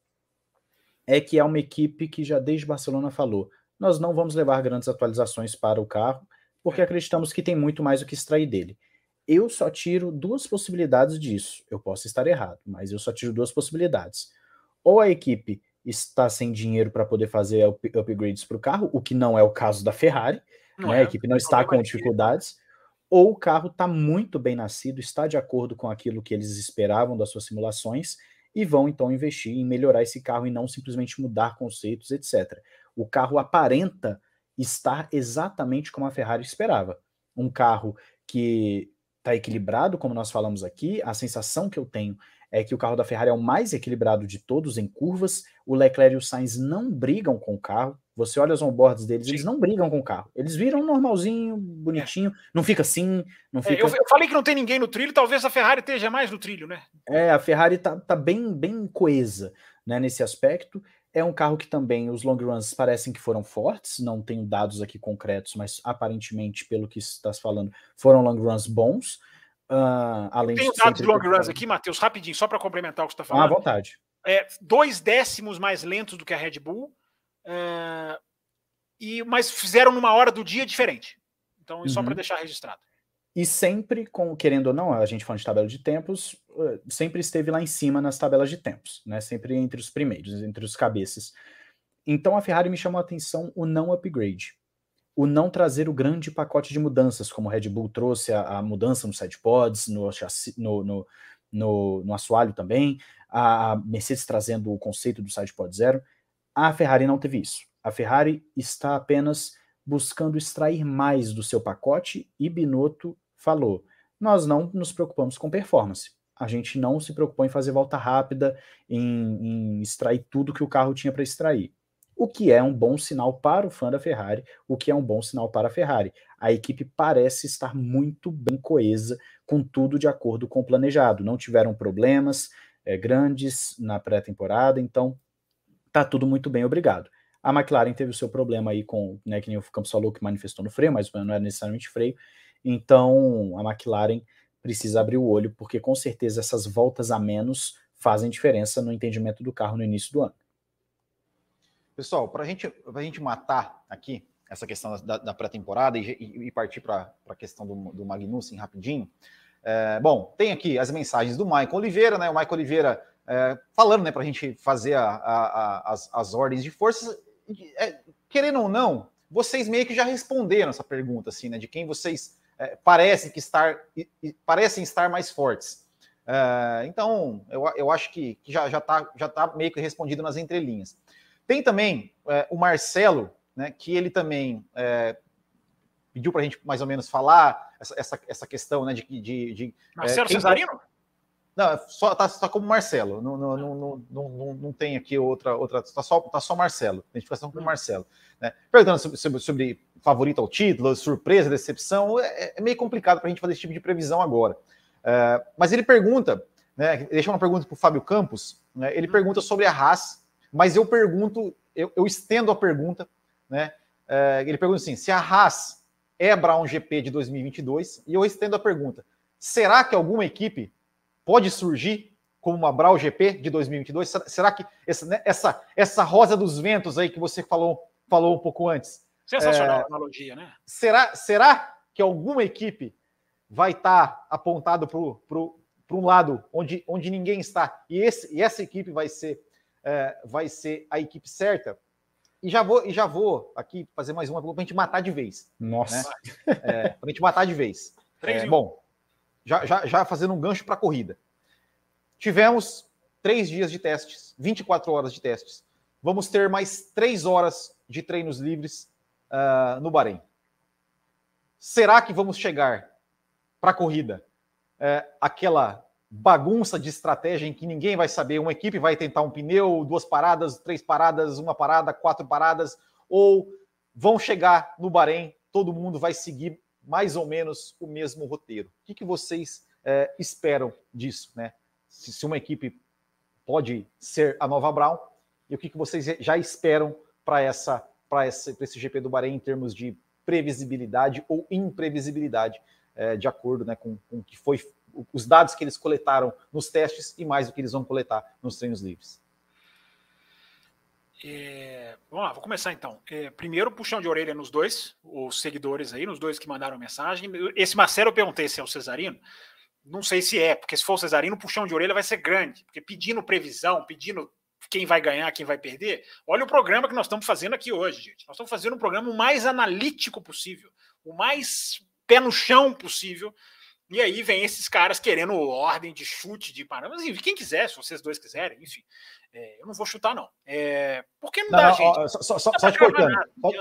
S2: é que é uma equipe que já desde Barcelona falou: nós não vamos levar grandes atualizações para o carro, porque acreditamos que tem muito mais o que extrair dele. Eu só tiro duas possibilidades disso. Eu posso estar errado, mas eu só tiro duas possibilidades. Ou a equipe está sem dinheiro para poder fazer up upgrades para o carro, o que não é o caso da Ferrari, né? É. a equipe não está com dificuldades, ou o carro está muito bem nascido, está de acordo com aquilo que eles esperavam das suas simulações e vão então investir em melhorar esse carro e não simplesmente mudar conceitos, etc. O carro aparenta estar exatamente como a Ferrari esperava. Um carro que está equilibrado, como nós falamos aqui, a sensação que eu tenho é que o carro da Ferrari é o mais equilibrado de todos em curvas. O Leclerc e o Sainz não brigam com o carro. Você olha os onboards deles, Sim. eles não brigam com o carro. Eles viram normalzinho, bonitinho, é. não fica assim, não fica... É,
S3: eu, eu, falei que não tem ninguém no trilho, talvez a Ferrari esteja mais no trilho, né?
S2: É, a Ferrari tá, tá bem, bem coesa né, nesse aspecto. É um carro que também os long runs parecem que foram fortes, não tenho dados aqui concretos, mas aparentemente, pelo que está se falando, foram long runs bons. Uh, além
S3: Tenho
S2: de
S3: dados de long runs aqui, Matheus, rapidinho, só para complementar o que você está
S2: Ah, à
S3: falando.
S2: vontade.
S3: é, dois décimos mais lentos do que a Red Bull, é, e, mas fizeram numa hora do dia diferente. Então, só
S2: Uhum.
S3: para deixar registrado.
S2: E sempre, com, querendo ou não, a gente falando de tabela de tempos, eh, sempre esteve lá em cima nas tabelas de tempos, né? Sempre entre os primeiros, entre os cabeças. Então a Ferrari me chamou a atenção o não upgrade. O não trazer o grande pacote de mudanças, como o Red Bull trouxe a, a mudança no sidepods, no, chassi, no, no, no, no assoalho também, a Mercedes trazendo o conceito do sidepod zero. A Ferrari não teve isso. A Ferrari está apenas buscando extrair mais do seu pacote e Binotto falou: nós não nos preocupamos com performance. A gente não se preocupou em fazer volta rápida, em, em extrair tudo que o carro tinha para extrair. O que é um bom sinal para o fã da Ferrari, o que é um bom sinal para a Ferrari. A equipe parece estar muito bem coesa, com tudo de acordo com o planejado. Não tiveram problemas é, grandes na pré-temporada, então tá tudo muito bem, obrigado. A McLaren teve o seu problema aí com, né, que nem o Campos falou, que manifestou no freio, mas não era necessariamente freio. Então, a McLaren precisa abrir o olho, porque com certeza essas voltas a menos fazem diferença no entendimento do carro no início do ano.
S1: Pessoal, para gente, a gente matar aqui essa questão da, da pré-temporada e, e, e, partir para a questão do, do Magnussen rapidinho, é, bom, tem aqui as mensagens do Michael Oliveira, né? O Michael Oliveira é, falando, né, para a gente fazer a, a, a, as, as ordens de forças. É, querendo ou não, vocês meio que já responderam essa pergunta, assim, né? De quem vocês é, parecem que estar parecem estar mais fortes. É, então, eu, eu acho que, que já já está já tá meio que respondido nas entrelinhas. Tem também é, o Marcelo, né? Que ele também é, pediu para a gente mais ou menos falar essa, essa, essa questão, né? De, de, de
S3: Marcelo Cesarino?
S1: Não, só tá, tá como Marcelo. Não, não, não, não, não, não tem aqui outra. outra tá, só, tá só Marcelo. Identificação com Marcelo. Né? Perguntando sobre, sobre, sobre, favorito ao título, surpresa, decepção. É, é meio complicado para a gente fazer esse tipo de previsão agora. É, mas ele pergunta, né? Deixa uma pergunta para o Fábio Campos. Né, ele pergunta sobre a Haas, mas eu pergunto, eu, eu estendo a pergunta, né? É, ele pergunta assim: se a Haas é Brown GP de 2022, e eu estendo a pergunta: será que alguma equipe pode surgir como uma Brau GP de 2022? Será que essa, né, essa, essa rosa dos ventos aí que você falou, falou um pouco antes?
S3: Sensacional é, a analogia, né?
S1: Será, será que alguma equipe vai estar tá apontado para um lado onde, onde ninguém está e, esse, e essa equipe vai ser, é, vai ser a equipe certa? E já vou, e já vou aqui fazer mais uma para a gente matar de vez.
S2: Nossa.
S1: Né? É, para a gente matar de vez. É, bom, já, já, já fazendo um gancho para a corrida. Tivemos três dias de testes, 24 horas de testes. Vamos ter mais três horas de treinos livres uh, no Bahrein. Será que vamos chegar para a corrida uh, aquela bagunça de estratégia em que ninguém vai saber? Uma equipe vai tentar um pneu, duas paradas, três paradas, uma parada, quatro paradas, ou vão chegar no Bahrein, todo mundo vai seguir mais ou menos o mesmo roteiro. O que, que vocês é, esperam disso, né? Se, se, uma equipe pode ser a nova Brown e o que, que vocês já esperam para essa para esse, esse GP do Bahrein em termos de previsibilidade ou imprevisibilidade, é, de acordo né, com, com que foi os dados que eles coletaram nos testes e mais do que eles vão coletar nos treinos livres.
S3: É, vamos lá, vou começar então. É, primeiro, puxão de orelha nos dois, os seguidores aí, nos dois que mandaram mensagem. Esse Marcelo eu perguntei se é o Cesarino. Não sei se é, porque se for o Cesarino, o puxão de orelha vai ser grande. Porque pedindo previsão, pedindo quem vai ganhar, quem vai perder. Olha o programa que nós estamos fazendo aqui hoje, gente. Nós estamos fazendo um programa o mais analítico possível, o mais pé no chão possível. E aí vem esses caras querendo ordem de chute, de parâmetros. Enfim, quem quiser, se vocês dois quiserem, enfim. É, eu não vou chutar, não. É, porque não, não dá, não, gente.
S1: Ó, só, só, só te cortando.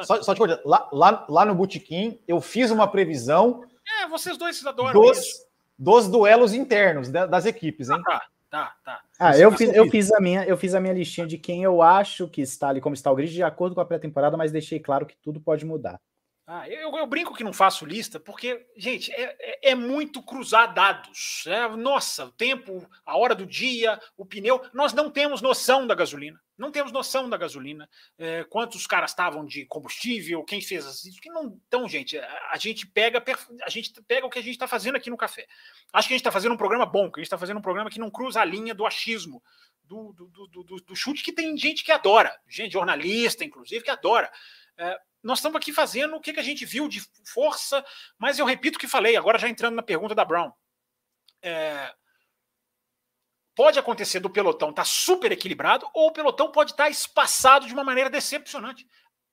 S1: Só, só, te cortando. Lá, lá, lá no Botequim, eu fiz uma previsão.
S3: É, vocês dois vocês adoram
S1: dos,
S3: isso.
S1: Dos duelos internos das equipes, hein?
S3: Ah, tá, tá.
S2: Ah, eu fiz, eu, fiz a minha, eu fiz a minha listinha de quem eu acho que está ali, como está o grid, de acordo com a pré-temporada, mas deixei claro que tudo pode mudar.
S3: Ah, eu, eu, brinco que não faço lista, porque, gente, é, é, é, muito cruzar dados. É, nossa, o tempo, a hora do dia, o pneu. Nós não temos noção da gasolina. Não temos noção da gasolina. É, quantos caras estavam de combustível, quem fez isso. Não, então, gente, a, a, gente pega a gente pega o que a gente está fazendo aqui no café. Acho que a gente está fazendo um programa bom, que a gente está fazendo um programa que não cruza a linha do achismo, do, do, do, do, do chute que tem gente que adora, gente jornalista, inclusive, que adora. É, nós estamos aqui fazendo o que, que a gente viu de força, mas eu repito o que falei, agora já entrando na pergunta da Brown. É, pode acontecer do pelotão estar tá super equilibrado ou o pelotão pode estar tá espaçado de uma maneira decepcionante.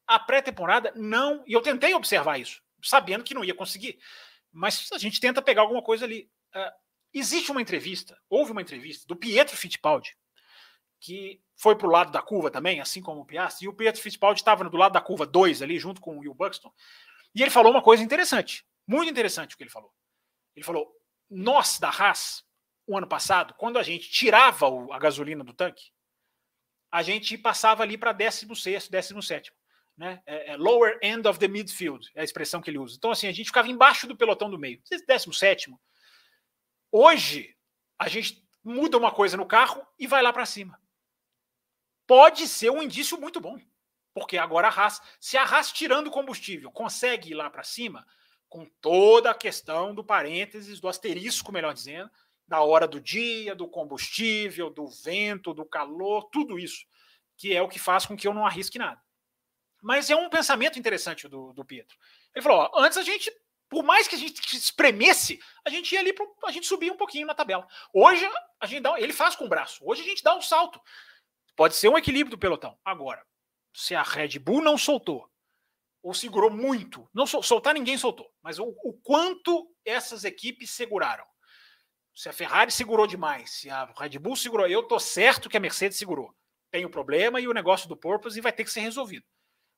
S3: A pré-temporada não, e eu tentei observar isso, sabendo que não ia conseguir, mas a gente tenta pegar alguma coisa ali. É, existe uma entrevista, houve uma entrevista do Pietro Fittipaldi, que foi para o lado da curva também, assim como o Piastri, e o Pietro Fittipaldi estava do lado da curva 2 ali, junto com o Will Buxton, e ele falou uma coisa interessante, muito interessante o que ele falou. Ele falou, nós da Haas, o ano passado, quando a gente tirava a gasolina do tanque, a gente passava ali para 16º, 17 né? É, é lower end of the midfield, é a expressão que ele usa. Então, assim, a gente ficava embaixo do pelotão do meio, 17 Hoje, a gente muda uma coisa no carro e vai lá para cima pode ser um indício muito bom. Porque agora a Haas, se a Haas tirando combustível consegue ir lá para cima, com toda a questão do parênteses, do asterisco, melhor dizendo, da hora do dia, do combustível, do vento, do calor, tudo isso, que é o que faz com que eu não arrisque nada. Mas é um pensamento interessante do, do Pietro. Ele falou: ó, antes a gente, por mais que a gente espremesse, a gente ia ali, pro, a gente subia um pouquinho na tabela. Hoje a gente dá, ele faz com o braço. Hoje a gente dá um salto. Pode ser um equilíbrio do pelotão. Agora, se a Red Bull não soltou, ou segurou muito, não sol, soltar ninguém soltou, mas o, o, quanto essas equipes seguraram. Se a Ferrari segurou demais, se a Red Bull segurou, eu tô certo que a Mercedes segurou. Tem o problema e o negócio do Purpose vai ter que ser resolvido.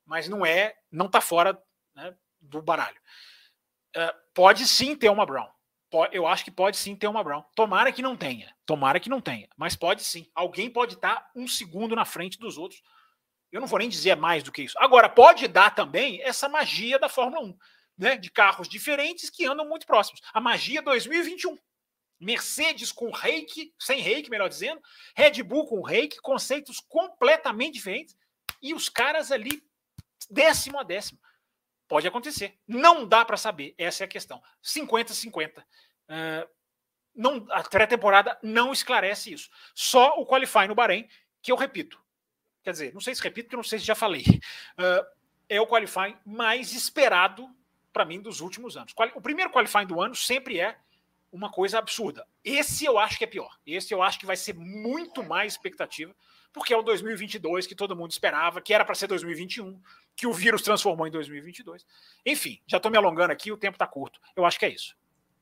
S3: Mas não é, não tá fora né, do baralho. Uh, pode sim ter uma Brown eu acho que pode sim ter uma Brown. Tomara que não tenha. Tomara que não tenha. Mas pode sim. Alguém pode estar um segundo na frente dos outros. Eu não vou nem dizer mais do que isso. Agora, pode dar também essa magia da Fórmula 1, né? De carros diferentes que andam muito próximos. A magia 2021. Mercedes com reiki, sem reiki, melhor dizendo, Red Bull com reiki, conceitos completamente diferentes, e os caras ali, décimo a décimo. Pode acontecer. Não dá para saber. Essa é a questão. 50-50. Uh, não, a pré-temporada não esclarece isso. Só o Qualify no Bahrein, que eu repito. Quer dizer, não sei se repito, porque não sei se já falei. Uh, é o Qualify mais esperado para mim dos últimos anos. O primeiro Qualify do ano sempre é uma coisa absurda. Esse eu acho que é pior. Esse eu acho que vai ser muito mais expectativa, porque é o 2022 que todo mundo esperava, que era para ser 2021, que o vírus transformou em 2022. Enfim, já estou me alongando aqui, o tempo está curto. Eu acho que é isso.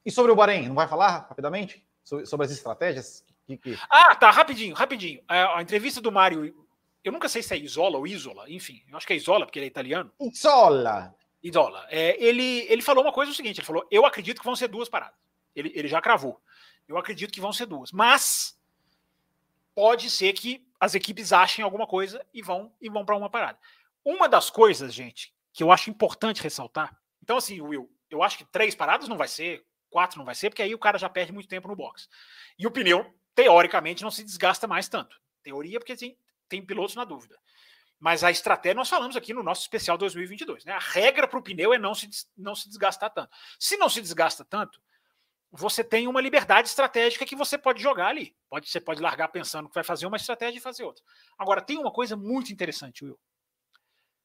S1: E sobre o Bahrein, não vai falar rapidamente sobre, sobre as estratégias? Que, que...
S3: Ah, tá, rapidinho, rapidinho. A, é, a, entrevista do Mário, eu nunca sei se é Isola ou Isola, enfim, eu acho que é Isola, porque ele é italiano.
S1: Isola!
S3: Isola. É, ele, ele falou uma coisa o seguinte: ele falou, eu acredito que vão ser duas paradas. Ele, ele já cravou. Eu acredito que vão ser duas. Mas pode ser que as equipes achem alguma coisa e vão e vão para uma parada. Uma das coisas, gente, que eu acho importante ressaltar. Então, assim, Will, eu acho que três paradas não vai ser, quatro não vai ser, porque aí o cara já perde muito tempo no box. E o pneu, teoricamente, não se desgasta mais tanto. Teoria, porque tem, tem pilotos na dúvida. Mas a estratégia, nós falamos aqui no nosso especial 2022, né? A regra para o pneu é não se, não se desgastar tanto. Se não se desgasta tanto, você tem uma liberdade estratégica que você pode jogar ali. Pode, você pode largar pensando que vai fazer uma estratégia e fazer outra. Agora, tem uma coisa muito interessante, Will,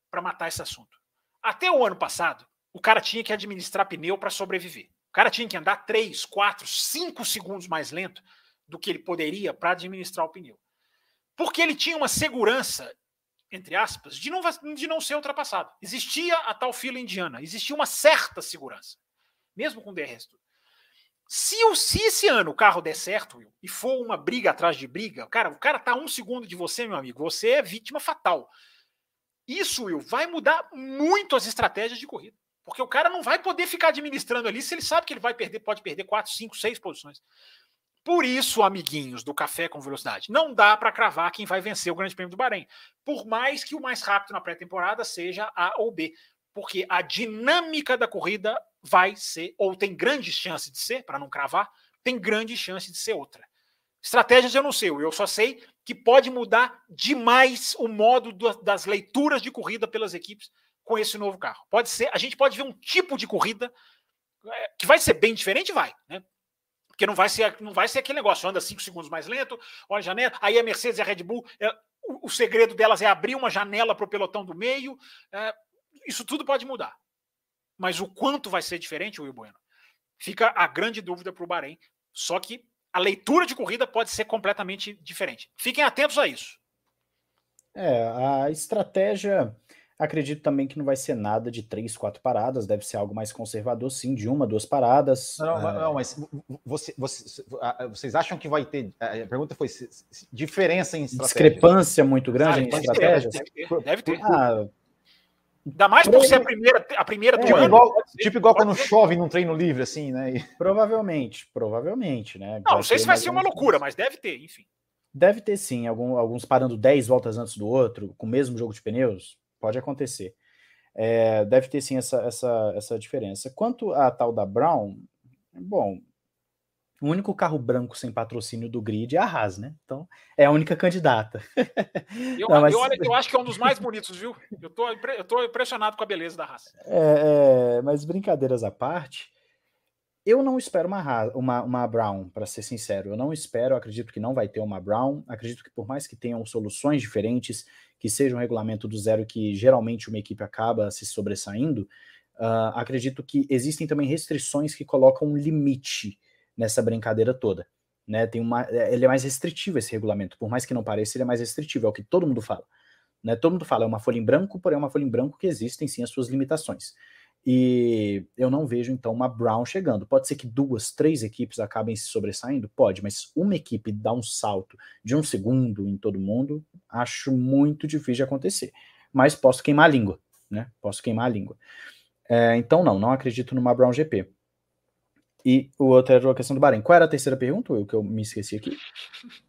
S3: para matar esse assunto. Até o ano passado, o cara tinha que administrar pneu para sobreviver. O cara tinha que andar 3, 4, 5 segundos mais lento do que ele poderia para administrar o pneu. Porque ele tinha uma segurança, entre aspas, de não, de não ser ultrapassado. Existia a tal fila indiana, existia uma certa segurança, mesmo com DRS. Se, o, se esse ano o carro der certo, Will, e for uma briga atrás de briga, cara, o cara tá um segundo de você, meu amigo, você é vítima fatal. Isso, Will, vai mudar muito as estratégias de corrida. Porque o cara não vai poder ficar administrando ali se ele sabe que ele vai perder, pode perder 4, 5, 6 posições. Por isso, amiguinhos do Café com Velocidade, não dá para cravar quem vai vencer o Grande Prêmio do Bahrein. Por mais que o mais rápido na pré-temporada seja A ou B. porque a dinâmica da corrida vai ser, ou tem grande chance de ser, para não cravar, tem grande chance de ser outra. Estratégias eu não sei, eu só sei que pode mudar demais o modo das leituras de corrida pelas equipes com esse novo carro. Pode ser, a gente pode ver um tipo de corrida é, que vai ser bem diferente, vai, né? Porque não vai ser, não vai ser aquele negócio, anda cinco segundos mais lento, olha a janela, aí a Mercedes e a Red Bull, é, o, o, segredo delas é abrir uma janela para o pelotão do meio. É, isso tudo pode mudar. Mas o quanto vai ser diferente, Will Bueno? Fica a grande dúvida para o Bahrein. Só que a leitura de corrida pode ser completamente diferente. Fiquem atentos a isso.
S2: É, a estratégia, acredito também que não vai ser nada de três, quatro paradas, deve ser algo mais conservador, sim, de uma, duas paradas.
S1: Não, é... não mas você, você, vocês acham que vai ter. A pergunta foi diferença em estratégia?
S2: Discrepância muito grande ah, em estratégias?
S3: Deve ter. Deve ter. Ah, Ainda mais por ser a primeira, a primeira do
S1: tipo
S3: ano.
S1: Igual, tipo igual quando ser. chove num treino livre, assim, né? E...
S2: Provavelmente, provavelmente, né?
S3: Não, não sei se vai ser uma loucura, mas deve ter, enfim.
S2: Deve ter sim, algum, alguns parando 10 voltas antes do outro, com o mesmo jogo de pneus, pode acontecer. É, deve ter sim essa, essa, essa diferença. Quanto à tal da Brown, bom, o único carro branco sem patrocínio do grid é a Haas, né? Então é a única candidata.
S3: Eu, Não, mas... eu, eu, acho que é um dos mais bonitos, viu? Eu tô, eu tô impressionado com a beleza da Haas.
S2: É, é, mas brincadeiras à parte, eu não espero uma, uma, uma Brown, para ser sincero. Eu não espero, acredito que não vai ter uma Brown. Acredito que por mais que tenham soluções diferentes, que seja um regulamento do zero que geralmente uma equipe acaba se sobressaindo, uh, acredito que existem também restrições que colocam um limite nessa brincadeira toda. Né? Tem uma, é, ele é mais restritivo esse regulamento, por mais que não pareça, ele é mais restritivo, é o que todo mundo fala. Né? Todo mundo fala, é uma folha em branco, porém é uma folha em branco que existem sim as suas limitações. E eu não vejo então uma Brown chegando. Pode ser que duas, três equipes acabem se sobressaindo? Pode, mas uma equipe dar um salto de um segundo em todo mundo, acho muito difícil de acontecer. Mas posso queimar a língua, né? Posso queimar a língua. É, então, não, não acredito numa Brown GP. E o outro era a questão do Bahrein. Qual era a terceira pergunta, eu que eu me esqueci aqui?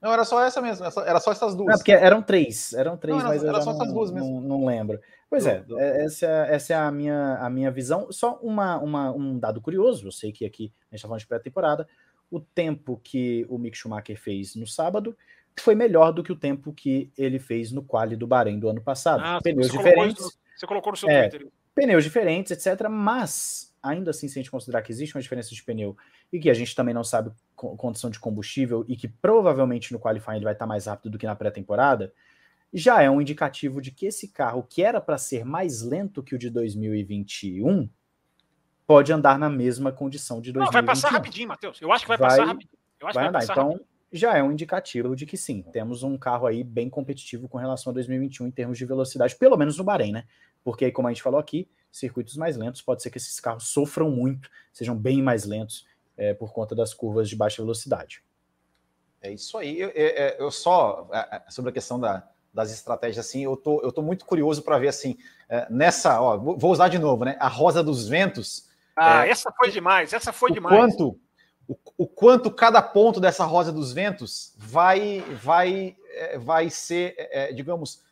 S1: Não, era só essa mesmo, era só essas duas. Não,
S2: porque eram três, eram três, não, era, mas eu era só não, essas duas mesmo. Não, não lembro. Pois é. É, essa, é, essa é a minha, a minha visão. Só uma, uma, um dado curioso, eu sei que aqui a gente está falando de pré-temporada, o tempo que o Mick Schumacher fez no sábado foi melhor do que o tempo que ele fez no quali do Bahrein do ano passado. Ah,
S3: pneus você diferentes. Colocou você colocou no seu é, Twitter.
S2: Pneus diferentes, etc. Mas ainda assim, se a gente considerar que existe uma diferença de pneu e que a gente também não sabe condição de combustível e que provavelmente no qualifying ele vai estar mais rápido do que na pré-temporada, já é um indicativo de que esse carro, que era para ser mais lento que o de 2021, pode andar na mesma condição de 2021. Não,
S3: vai passar rapidinho, Matheus. Eu acho que vai, vai passar rapidinho. Eu acho
S2: vai, vai andar. Então, já é um indicativo de que sim, temos um carro aí bem competitivo com relação a 2021 em termos de velocidade, pelo menos no Bahrein, né? Porque, como a gente falou aqui, circuitos mais lentos, pode ser que esses carros sofram muito, sejam bem mais lentos é, por conta das curvas de baixa velocidade.
S1: É isso aí. Eu, eu, eu só, é, é, sobre a questão da, das estratégias, assim, eu tô, eu tô muito curioso para ver, assim, é, nessa, ó, vou usar de novo, né, a Rosa dos Ventos.
S3: Ah, é, essa foi demais, essa foi
S1: o
S3: demais.
S1: Quanto, o, o, quanto cada ponto dessa Rosa dos Ventos vai, vai, vai ser, digamos,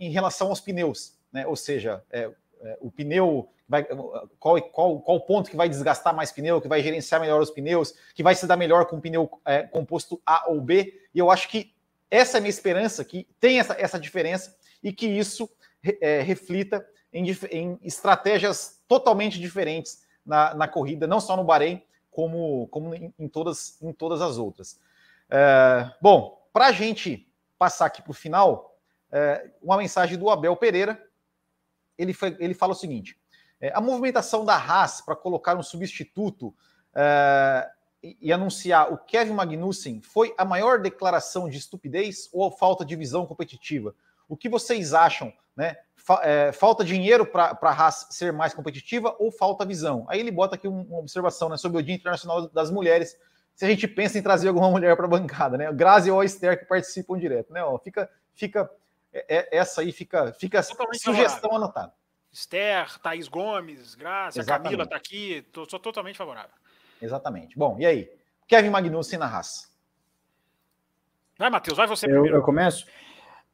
S1: em relação aos pneus, né, ou seja, é, o pneu vai, qual, qual, qual ponto que vai desgastar mais pneu, que vai gerenciar melhor os pneus, que vai se dar melhor com pneu é, composto A ou B. E eu acho que essa é a minha esperança, que tem essa, essa diferença e que isso é, reflita em, em, estratégias totalmente diferentes na, na, corrida, não só no Bahrein, como, como em, em todas, em todas as outras. É, bom, para a gente passar aqui para o final, é, uma mensagem do Abel Pereira, ele, foi, ele fala o seguinte: é, a movimentação da Haas para colocar um substituto é, e, e, anunciar o Kevin Magnussen foi a maior declaração de estupidez ou falta de visão competitiva? O que vocês acham? Né? Fa, é, falta dinheiro para a Haas ser mais competitiva ou falta visão? Aí ele bota aqui uma observação né, sobre o Dia Internacional das Mulheres. Se a gente pensa em trazer alguma mulher para a bancada, né? Grazi ou a Esther que participam direto, né? Ó, fica, fica é, é, essa aí fica, fica sugestão favorável. anotada.
S3: Esther, Thaís Gomes, Graça, Exatamente. Camila está aqui, tô, sou totalmente favorável.
S1: Exatamente. Bom, e aí? Kevin Magnussen na raça.
S3: Vai, Matheus, vai você
S2: eu, primeiro. Eu começo?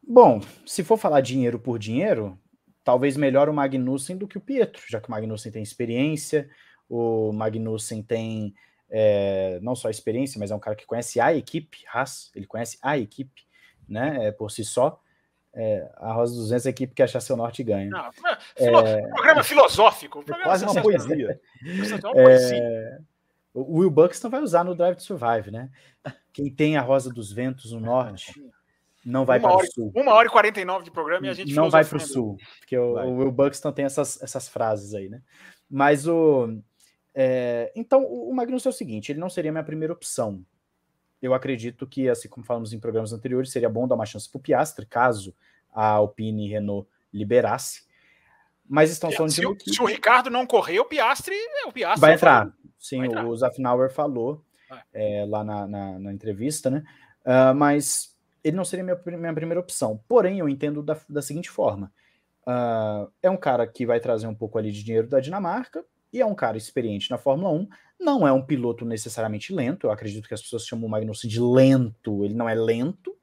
S2: Bom, se for falar dinheiro por dinheiro, talvez melhor o Magnussen do que o Pietro, já que o Magnussen tem experiência, o Magnussen tem é, não só experiência, mas é um cara que conhece a equipe, Haas, ele conhece a equipe, né, é, por si só. É, a Rosa 200 é a equipe que achar seu norte ganha. Não,
S3: é, programa filosófico.
S1: Programa é quase uma poesia.
S2: É, o Will Buxton vai usar no Drive to Survive, né? Quem tem a Rosa dos Ventos no norte não vai para o sul.
S3: Uma hora e 49 de programa e a gente
S2: não vai para o sul, porque o, o, Will Buxton tem essas, essas frases aí, né? Mas o. É, então, o Magnus é o seguinte: ele não seria minha primeira opção. Eu acredito que, assim como falamos em programas anteriores, seria bom dar uma chance para o Piastre, caso a Alpine e Renault liberasse. Mas estão falando
S3: se,
S2: de
S3: o, se o Ricardo não correr, o Piastre, o Piastre
S2: vai entrar. Sim, vai entrar. o Zafnauer falou é, lá na, na, na, entrevista, né? Uh, mas ele não seria minha, minha primeira opção. Porém, eu entendo da, da seguinte forma: uh, é um cara que vai trazer um pouco ali de dinheiro da Dinamarca e é um cara experiente na Fórmula 1. Não é um piloto necessariamente lento. Eu acredito que as pessoas chamam o Magnussen de lento. Ele não é lento.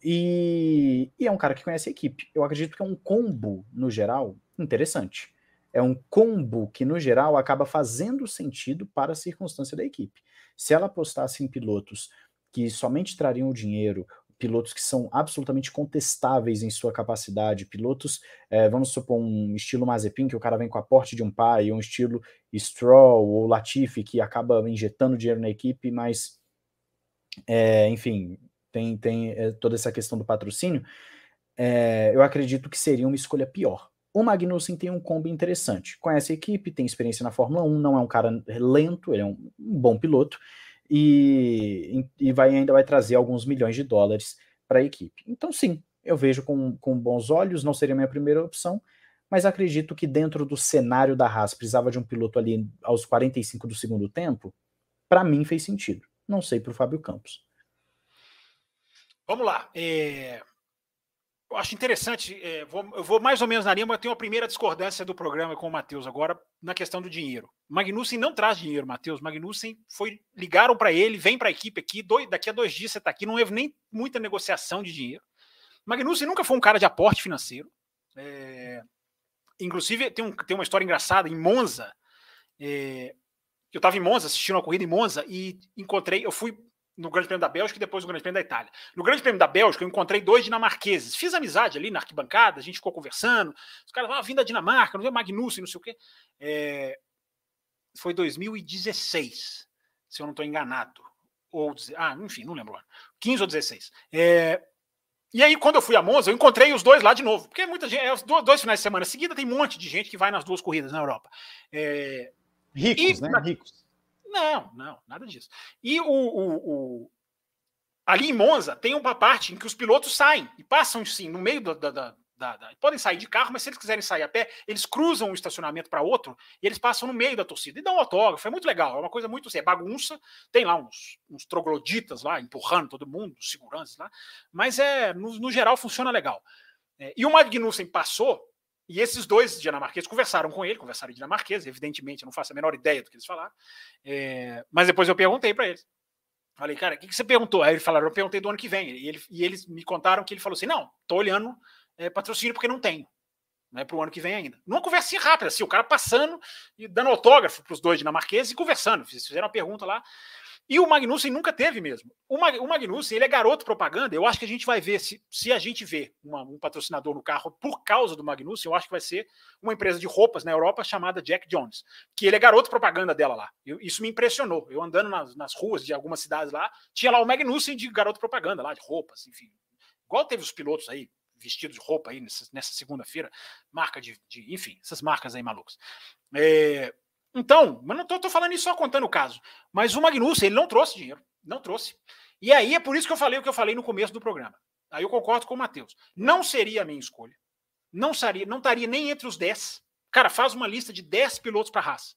S2: E, e é um cara que conhece a equipe. Eu acredito que é um combo, no geral, interessante. É um combo que, no geral, acaba fazendo sentido para a circunstância da equipe. Se ela apostasse em pilotos que somente trariam o dinheiro, pilotos que são absolutamente contestáveis em sua capacidade, pilotos, é, vamos supor, um estilo Mazepin, que o cara vem com a porte de um pai, ou um estilo Stroll ou Latifi, que acaba injetando dinheiro na equipe, mas, é, enfim, tem, tem é, toda essa questão do patrocínio, eu acredito que seria uma escolha pior. O Magnussen tem um combo interessante. Conhece a equipe, tem experiência na Fórmula 1, não é um cara lento, ele é um bom piloto e, e vai, ainda vai trazer alguns milhões de dólares para a equipe. Então, sim, eu vejo com, com bons olhos, não seria minha primeira opção, mas acredito que dentro do cenário da Haas precisava de um piloto ali aos 45 do segundo tempo, para mim fez sentido. Não sei para o Fábio Campos.
S3: Vamos lá. É eu acho interessante, é, vou, eu vou mais ou menos na linha, mas eu tenho a primeira discordância do programa com o Matheus agora na questão do dinheiro. Magnussen não traz dinheiro, Matheus. Magnussen foi. Ligaram para ele, vem para a equipe aqui, dois, daqui a dois dias você está aqui, não houve nem muita negociação de dinheiro. Magnussen nunca foi um cara de aporte financeiro. É, inclusive, tem, um, tem uma história engraçada em Monza. É, eu estava em Monza, assistindo uma corrida em Monza, e encontrei, eu fui no Grande Prêmio da Bélgica e depois no Grande Prêmio da Itália. No Grande Prêmio da Bélgica, eu encontrei dois dinamarqueses. Fiz amizade ali na arquibancada, a gente ficou conversando. Os caras, ah, vim da Dinamarca, não sei, Magnussen, não sei o quê. É... Foi 2016, se eu não estou enganado. Ou, ah, enfim, não lembro. 15 ou 16. É... E aí, quando eu fui a Monza, eu encontrei os dois lá de novo. Porque muita gente, é, os dois finais de semana seguida, tem um monte de gente que vai nas duas corridas na Europa. É...
S1: Ricos, e, né? Ricos.
S3: Não, não, nada disso. E o, o, o, ali em Monza tem uma parte em que os pilotos saem e passam sim no meio da, da, da, da, podem sair de carro, mas se eles quiserem sair a pé, eles cruzam um estacionamento para outro e eles passam no meio da torcida e dão um autógrafo. É muito legal, é uma coisa muito assim, é bagunça. Tem lá uns, uns trogloditas lá empurrando todo mundo, seguranças lá, mas é no, no geral funciona legal. É, e o Magnussen passou e esses dois dinamarqueses conversaram com ele, conversaram em dinamarquês, evidentemente, eu não faço a menor ideia do que eles falaram. É, mas depois eu perguntei para eles. Falei, cara, o que, que, você perguntou? Aí eles falaram, eu perguntei do ano que vem. E, ele, e eles me contaram que ele falou assim: não, tô olhando é, patrocínio porque não tenho. Não é para o ano que vem ainda. Numa conversinha rápida, assim, o cara passando e dando autógrafo para os dois dinamarqueses e conversando. Fizeram uma pergunta lá. E o Magnussen nunca teve mesmo. O, Mag, o Magnussen, ele é garoto propaganda. Eu acho que a gente vai ver, se, se a gente vê uma, um patrocinador no carro por causa do Magnussen, eu acho que vai ser uma empresa de roupas na Europa chamada Jack Jones, que ele é garoto propaganda dela lá. Eu, isso me impressionou. Eu andando nas, nas, ruas de algumas cidades lá, tinha lá o Magnussen de garoto propaganda lá, de roupas, enfim. Igual teve os pilotos aí, vestidos de roupa aí nessa, nessa segunda-feira, marca de, de, enfim, essas marcas aí malucas. É, então, mas não estou falando isso só contando o caso. Mas o Magnussen, ele não trouxe dinheiro. Não trouxe. E aí é por isso que eu falei o que eu falei no começo do programa. Aí eu concordo com o Matheus. Não seria a minha escolha. Não seria, não estaria nem entre os 10. Cara, faz uma lista de 10 pilotos para a Haas.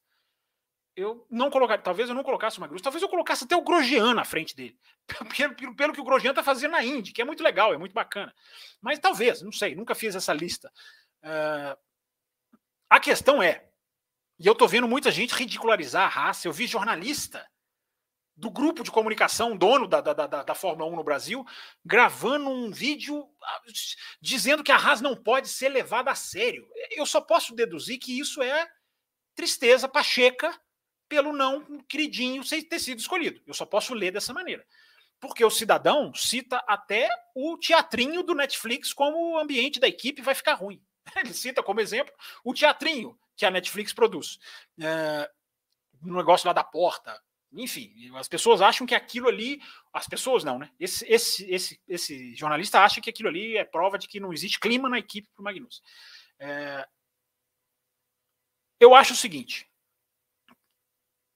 S3: Eu não colocaria, talvez eu não colocasse o Magnussen, talvez eu colocasse até o Grosjean na frente dele. Pelo, pelo, pelo que o Grosjean está fazendo na Indy, que é muito legal, é muito bacana. Mas talvez, não sei, nunca fiz essa lista. Uh, a questão é, e eu tô vendo muita gente ridicularizar a raça. Eu vi jornalista do grupo de comunicação, dono da, da, da, da, Fórmula 1 no Brasil, gravando um vídeo ah, dizendo que a Haas não pode ser levada a sério. Eu só posso deduzir que isso é tristeza pacheca pelo não queridinho sem ter sido escolhido. Eu só posso ler dessa maneira. Porque o cidadão cita até o teatrinho do Netflix como o ambiente da equipe vai ficar ruim. Ele cita como exemplo o teatrinho que a Netflix produz. É, no negócio lá da porta, enfim, as pessoas acham que aquilo ali. As pessoas não, né? Esse, esse, esse, esse jornalista acha que aquilo ali é prova de que não existe clima na equipe para o Magnus. É, eu acho o seguinte: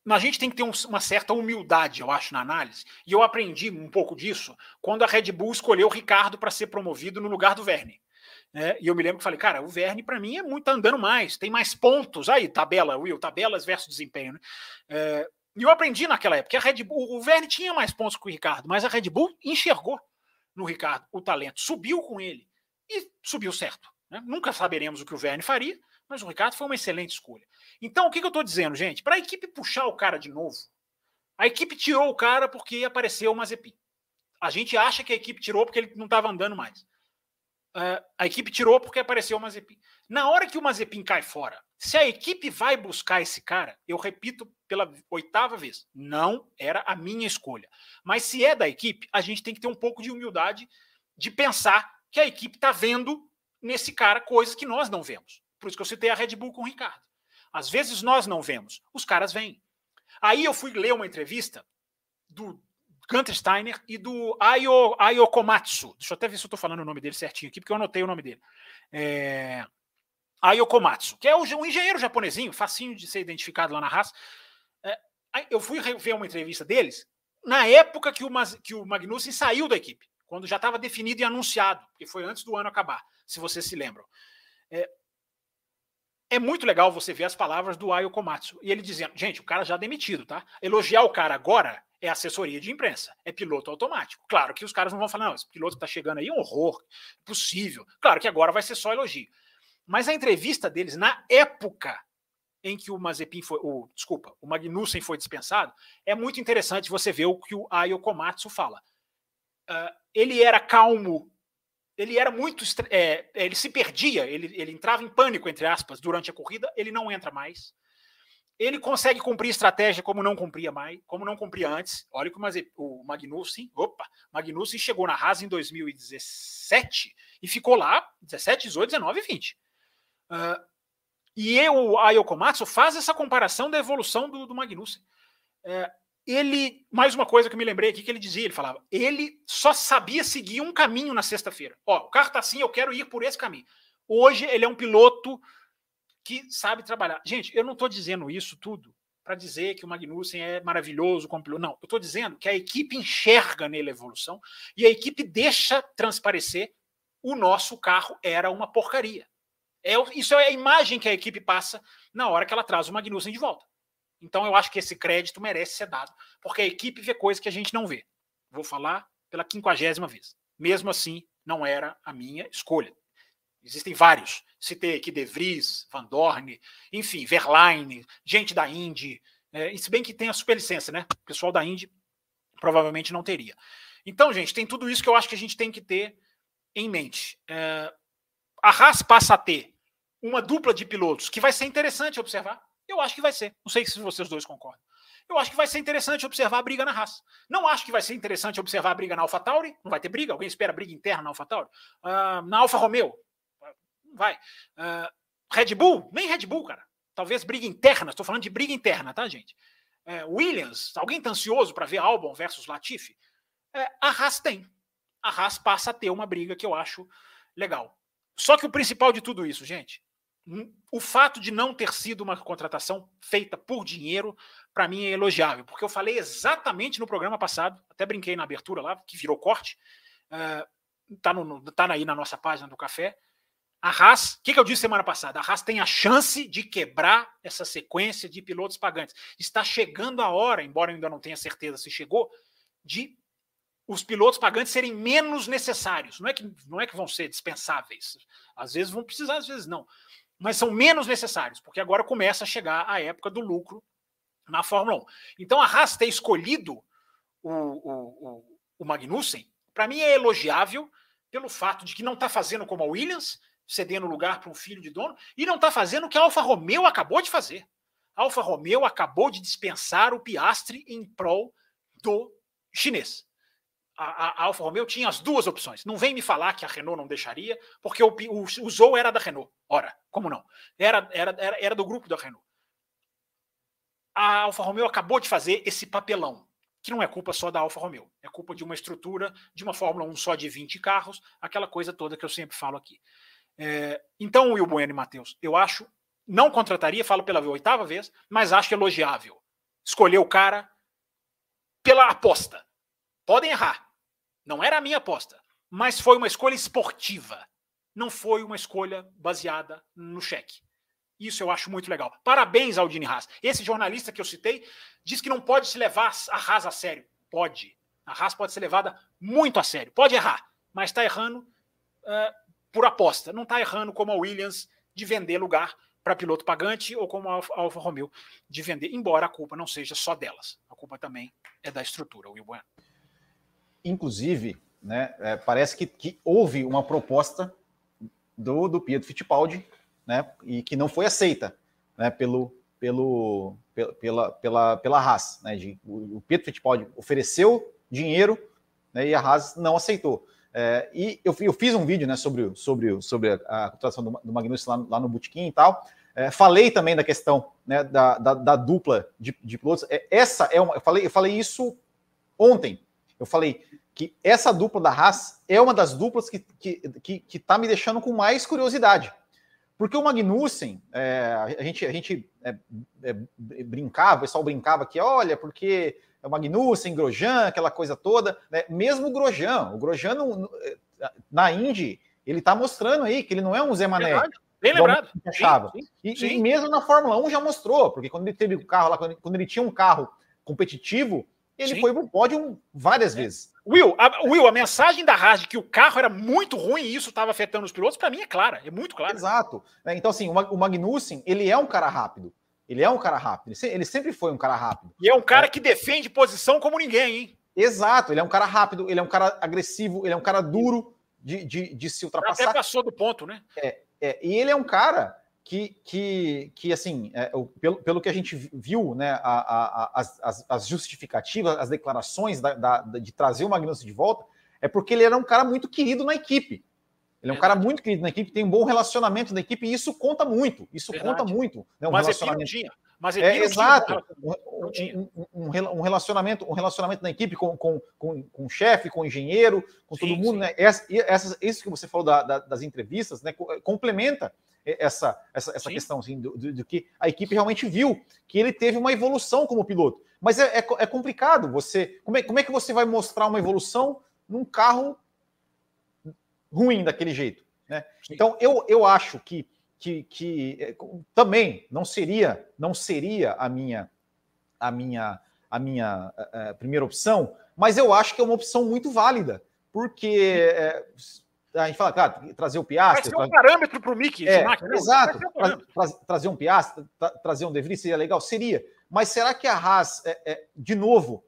S3: a gente tem que ter um, uma certa humildade, eu acho, na análise. E eu aprendi um pouco disso quando a Red Bull escolheu o Ricardo para ser promovido no lugar do Verne. É, e eu me lembro que falei, cara, o Verne para mim é muito tá andando mais, tem mais pontos. Aí, tabela, Will, tabelas versus desempenho. Né? É, e eu aprendi naquela época que a Red Bull, o Verne tinha mais pontos que o Ricardo, mas a Red Bull enxergou no Ricardo o talento, subiu com ele e subiu certo. Né? Nunca saberemos o que o Verne faria, mas o Ricardo foi uma excelente escolha. Então, o que, que eu estou dizendo, gente? Para a equipe puxar o cara de novo, a equipe tirou o cara porque apareceu o Mazepin. A gente acha que a equipe tirou porque ele não estava andando mais. Uh, a equipe tirou porque apareceu o Mazepin. Na hora que o Mazepin cai fora, se a equipe vai buscar esse cara, eu repito pela oitava vez, não era a minha escolha. Mas se é da equipe, a gente tem que ter um pouco de humildade de pensar que a equipe está vendo nesse cara coisas que nós não vemos. Por isso que eu citei a Red Bull com o Ricardo. Às vezes nós não vemos, os caras vêm. Aí eu fui ler uma entrevista do Gunter Steiner e do Ayo, Ayo Komatsu. Deixa eu até ver se eu estou falando o nome dele certinho aqui, porque eu anotei o nome dele. É... Ayo Komatsu, que é um engenheiro japonesinho, facinho de ser identificado lá na raça. É... Eu fui ver uma entrevista deles na época que o, que o Magnussen saiu da equipe, quando já estava definido e anunciado, porque foi antes do ano acabar, se vocês se lembram. É, é muito legal você ver as palavras do Ayo Komatsu. E ele dizendo, gente, o cara já demitido, tá? Elogiar o cara agora é assessoria de imprensa, é piloto automático. Claro que os caras não vão falar, não, esse piloto está chegando aí, é um horror, possível. Claro que agora vai ser só elogio. Mas a entrevista deles, na época em que o Mazepin foi, o, desculpa, o Magnussen foi dispensado, é muito interessante você ver o que o Ayo Komatsu fala. Uh, ele era calmo, ele era muito, é, ele se perdia, ele, ele entrava em pânico, entre aspas, durante a corrida, ele não entra mais. Ele consegue cumprir estratégia como não cumpria mais, como não cumpria antes. Olha que o Magnussen, opa, Magnussen chegou na Haas em 2017 e ficou lá 17, 18, 19 e 20. Uh, e eu, a Yokomatsu faz essa comparação da evolução do, do Magnussen. Ele, mais uma coisa que eu me lembrei aqui que ele dizia, ele falava, ele só sabia seguir um caminho na sexta-feira. Ó, o carro tá assim, eu quero ir por esse caminho. Hoje ele é um piloto que sabe trabalhar. Gente, eu não estou dizendo isso tudo para dizer que o Magnussen é maravilhoso como piloto. Não, eu estou dizendo que a equipe enxerga nele a evolução e a equipe deixa transparecer o nosso carro era uma porcaria. É, isso é a imagem que a equipe passa na hora que ela traz o Magnussen de volta. Então eu acho que esse crédito merece ser dado, porque a equipe vê coisas que a gente não vê. Vou falar pela quinquagésima vez. Mesmo assim, não era a minha escolha. Existem vários. Citei aqui De Vries, Van Dorn, enfim, Verlaine, gente da Indy. É, se bem que tem a superlicença, né? O pessoal da Indy provavelmente não teria. Então, gente, tem tudo isso que eu acho que a gente tem que ter em mente. É, a Haas passa a ter uma dupla de pilotos que vai ser interessante observar. Eu acho que vai ser. Não sei se vocês dois concordam. Eu acho que vai ser interessante observar a briga na Haas. Não acho que vai ser interessante observar a briga na AlphaTauri. Não vai ter briga? Alguém espera briga interna na AlphaTauri? Uh, na Alfa Romeo? Vai. Uh, Red Bull? Nem Red Bull, cara. Talvez briga interna. Estou falando de briga interna, tá, gente? É, Williams, alguém tá ansioso para ver Albon versus Latifi? É, a Haas tem. A Haas passa a ter uma briga que eu acho legal. Só que o principal de tudo isso, gente, hum, o fato de não ter sido uma contratação feita por dinheiro, para mim é elogiável, porque eu falei exatamente no programa passado, até brinquei na abertura lá, que virou corte, uh, tá, no, tá aí na nossa página do café. A Haas, o que, que, eu disse semana passada? A Haas tem a chance de quebrar essa sequência de pilotos pagantes. Está chegando a hora, embora eu ainda não tenha certeza se chegou, de os pilotos pagantes serem menos necessários. Não é que, não é que vão ser dispensáveis. Às vezes vão precisar, às vezes não. Mas são menos necessários, porque agora começa a chegar a época do lucro na Fórmula 1. Então a Haas ter escolhido o, o, o Magnussen, para mim é elogiável pelo fato de que não está fazendo como a Williams, cedendo lugar para um filho de dono, e não está fazendo o que a Alfa Romeo acabou de fazer. A Alfa Romeo acabou de dispensar o Piastre em prol do chinês. A, a, a, Alfa Romeo tinha as duas opções. Não vem me falar que a Renault não deixaria, porque o, o, o Zou era da Renault. Ora, como não? Era, era, era, era do grupo da Renault. A Alfa Romeo acabou de fazer esse papelão, que não é culpa só da Alfa Romeo, é culpa de uma estrutura, de uma Fórmula 1 só de 20 carros, aquela coisa toda que eu sempre falo aqui. É, então, Will Bueno e Matheus, eu acho, não contrataria, falo pela oitava vez, mas acho elogiável. Escolher o cara pela aposta. Podem errar. Não era a minha aposta, mas foi uma escolha esportiva. Não foi uma escolha baseada no cheque. Isso eu acho muito legal. Parabéns ao Dini Haas. Esse jornalista que eu citei diz que não pode se levar a Haas a sério. Pode. A Haas pode ser levada muito a sério. Pode errar, mas está errando uh, por aposta. Não está errando como a Williams de vender lugar para piloto pagante ou como a Alfa Romeo de vender, embora a culpa não seja só delas. A culpa também é da estrutura, Will Bueno.
S1: Inclusive, né, é, parece que, que, houve uma proposta do, do Pietro Fittipaldi, né, e que não foi aceita, né, pelo, pelo, pela, pela, pela Haas, né, de, o, o Pietro Fittipaldi ofereceu dinheiro, né, e a Haas não aceitou. É, e eu, eu, fiz um vídeo né, sobre, sobre, sobre a, contratação do, do Magnussen lá, lá no Botequim e tal. É, falei também da questão né, da, da, da, dupla de, de pilotos. É, essa é uma. Eu falei, eu falei isso ontem. Eu falei que essa dupla da Haas é uma das duplas que está que, que, que tá me deixando com mais curiosidade. Porque o Magnussen, é, a gente, a gente é, é, brincava, o pessoal brincava que, olha, porque Magnussen, Grosjean, aquela coisa toda, né? mesmo o Grosjean, o Grosjean no, na Indy, ele está mostrando aí que ele não é um Zé Mané.
S3: Verdade. Bem lembrado.
S1: Achava. Sim, sim, e, sim. e, mesmo na Fórmula 1 já mostrou, porque quando ele teve o carro lá, quando, quando ele tinha um carro competitivo, ele foi pro pódio várias é. vezes.
S3: Will a, Will, a mensagem da Haas de que o carro era muito ruim e isso estava afetando os pilotos, para mim é clara, é muito clara.
S1: Exato. É, então, assim, o Magnussen, ele é um cara rápido. Ele é um cara rápido. Ele sempre foi um cara rápido.
S3: E é um cara é. que defende posição como ninguém, hein?
S1: Exato. Ele é um cara rápido, ele é um cara agressivo, ele é um cara duro de, de, de se ultrapassar. Até
S3: passou do ponto, né?
S1: É, é, e ele é um cara que, que, que assim, é, pelo, pelo que a gente viu, né, a, a, as, as, justificativas, as declarações da, da, de trazer o Magnussen de volta, é porque ele era um cara muito querido na equipe. Ele é um cara muito querido na equipe, tem um bom relacionamento na equipe e isso conta muito. Isso Verdade. conta muito. Né, um
S3: mas
S1: relacionamento.
S3: Tinha. Mas
S1: é, exato. Um, um, um, relacionamento, um relacionamento na equipe com, com, com, com o chefe, com o engenheiro, com sim, todo mundo. Sim. Né? Essa, essa, isso que você falou da, da, das entrevistas, né? complementa essa, essa, essa questão assim, do, do, do, que a equipe realmente viu que ele teve uma evolução como piloto. Mas é, é, é complicado você. Como é, como é que você vai mostrar uma evolução num carro ruim daquele jeito. Né? Então, eu, eu acho que, que, que é, também não seria não seria a minha a minha a minha uh, primeira opção, mas eu acho que é uma opção muito válida, porque é, a gente fala, claro, trazer o Piastri.
S3: Vai ser um parâmetro para o Mickey.
S1: É, exato. Um trazer um Piastri, tra trazer um De Vries seria legal? Seria. Mas será que a Haas, é, é, de novo,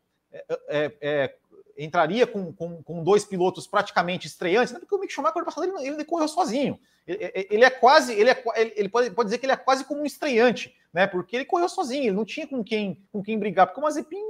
S1: é, entraria com, com, com, dois pilotos praticamente estreantes, né? porque o Mick Schumacher passado ele, ele correu sozinho. Ele, ele, é quase, ele, é, ele pode, pode dizer que ele é quase como um estreante, né? Porque ele correu sozinho, ele não tinha com quem, com quem brigar, porque o Mazepin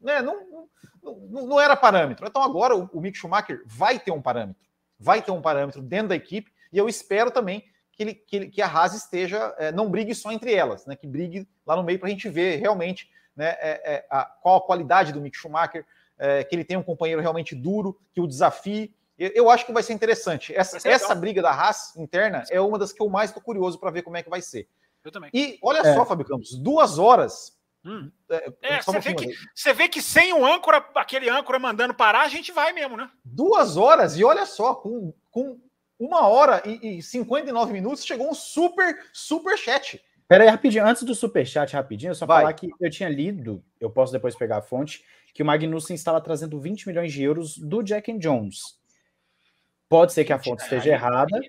S1: né, não, não, não era parâmetro. Então agora o, o Mick Schumacher vai ter um parâmetro, vai ter um parâmetro dentro da equipe, e eu espero também que, ele, que, ele, que a Haas esteja, é, não brigue só entre elas, né? Que brigue lá no meio para a gente ver realmente né, é, é, a, qual a qualidade do Mick Schumacher, é, que ele tenha um companheiro realmente duro, que o desafie. Eu, eu acho que vai ser interessante. Essa, ser essa briga da Haas interna é uma das que eu mais estou curioso para ver como é que vai ser.
S3: Eu também.
S1: E olha é. só, Fábio Campos, duas horas.
S3: Hum. É, é você, vê que, você vê que sem o âncora, aquele âncora mandando parar, a gente vai mesmo, né?
S1: Duas horas, e olha só, com, com uma hora e, e 59 minutos, chegou um super, super chat.
S2: Pera aí, rapidinho, antes do superchat, rapidinho, só Vai. falar que eu tinha lido, eu posso depois pegar a fonte, que o Magnussen estava trazendo 20 milhões de euros do Jack and Jones. Pode ser que a fonte esteja errada,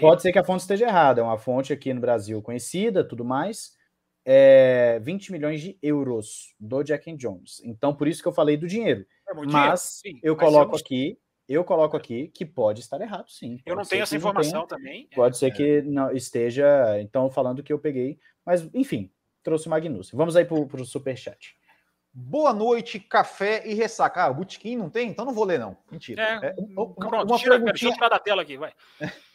S2: pode ser que a fonte esteja errada, é uma fonte aqui no Brasil conhecida, tudo mais, é, 20 milhões de euros do Jack and Jones. Então, por isso que eu falei do dinheiro. É mas dinheiro, eu mas coloco eu aqui, eu coloco aqui que pode estar errado, sim.
S3: Eu não tenho essa informação tenha, também.
S2: Pode é. ser que não esteja, então, falando que eu peguei. Mas, enfim, trouxe o Magnus. Vamos aí para o superchat.
S1: Boa noite, café e ressaca. Ah, o Butiquim não tem? Então não vou ler, não. Mentira. É,
S3: é, uma, pronto, uma tira, perguntinha... tirar da tela aqui, vai.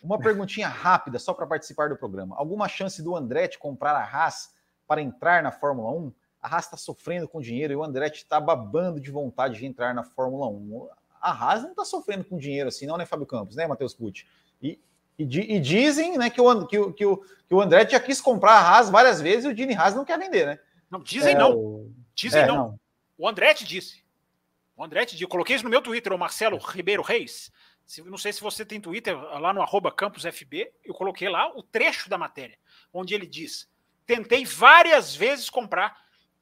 S1: Uma perguntinha rápida, só para participar do programa. Alguma chance do Andretti comprar a Haas para entrar na Fórmula 1? A Haas está sofrendo com dinheiro e o Andretti está babando de vontade de entrar na Fórmula 1. A Haas não está sofrendo com dinheiro assim, não, né, Fábio Campos, né, Matheus Pucci? E, e, e, dizem né, que, o, que, o, que, o, o Andretti já quis comprar a Haas várias vezes e o Dini Haas não quer vender, né?
S3: Não, dizem é, não. Dizem é, não. não. O Andretti disse. O Andretti disse. Eu coloquei isso no meu Twitter, o Marcelo Ribeiro Reis. Não sei se você tem Twitter, lá no arroba campusfb, eu coloquei lá o trecho da matéria, onde ele diz: tentei várias vezes comprar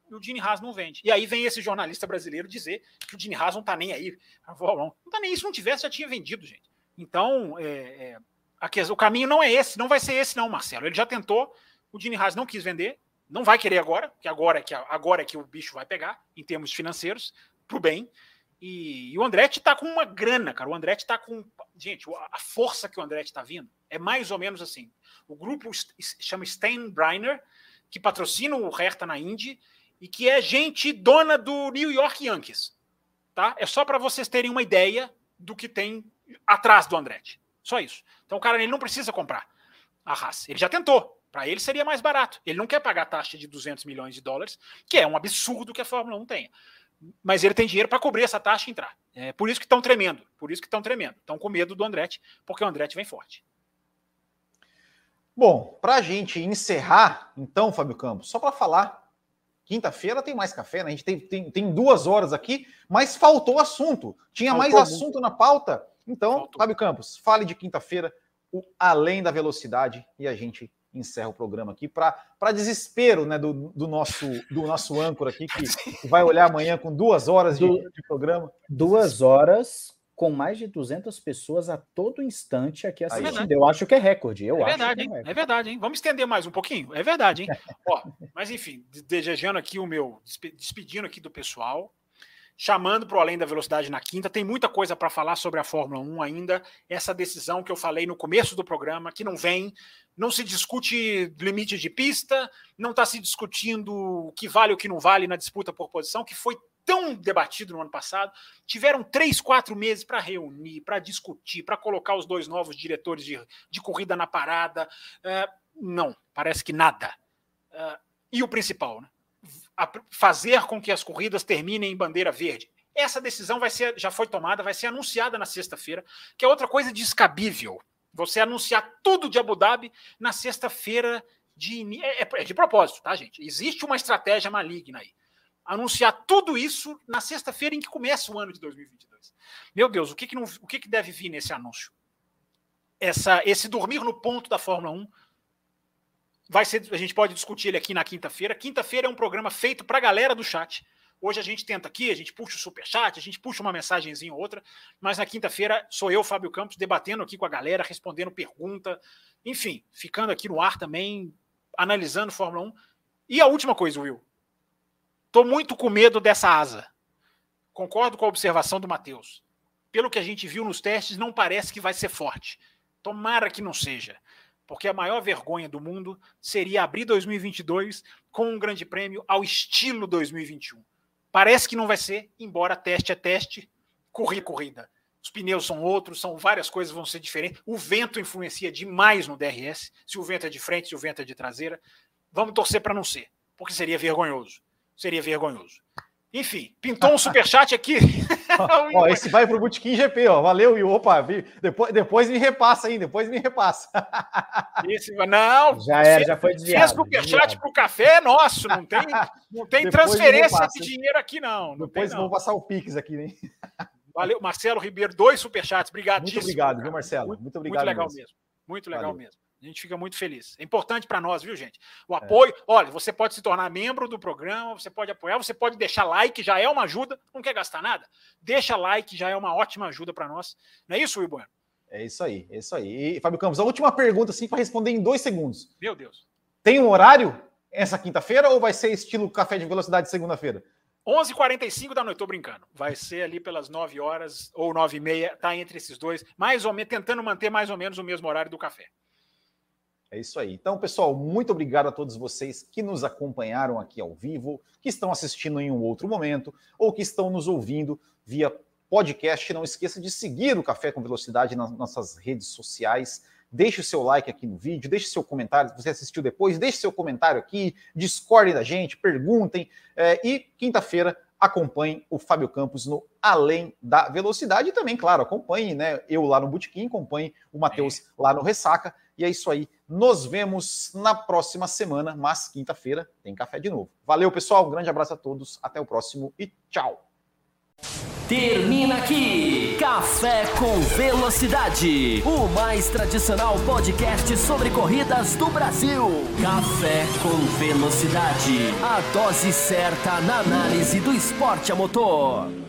S3: e o Dini Haas não vende. E aí vem esse jornalista brasileiro dizer que o Dini Haas não tá nem aí. Não tá nem se não tivesse, já tinha vendido, gente. Então, é, é, aqui, o caminho não é esse, não vai ser esse, não, Marcelo. Ele já tentou, o Dini Haas não quis vender, não vai querer agora, que agora é que agora é que o bicho vai pegar em termos financeiros pro bem. E, e o Andretti tá com uma grana, cara. O Andretti tá com, gente, a força que o Andretti tá vindo é mais ou menos assim. O grupo chama Steinbrenner, que patrocina o Hertha na Indy e que é gente dona do New York Yankees, tá? É só para vocês terem uma ideia do que tem atrás do Andretti. Só isso. Então o cara ele não precisa comprar a raça. Ele já tentou. Para ele seria mais barato. Ele não quer pagar a taxa de 200 milhões de dólares, que é um absurdo que a Fórmula 1 tenha. Mas ele tem dinheiro para cobrir essa taxa e entrar. É por isso que estão tremendo. Por isso que estão tremendo. Estão com medo do Andretti, porque o Andretti vem forte.
S1: Bom, para a gente encerrar, então, Fábio Campos, só para falar, quinta-feira tem mais café, né? A gente tem, tem, tem, duas horas aqui, mas faltou assunto. Tinha faltou mais assunto muito. na pauta. Então, faltou. Fábio Campos, fale de quinta-feira, o Além da Velocidade, e a gente encerra o programa aqui, para desespero né, do, do, nosso, do nosso âncora aqui, que vai olhar amanhã com duas horas de, de programa.
S2: Duas horas com mais de 200 pessoas a todo instante aqui assistindo. É eu acho que é recorde. Eu
S3: é
S2: verdade,
S3: é, é, verdade, hein? Vamos estender mais um pouquinho? É verdade, hein? Ó, mas enfim, desejando aqui o meu, despedindo aqui do pessoal chamando para o Além da Velocidade na quinta. Tem muita coisa para falar sobre a Fórmula 1 ainda. Essa decisão que eu falei no começo do programa, que não vem, não se discute limite de pista, não está se discutindo o que vale e o que não vale na disputa por posição, que foi tão debatido no ano passado. Tiveram três, quatro meses para reunir, para discutir, para colocar os dois novos diretores de, de corrida na parada. Uh, não, parece que nada. Uh, e o principal, né? Fazer com que as corridas terminem em bandeira verde. Essa decisão vai ser, já foi tomada, vai ser anunciada na sexta-feira, que é outra coisa descabível. Você anunciar tudo de Abu Dhabi na sexta-feira de é, é, é de propósito, tá, gente? Existe uma estratégia maligna aí. Anunciar tudo isso na sexta-feira em que começa o ano de 2022. Meu Deus, o que, que, não, o que, que deve vir nesse anúncio? Essa, esse dormir no ponto da Fórmula 1 Vai ser, a gente pode discutir ele aqui na quinta-feira. Quinta-feira é um programa feito para a galera do chat. Hoje a gente tenta aqui, a gente puxa o super chat, a gente puxa uma mensagenzinha ou outra, mas na quinta-feira sou eu, Fábio Campos, debatendo aqui com a galera, respondendo pergunta, enfim, ficando aqui no ar também, analisando Fórmula 1. E a última coisa, Will. Tô muito com medo dessa asa. Concordo com a observação do Matheus. Pelo que a gente viu nos testes, não parece que vai ser forte. Tomara que não seja porque a maior vergonha do mundo seria abrir 2022 com um grande prêmio ao estilo 2021. Parece que não vai ser, embora teste é teste, corrida corrida. Os pneus são outros, são várias coisas vão ser diferentes. O vento influencia demais no DRS, se o vento é de frente, se o vento é de traseira. Vamos torcer para não ser, porque seria vergonhoso. Seria vergonhoso. Enfim, pintou um superchat aqui.
S1: ó, esse vai pro Botequim GP, ó. Valeu, e opa, depois, depois me repassa aí, depois me repassa.
S3: Esse, não,
S2: já era, já foi desviado.
S3: Fez superchat pro café é nosso, não tem, não tem transferência de dinheiro aqui, não. não
S1: depois
S3: tem,
S1: vou passar o Pix aqui, né?
S3: Valeu, Marcelo Ribeiro, dois superchats, obrigado.
S1: Muito obrigado, viu, Marcelo? Muito obrigado.
S3: Muito legal mesmo. mesmo. Muito legal Valeu. mesmo. A gente fica muito feliz. É importante para nós, viu, gente? O é. apoio. É. Olha, você pode se tornar membro do programa, você pode apoiar, você pode deixar like, já é uma ajuda. Não quer gastar nada? Deixa like, já é uma ótima ajuda para nós. Não é isso, Will Bueno?
S1: É isso aí, é isso aí. E, Fábio Campos, a última pergunta, assim, para responder em dois segundos.
S3: Meu Deus.
S1: Tem um horário? essa quinta-feira ou vai ser estilo café de velocidade segunda-feira?
S3: 11h45 da noite, tô brincando. Vai ser ali pelas 9 horas ou 9 e meia, tá entre esses dois, mais ou menos, tentando manter mais ou menos o mesmo horário do café.
S1: É isso aí. Então, pessoal, muito obrigado a todos vocês que nos acompanharam aqui ao vivo, que estão assistindo em um outro momento, ou que estão nos ouvindo via podcast. Não esqueça de seguir o Café com Velocidade nas nossas redes sociais. Deixe o seu like aqui no vídeo, deixe seu comentário se você assistiu depois, deixe seu comentário aqui, discordem da gente, perguntem. É, e quinta-feira acompanhe o Fábio Campos no Além da Velocidade e também, claro, acompanhe né, eu lá no Botequim, acompanhe o Matheus é. lá no Ressaca. E é isso aí. Nos vemos na próxima semana, mas quinta-feira tem café de novo. Valeu, pessoal. Um grande abraço a todos. Até o próximo e tchau.
S4: Termina aqui Café com Velocidade, o mais tradicional podcast sobre corridas do Brasil. Café com Velocidade, a dose certa na análise do esporte a motor.